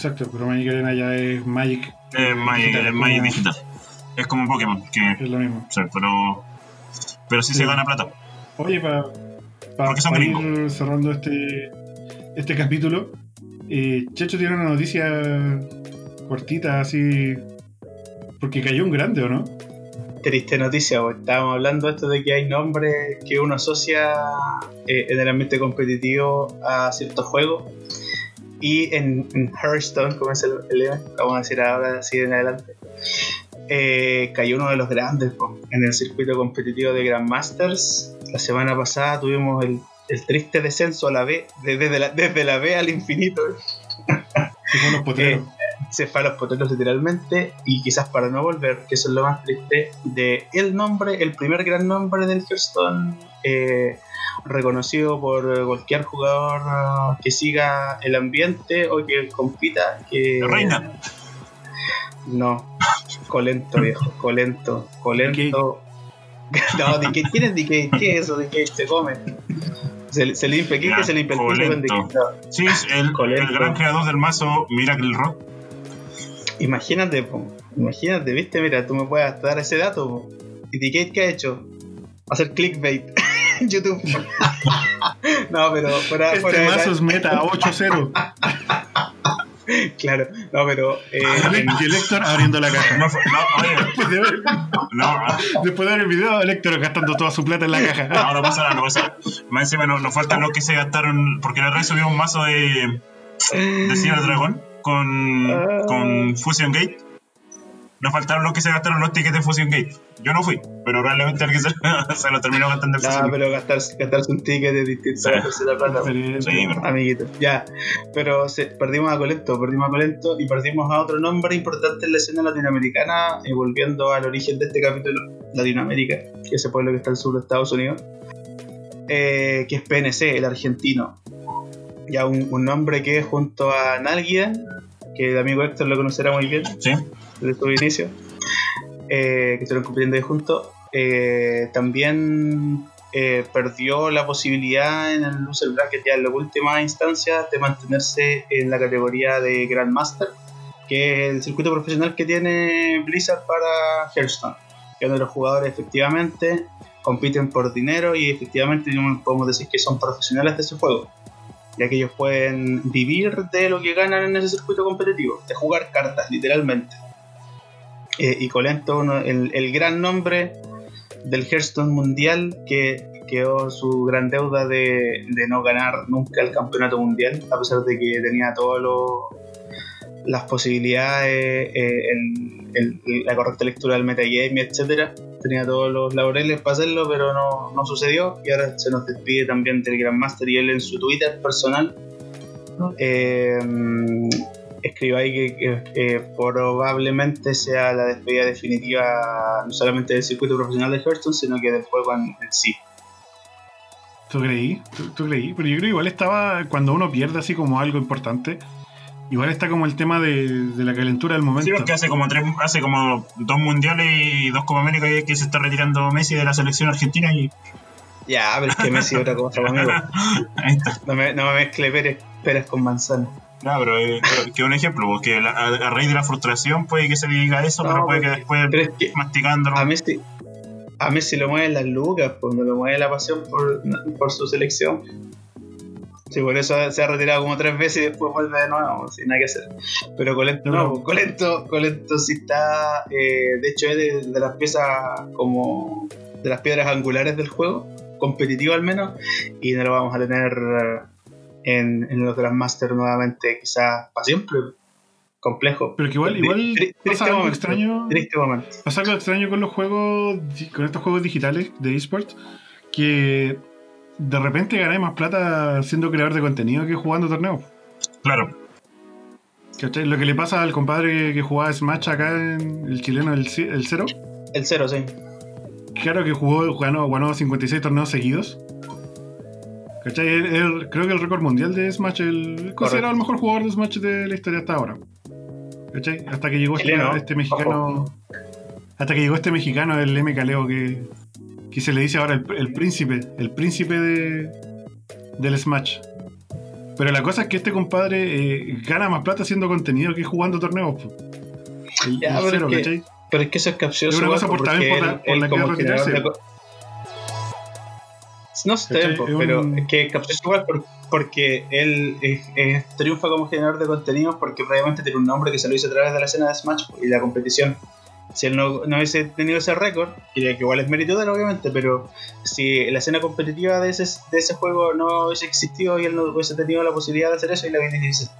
Exacto, pero Magic Arena ya es Magic. Es Magic, digital, es Magic como- digital. Es como Pokémon, que Es lo mismo. Pero. Pero sí, Sí. se gana plata. Oye, para ir cerrando este, este capítulo, eh, Checho tiene una noticia cortita, así. Porque cayó un grande, ¿o no? Triste noticia, bo. estábamos hablando esto de que hay nombres que uno asocia eh, en el ambiente competitivo a ciertos juegos. Y en, en Hearthstone, como es el, el vamos a decir ahora así en adelante, eh, cayó uno de los grandes bo, en el circuito competitivo de Grandmasters. La semana pasada tuvimos el, el triste descenso a la B, de- desde, la, desde la B al infinito. Que fueron los potreros. [laughs] se fue a los potreros literalmente y quizás para no volver, que eso es lo más triste, de el nombre, el primer gran nombre del Hearthstone, eh, reconocido por cualquier jugador ah, que siga el ambiente o que compita, que... Reina. No, colento viejo, colento, colento. [laughs] no, de que tienes de que, ¿qué es eso? De que se come. Se, se limpia aquí, que se limpia el de colento. no. Sí, es el, Colento. el gran creador del mazo Miracle Rock. Imagínate, po. imagínate, viste, mira, tú me puedes dar ese dato. po. ¿Y Decade qué ha hecho? Hacer clickbait [laughs] en YouTube. [laughs] no, pero fuera, Este fuera de mazo es meta 8-0. [laughs] Claro, no, pero. eh, Y el Héctor abriendo la caja. No, Después de ver, no, después de ver el video, el Héctor gastando toda su plata en la caja. no, no pasa nada, no pasa nada. Más encima nos, nos faltan los que se gastaron, porque la red subió un mazo de, de Señor Dragón con, con Fusion Gate. Nos faltaron los que se gastaron los tickets de Fusion Gate. Yo no fui, pero probablemente alguien se, [laughs] se lo terminó gastando el Fusion Gate. pero gastarse, gastarse un ticket es distinto Sí. plata. Amiguito, ya. Pero se- perdimos a Colento, perdimos a Colento y perdimos a otro nombre importante en la escena latinoamericana, y volviendo al origen de este capítulo, Latinoamérica, que es ese pueblo que está al sur de Estados Unidos, eh, que es PNC, el argentino. Ya un, un nombre que junto a Nalguia, que el amigo Héctor lo conocerá muy bien, Sí, desde su inicio, eh, que estuvieron compitiendo ahí juntos, eh, también eh, perdió la posibilidad en el loser bracket ya en la última instancia de mantenerse en la categoría de Grandmaster, que es el circuito profesional que tiene Blizzard para Hearthstone, que donde los jugadores efectivamente compiten por dinero y efectivamente podemos decir que son profesionales de ese juego ya que ellos pueden vivir de lo que ganan en ese circuito competitivo, de jugar cartas, literalmente. Eh, y Colento, uno- el, el gran nombre del Hearthstone mundial, que quedó su gran deuda de, de no ganar nunca el campeonato mundial, a pesar de que tenía todas las posibilidades, eh, el- el- la correcta lectura del metagame, etcétera tenía todos los laureles para hacerlo, pero no, no sucedió. Y ahora se nos despide también del Grandmaster y él en su Twitter personal. eh, escribió ahí que, que- que probablemente sea la despedida definitiva no solamente del circuito profesional de Hearthstone, sino que del juego en, en sí. ¿Tú creí? ¿Tú, tú creí? Pero yo creo que igual estaba, cuando uno pierde así como algo importante, igual está como el tema de, de la calentura del momento. sí, porque hace como tres, hace como dos mundiales y dos Copa América y es que se está retirando Messi de la selección argentina y Ya, pero es que Messi es otra cosa, amigo. [laughs] No me, no me mezcle peras, peras con manzana. No, pero eh, que un ejemplo, porque la- a, a raíz de la frustración puede que se le diga eso, No, pero puede que porque- después Pero es que masticándolo. a Messi, a Messi lo mueven las lucas, pues no lo mueve la pasión por, por su selección. Sí, por eso se ha retirado como tres veces y después vuelve de nuevo, sin nada que hacer. Pero Colento, No, no, pues, Colento, Colento sí está, eh, de hecho es de, de las piezas como, de las piedras angulares del juego, competitivo al menos, y no lo vamos a tener eh, en, en los Grandmaster nuevamente, quizás para siempre. Complejo. Pero que igual, igual triste pasa algo momento, extraño. Triste momento. Pasa algo extraño con los juegos, con estos juegos digitales de esports, que de repente ganáis más plata siendo creador de contenido que jugando torneos. Claro, ¿Cachai? Lo que le pasa al compadre que, jugaba Smash acá, en el chileno, el, el Cero. El cero, sí. Claro que jugó, ganó, ganó 56 torneos seguidos. ¿Cachai? Creo que el récord mundial de Smash, el considerado el mejor jugador de Smash de la historia hasta ahora. ¿Cachai? Hasta que llegó este, este mexicano. Hasta que llegó este mexicano, el M. Caleo, que, que se le dice ahora el, el príncipe. El príncipe de, del Smash. Pero la cosa es que este compadre eh, gana más plata haciendo contenido que jugando torneos. El, Ya, el pero cero, es que-. Pero es que eso es capcioso. Es una cosa por- también por la- por la que va a retirarse. de No sé, ¿Cachai? po, Es un- pero es que capcioso igual por- porque él es- es- triunfa como generador de contenidos porque previamente tiene un nombre que se lo hizo a través de la escena de Smash y la competición. Si él no, no hubiese tenido ese récord, diría que igual es mérito de él, obviamente, pero si la escena competitiva de ese, de ese juego no hubiese existido y él no hubiese tenido la posibilidad de hacer eso y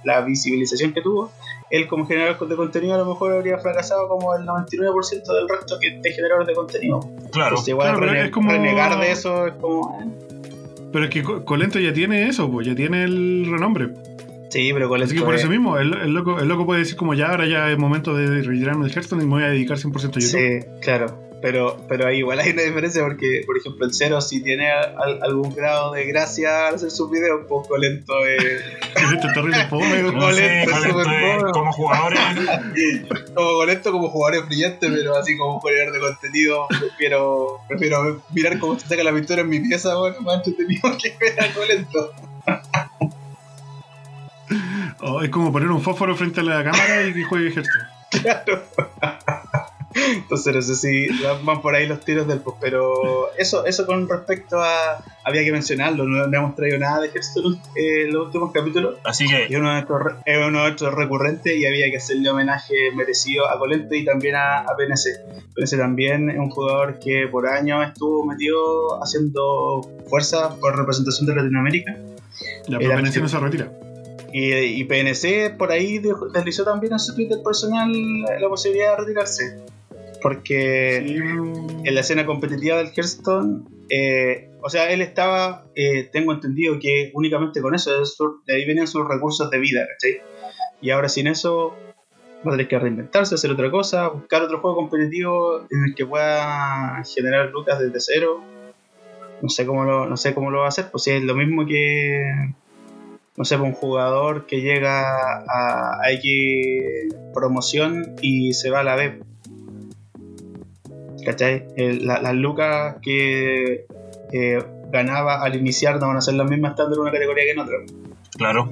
la visibilización que tuvo, él como generador de contenido a lo mejor habría fracasado como el 99% del resto que de generadores de contenido. claro. Entonces igual Claro, rene- es como- renegar de eso es como... Pero es que Co- Colento ya tiene eso, pues ya tiene el renombre. Sí, pero con Así que por eso mismo, el, el loco, el loco puede decir como ya, ahora ya es momento de retirarme del Hearthstone y me voy a dedicar 100% a YouTube. Sí, claro. Pero, pero ahí igual hay una diferencia porque, por ejemplo, el cero si tiene al- algún grado de gracia al hacer sus videos, un poco lento. Eh, Este terrible [laughs] súper es- bueno. como jugadores, [laughs] como esto como jugadores brillantes, pero así como jugador de contenido, prefiero, prefiero mirar cómo se saca la pintura en mi pieza, bueno, más entretenido que ver a Colento. Oh, es como poner un fósforo frente a la cámara y que juegue Hearthstone. [laughs] Claro. Entonces no sé si van por ahí los tiros del post, pero eso, eso con respecto a. Había que mencionarlo, no, no hemos traído nada de Hearthstone eh, en los últimos capítulos. Así Y que, uno de estos re- es uno de estos recurrentes y había que hacerle homenaje merecido a Colente y también a, a PNC. PNC también es un jugador que por años estuvo metido haciendo fuerza por representación de Latinoamérica. La Era PNC que- no se retira. Y, y PNC por ahí deslizó también en su Twitter personal la posibilidad de retirarse. Porque Sí, en la escena competitiva del Hearthstone, eh, o sea, él estaba, eh, tengo entendido que únicamente con eso, de, ahí vienen sus recursos de vida, ¿cachai? Y ahora sin eso va a tener que reinventarse, hacer otra cosa, buscar otro juego competitivo en el que pueda generar lucas desde cero. No sé cómo lo, no sé cómo lo va a hacer, pues si es lo mismo que, no sé, pues un jugador que llega a, a X promoción y se va a la B. ¿Cachai? El- la- las lucas que eh, ganaba al iniciar no van a ser las mismas estando en una categoría que en otra. claro,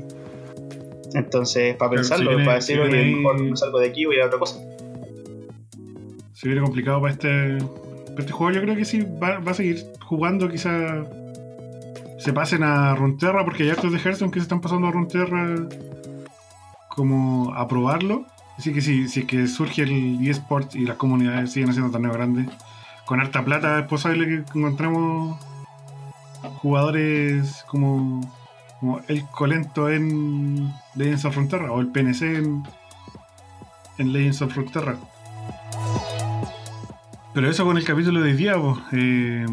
Entonces, para si pensarlo, viene- para decir, si viene mejor me salgo de aquí voy a otra cosa. se viene complicado para este, para este juego. Yo creo que sí va, va a seguir jugando. Quizá se pasen a Runterra, porque hay hartos de Hearthstone que se están pasando a Runterra como a probarlo. Así que sí, si es que surge el eSport y las comunidades siguen haciendo torneos grandes, con harta plata es posible que encontremos jugadores como, el Colento en Legends of Frontera o el PNC en, en Legends of Frontera. Pero eso con el capítulo de día, pues, eh,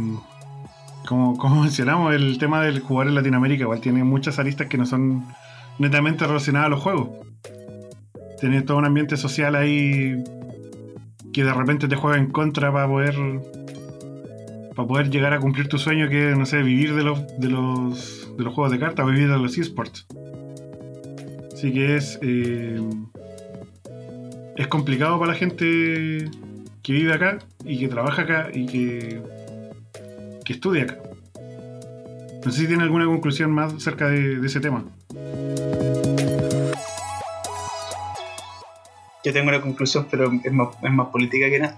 como, como [laughs] mencionamos, el tema del jugar en Latinoamérica igual tiene muchas aristas que no son netamente relacionadas a los juegos. Tiene todo un ambiente social ahí que de repente te juega en contra para poder para poder llegar a cumplir tu sueño que no sé vivir de los de los de los juegos de cartas vivir de los esports. Así que es eh, es complicado para la gente que vive acá y que trabaja acá y que que estudia acá. No sé si tiene alguna conclusión más acerca de ese tema Yo tengo una conclusión, pero es más, política que nada.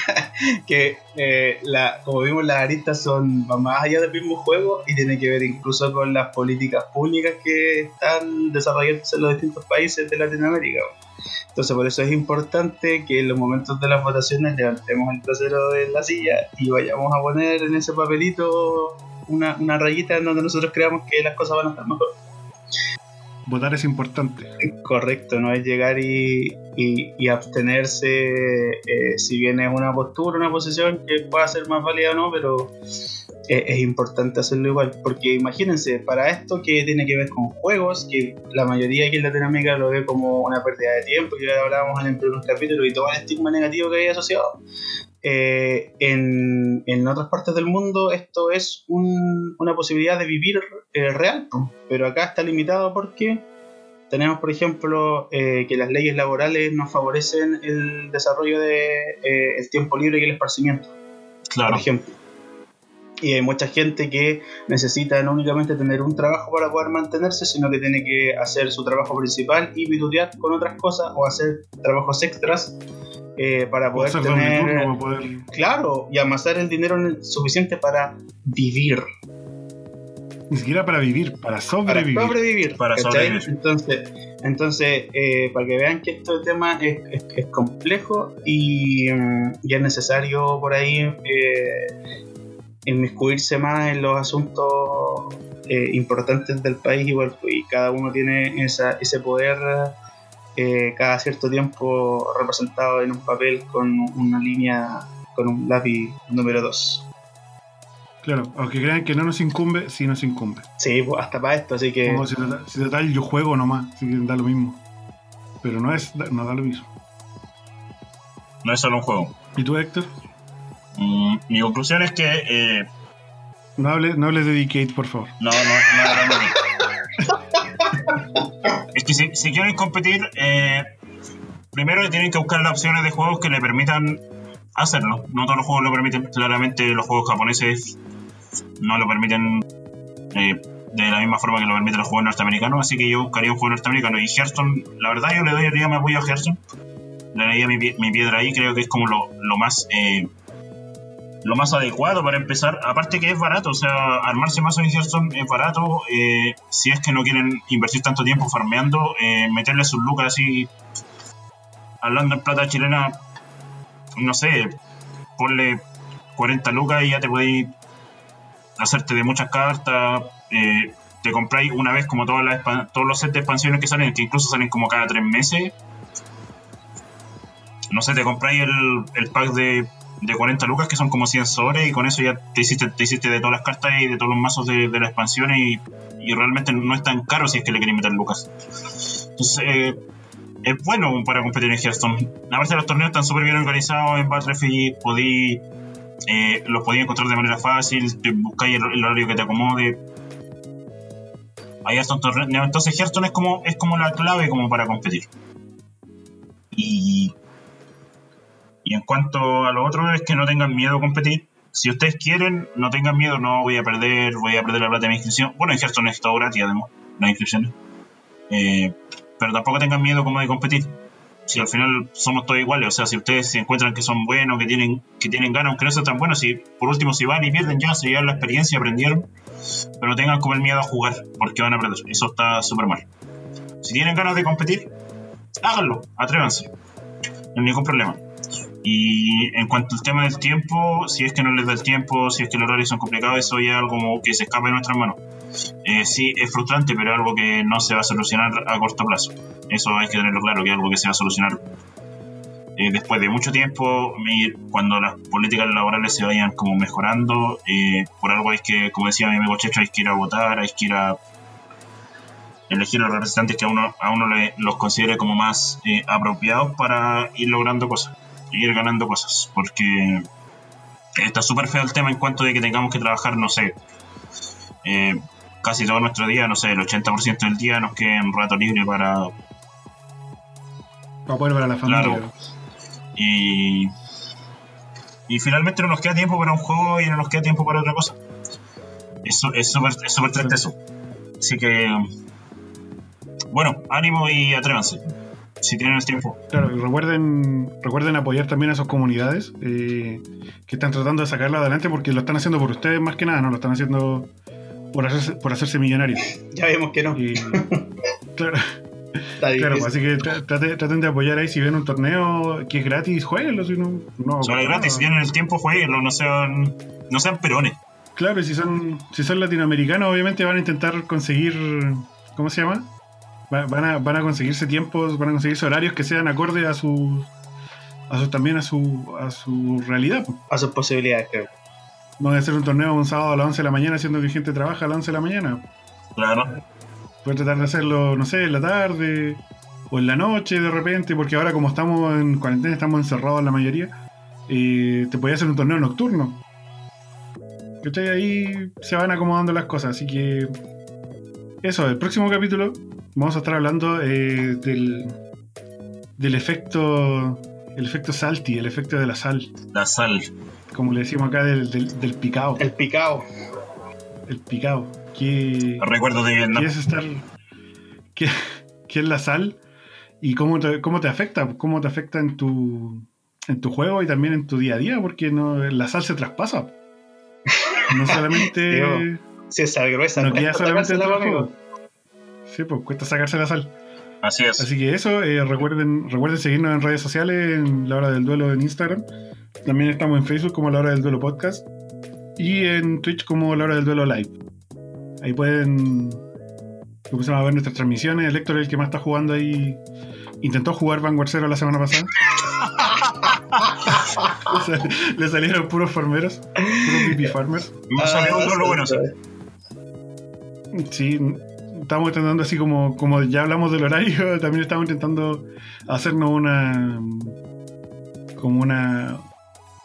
[laughs] que eh, la, como vimos, las aristas son más allá del mismo juego y tiene que ver incluso con las políticas públicas que están desarrollándose en los distintos países de Latinoamérica. Entonces, por eso es importante que en los momentos de las votaciones levantemos el trasero de la silla y vayamos a poner en ese papelito una, una rayita en donde nosotros creamos que las cosas van a estar mejor. Votar es importante. Correcto, no es llegar y, y- y abstenerse eh, si bien es una postura, una posición que pueda ser más válida o no, pero eh, es importante hacerlo igual, porque imagínense, para esto que tiene que ver con juegos, que la mayoría aquí en Latinoamérica lo ve como una pérdida de tiempo, ya hablábamos en el primer capítulo, y todo el estigma negativo que hay asociado, eh, en, en otras partes del mundo esto es un- una posibilidad de vivir eh, real, pero acá está limitado porque tenemos, por ejemplo, eh, que las leyes laborales no favorecen el desarrollo de eh, el tiempo libre y el esparcimiento, claro. por ejemplo. Y hay mucha gente que necesita no únicamente tener un trabajo para poder mantenerse, sino que tiene que hacer su trabajo principal y vitutear con otras cosas o hacer trabajos extras eh, para poder tener, turno para poder claro, y amasar el dinero suficiente para vivir. ni siquiera para vivir para para sobrevivir. Para sobrevivir. Entonces, entonces eh, para que vean que este tema es, es- es complejo y, mm, y es necesario por ahí eh, inmiscuirse más en los asuntos eh, importantes del país igual, pues, y cada uno tiene esa, ese poder eh, cada cierto tiempo representado en un papel con una línea, con un lápiz número 2. Claro, aunque crean que no nos incumbe, sí nos incumbe. Sí, pues, hasta para esto, así que... Como si total, si total yo juego nomás, así que da lo mismo. Pero no es no da lo mismo. No es solo un juego. ¿Y tú, Héctor? Mm, mi conclusión es que eh, No hables no hables de Decade, por favor. No, no, no hablamos de- Es que si, si quieren competir, eh, primero tienen que buscar las opciones de juegos que le permitan hacerlo. No todos los juegos lo permiten. Claramente los juegos japoneses no lo permiten eh, de la misma forma que lo permiten los juegos norteamericanos. Así que yo buscaría un juego norteamericano. Y Hearthstone, la verdad yo le doy más apoyo a Hearthstone. le daría mi, pie- mi piedra ahí, creo que es como lo, lo más eh, lo más adecuado para empezar. Aparte que es barato, o sea, armarse más en Hearthstone es barato. eh, si es que no quieren invertir tanto tiempo farmeando, eh, meterle sus lucas así, hablando en plata chilena, no sé, ponle 40 lucas y ya te podéis hacerte de muchas cartas. eh, te compráis una vez como todas las todos los sets de expansiones que salen, que incluso salen como cada tres meses. No sé, te compráis el pack de, de 40 lucas que son como 100 sobres y con eso ya te hiciste, te hiciste de todas las cartas y de todos los mazos de, de las expansiones y, y realmente no es tan caro si es que le queréis meter lucas. Entonces, eh, es bueno para competir en Hearthstone. Aparte los torneos están súper bien organizados en Battlefield, podí, eh, los podéis encontrar de manera fácil, buscáis el, horario que te acomode. Son torneos. Entonces Hearthstone es como, es como la clave como para competir. Y, y en cuanto a lo otro es que no tengan miedo a competir. Si ustedes quieren, no tengan miedo, no voy a perder, voy a perder la plata de mi inscripción. Bueno, en Hearthstone es todo gratis además, las inscripciones. Eh, pero tampoco tengan miedo como de competir. Si al final somos todos iguales, o sea, si ustedes se encuentran que son buenos, que tienen, que tienen ganas, aunque no sean tan buenos, si por último si van y pierden ya, se llevan la experiencia, aprendieron, pero tengan como el miedo a jugar, porque van a perder. Eso está súper mal. Si tienen ganas de competir, háganlo, atrévanse. No hay ningún problema. Y en cuanto al tema del tiempo, si es que no les da el tiempo, si es que los horarios son complicados, eso ya es algo que se escapa de nuestras manos. Eh, sí, es frustrante, pero es algo que no se va a solucionar a corto plazo. Eso hay que tenerlo claro, que es algo que se va a solucionar eh, después de mucho tiempo, cuando las políticas laborales se vayan como mejorando. eh, por algo hay que, como decía mi amigo Checho, hay que ir a votar, hay que ir a elegir a los representantes que a uno, a uno le- los considere como más eh, apropiados para ir logrando cosas, ir ganando cosas, porque está súper feo el tema en cuanto de que tengamos que trabajar, no sé, eh, casi todo nuestro día, no sé, el 80% del día nos queda en rato libre para... Para poder para la familia. Claro. Y, y finalmente no nos queda tiempo para un juego y no nos queda tiempo para otra cosa. Eso es súper es súper triste eso. Así que, bueno, ánimo y atrévanse. Si tienen el tiempo. Claro, y recuerden, recuerden apoyar también a sus comunidades eh, que están tratando de sacarla adelante porque lo están haciendo por ustedes más que nada, no lo están haciendo por hacerse, por hacerse millonarios. [laughs] Ya vemos que no. Y, [laughs] claro, claro, pues, así que tra- trate- traten de apoyar ahí si ven un torneo que es gratis, jueguenlo, si no, no Solo es gratis, si tienen el tiempo, jueguenlo, no sean, no sean perones. Claro, y si son, si son latinoamericanos, obviamente van a intentar conseguir, ¿cómo se llama? Va- Van a, van a conseguirse tiempos, van a conseguirse horarios que sean acorde a sus, a sus también a su, a su realidad. A sus posibilidades, creo. No a hacer un torneo un sábado a las 11 de la mañana, siendo que gente trabaja a las 11 de la mañana. Claro. Puedes tratar de hacerlo, no sé, en la tarde o en la noche de repente, porque ahora como estamos en cuarentena, estamos encerrados la mayoría, eh, te podía hacer un torneo nocturno. ¿Cachai? Ahí se van acomodando las cosas, así que eso, el próximo capítulo vamos a estar hablando eh, del, del efecto, el efecto salty, el efecto de la sal, La sal. como le decimos acá del, del, del picao, El picao. el picao. Que, Recuerdo de Vietnam. ¿Qué es estar. ¿Qué, qué es la sal? ¿Y cómo te, cómo te afecta? ¿Cómo te afecta en tu, en tu juego y también en tu día a día? Porque no, la sal se traspasa. No solamente. [laughs] Digo, Si es sal gruesa, no queda solamente sacársela, juego. Sí, pues cuesta sacarse la sal. Así es. Así que eso, eh, recuerden, recuerden seguirnos en redes sociales, en la hora del duelo en Instagram. También estamos en Facebook como la hora del duelo podcast. Y en Twitch como la hora del duelo live. Ahí pueden empezar a ver nuestras transmisiones. El Héctor es el que más está jugando ahí. Intentó jugar Vanguard Zero la semana pasada. [laughs] [laughs] Le sal- Le salieron puros farmeros, puros pipi farmers. Me salió todo lo bueno. sí. Estamos intentando así como, como ya hablamos del horario, [laughs] también estamos intentando hacernos una como una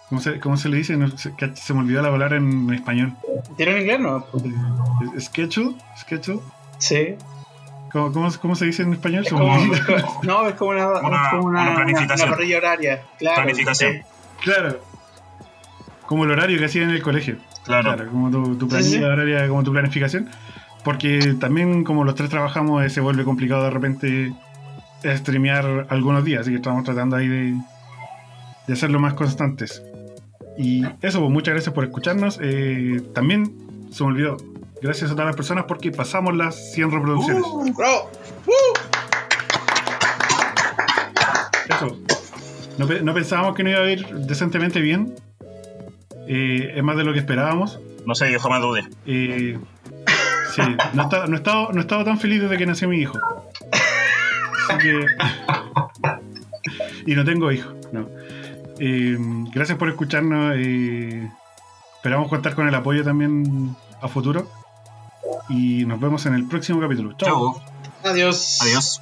¿cómo se, cómo se le dice? No que se me olvidó la palabra en español. ¿Tiene en inglés no? ¿Es- ¿Schedule? ¿Schedule? Sí. ¿Cómo, cómo, cómo se dice en español? Es Se como, no, es como una, Una- es como una, una una- planificación. una parrilla horaria. Claro. Planificación. sí. Claro. Como el horario que hacía en el colegio. Claro. Claro, como tu, tu Sí, planilla sí. horaria, como tu planificación. Porque también como los tres trabajamos, eh, se vuelve complicado de repente streamear algunos días, así que estamos tratando ahí de, de hacerlo más constantes. Y eso, pues muchas gracias por escucharnos. Eh, también se me olvidó, gracias a todas las personas porque pasamos las 100 reproducciones. Uh, ¡Bravo! Eso. No, no pensábamos que no iba a ir decentemente bien. Eh, es más de lo que esperábamos. no sé, yo jamás dudé. Eh, sí, no, está- no, he estado, no he estado tan feliz desde que nació mi hijo. Así que. y no tengo hijo, no. Eh, gracias por escucharnos. eh, esperamos contar con el apoyo también a futuro. Y nos vemos en el próximo capítulo. Chao. Adiós. Adiós.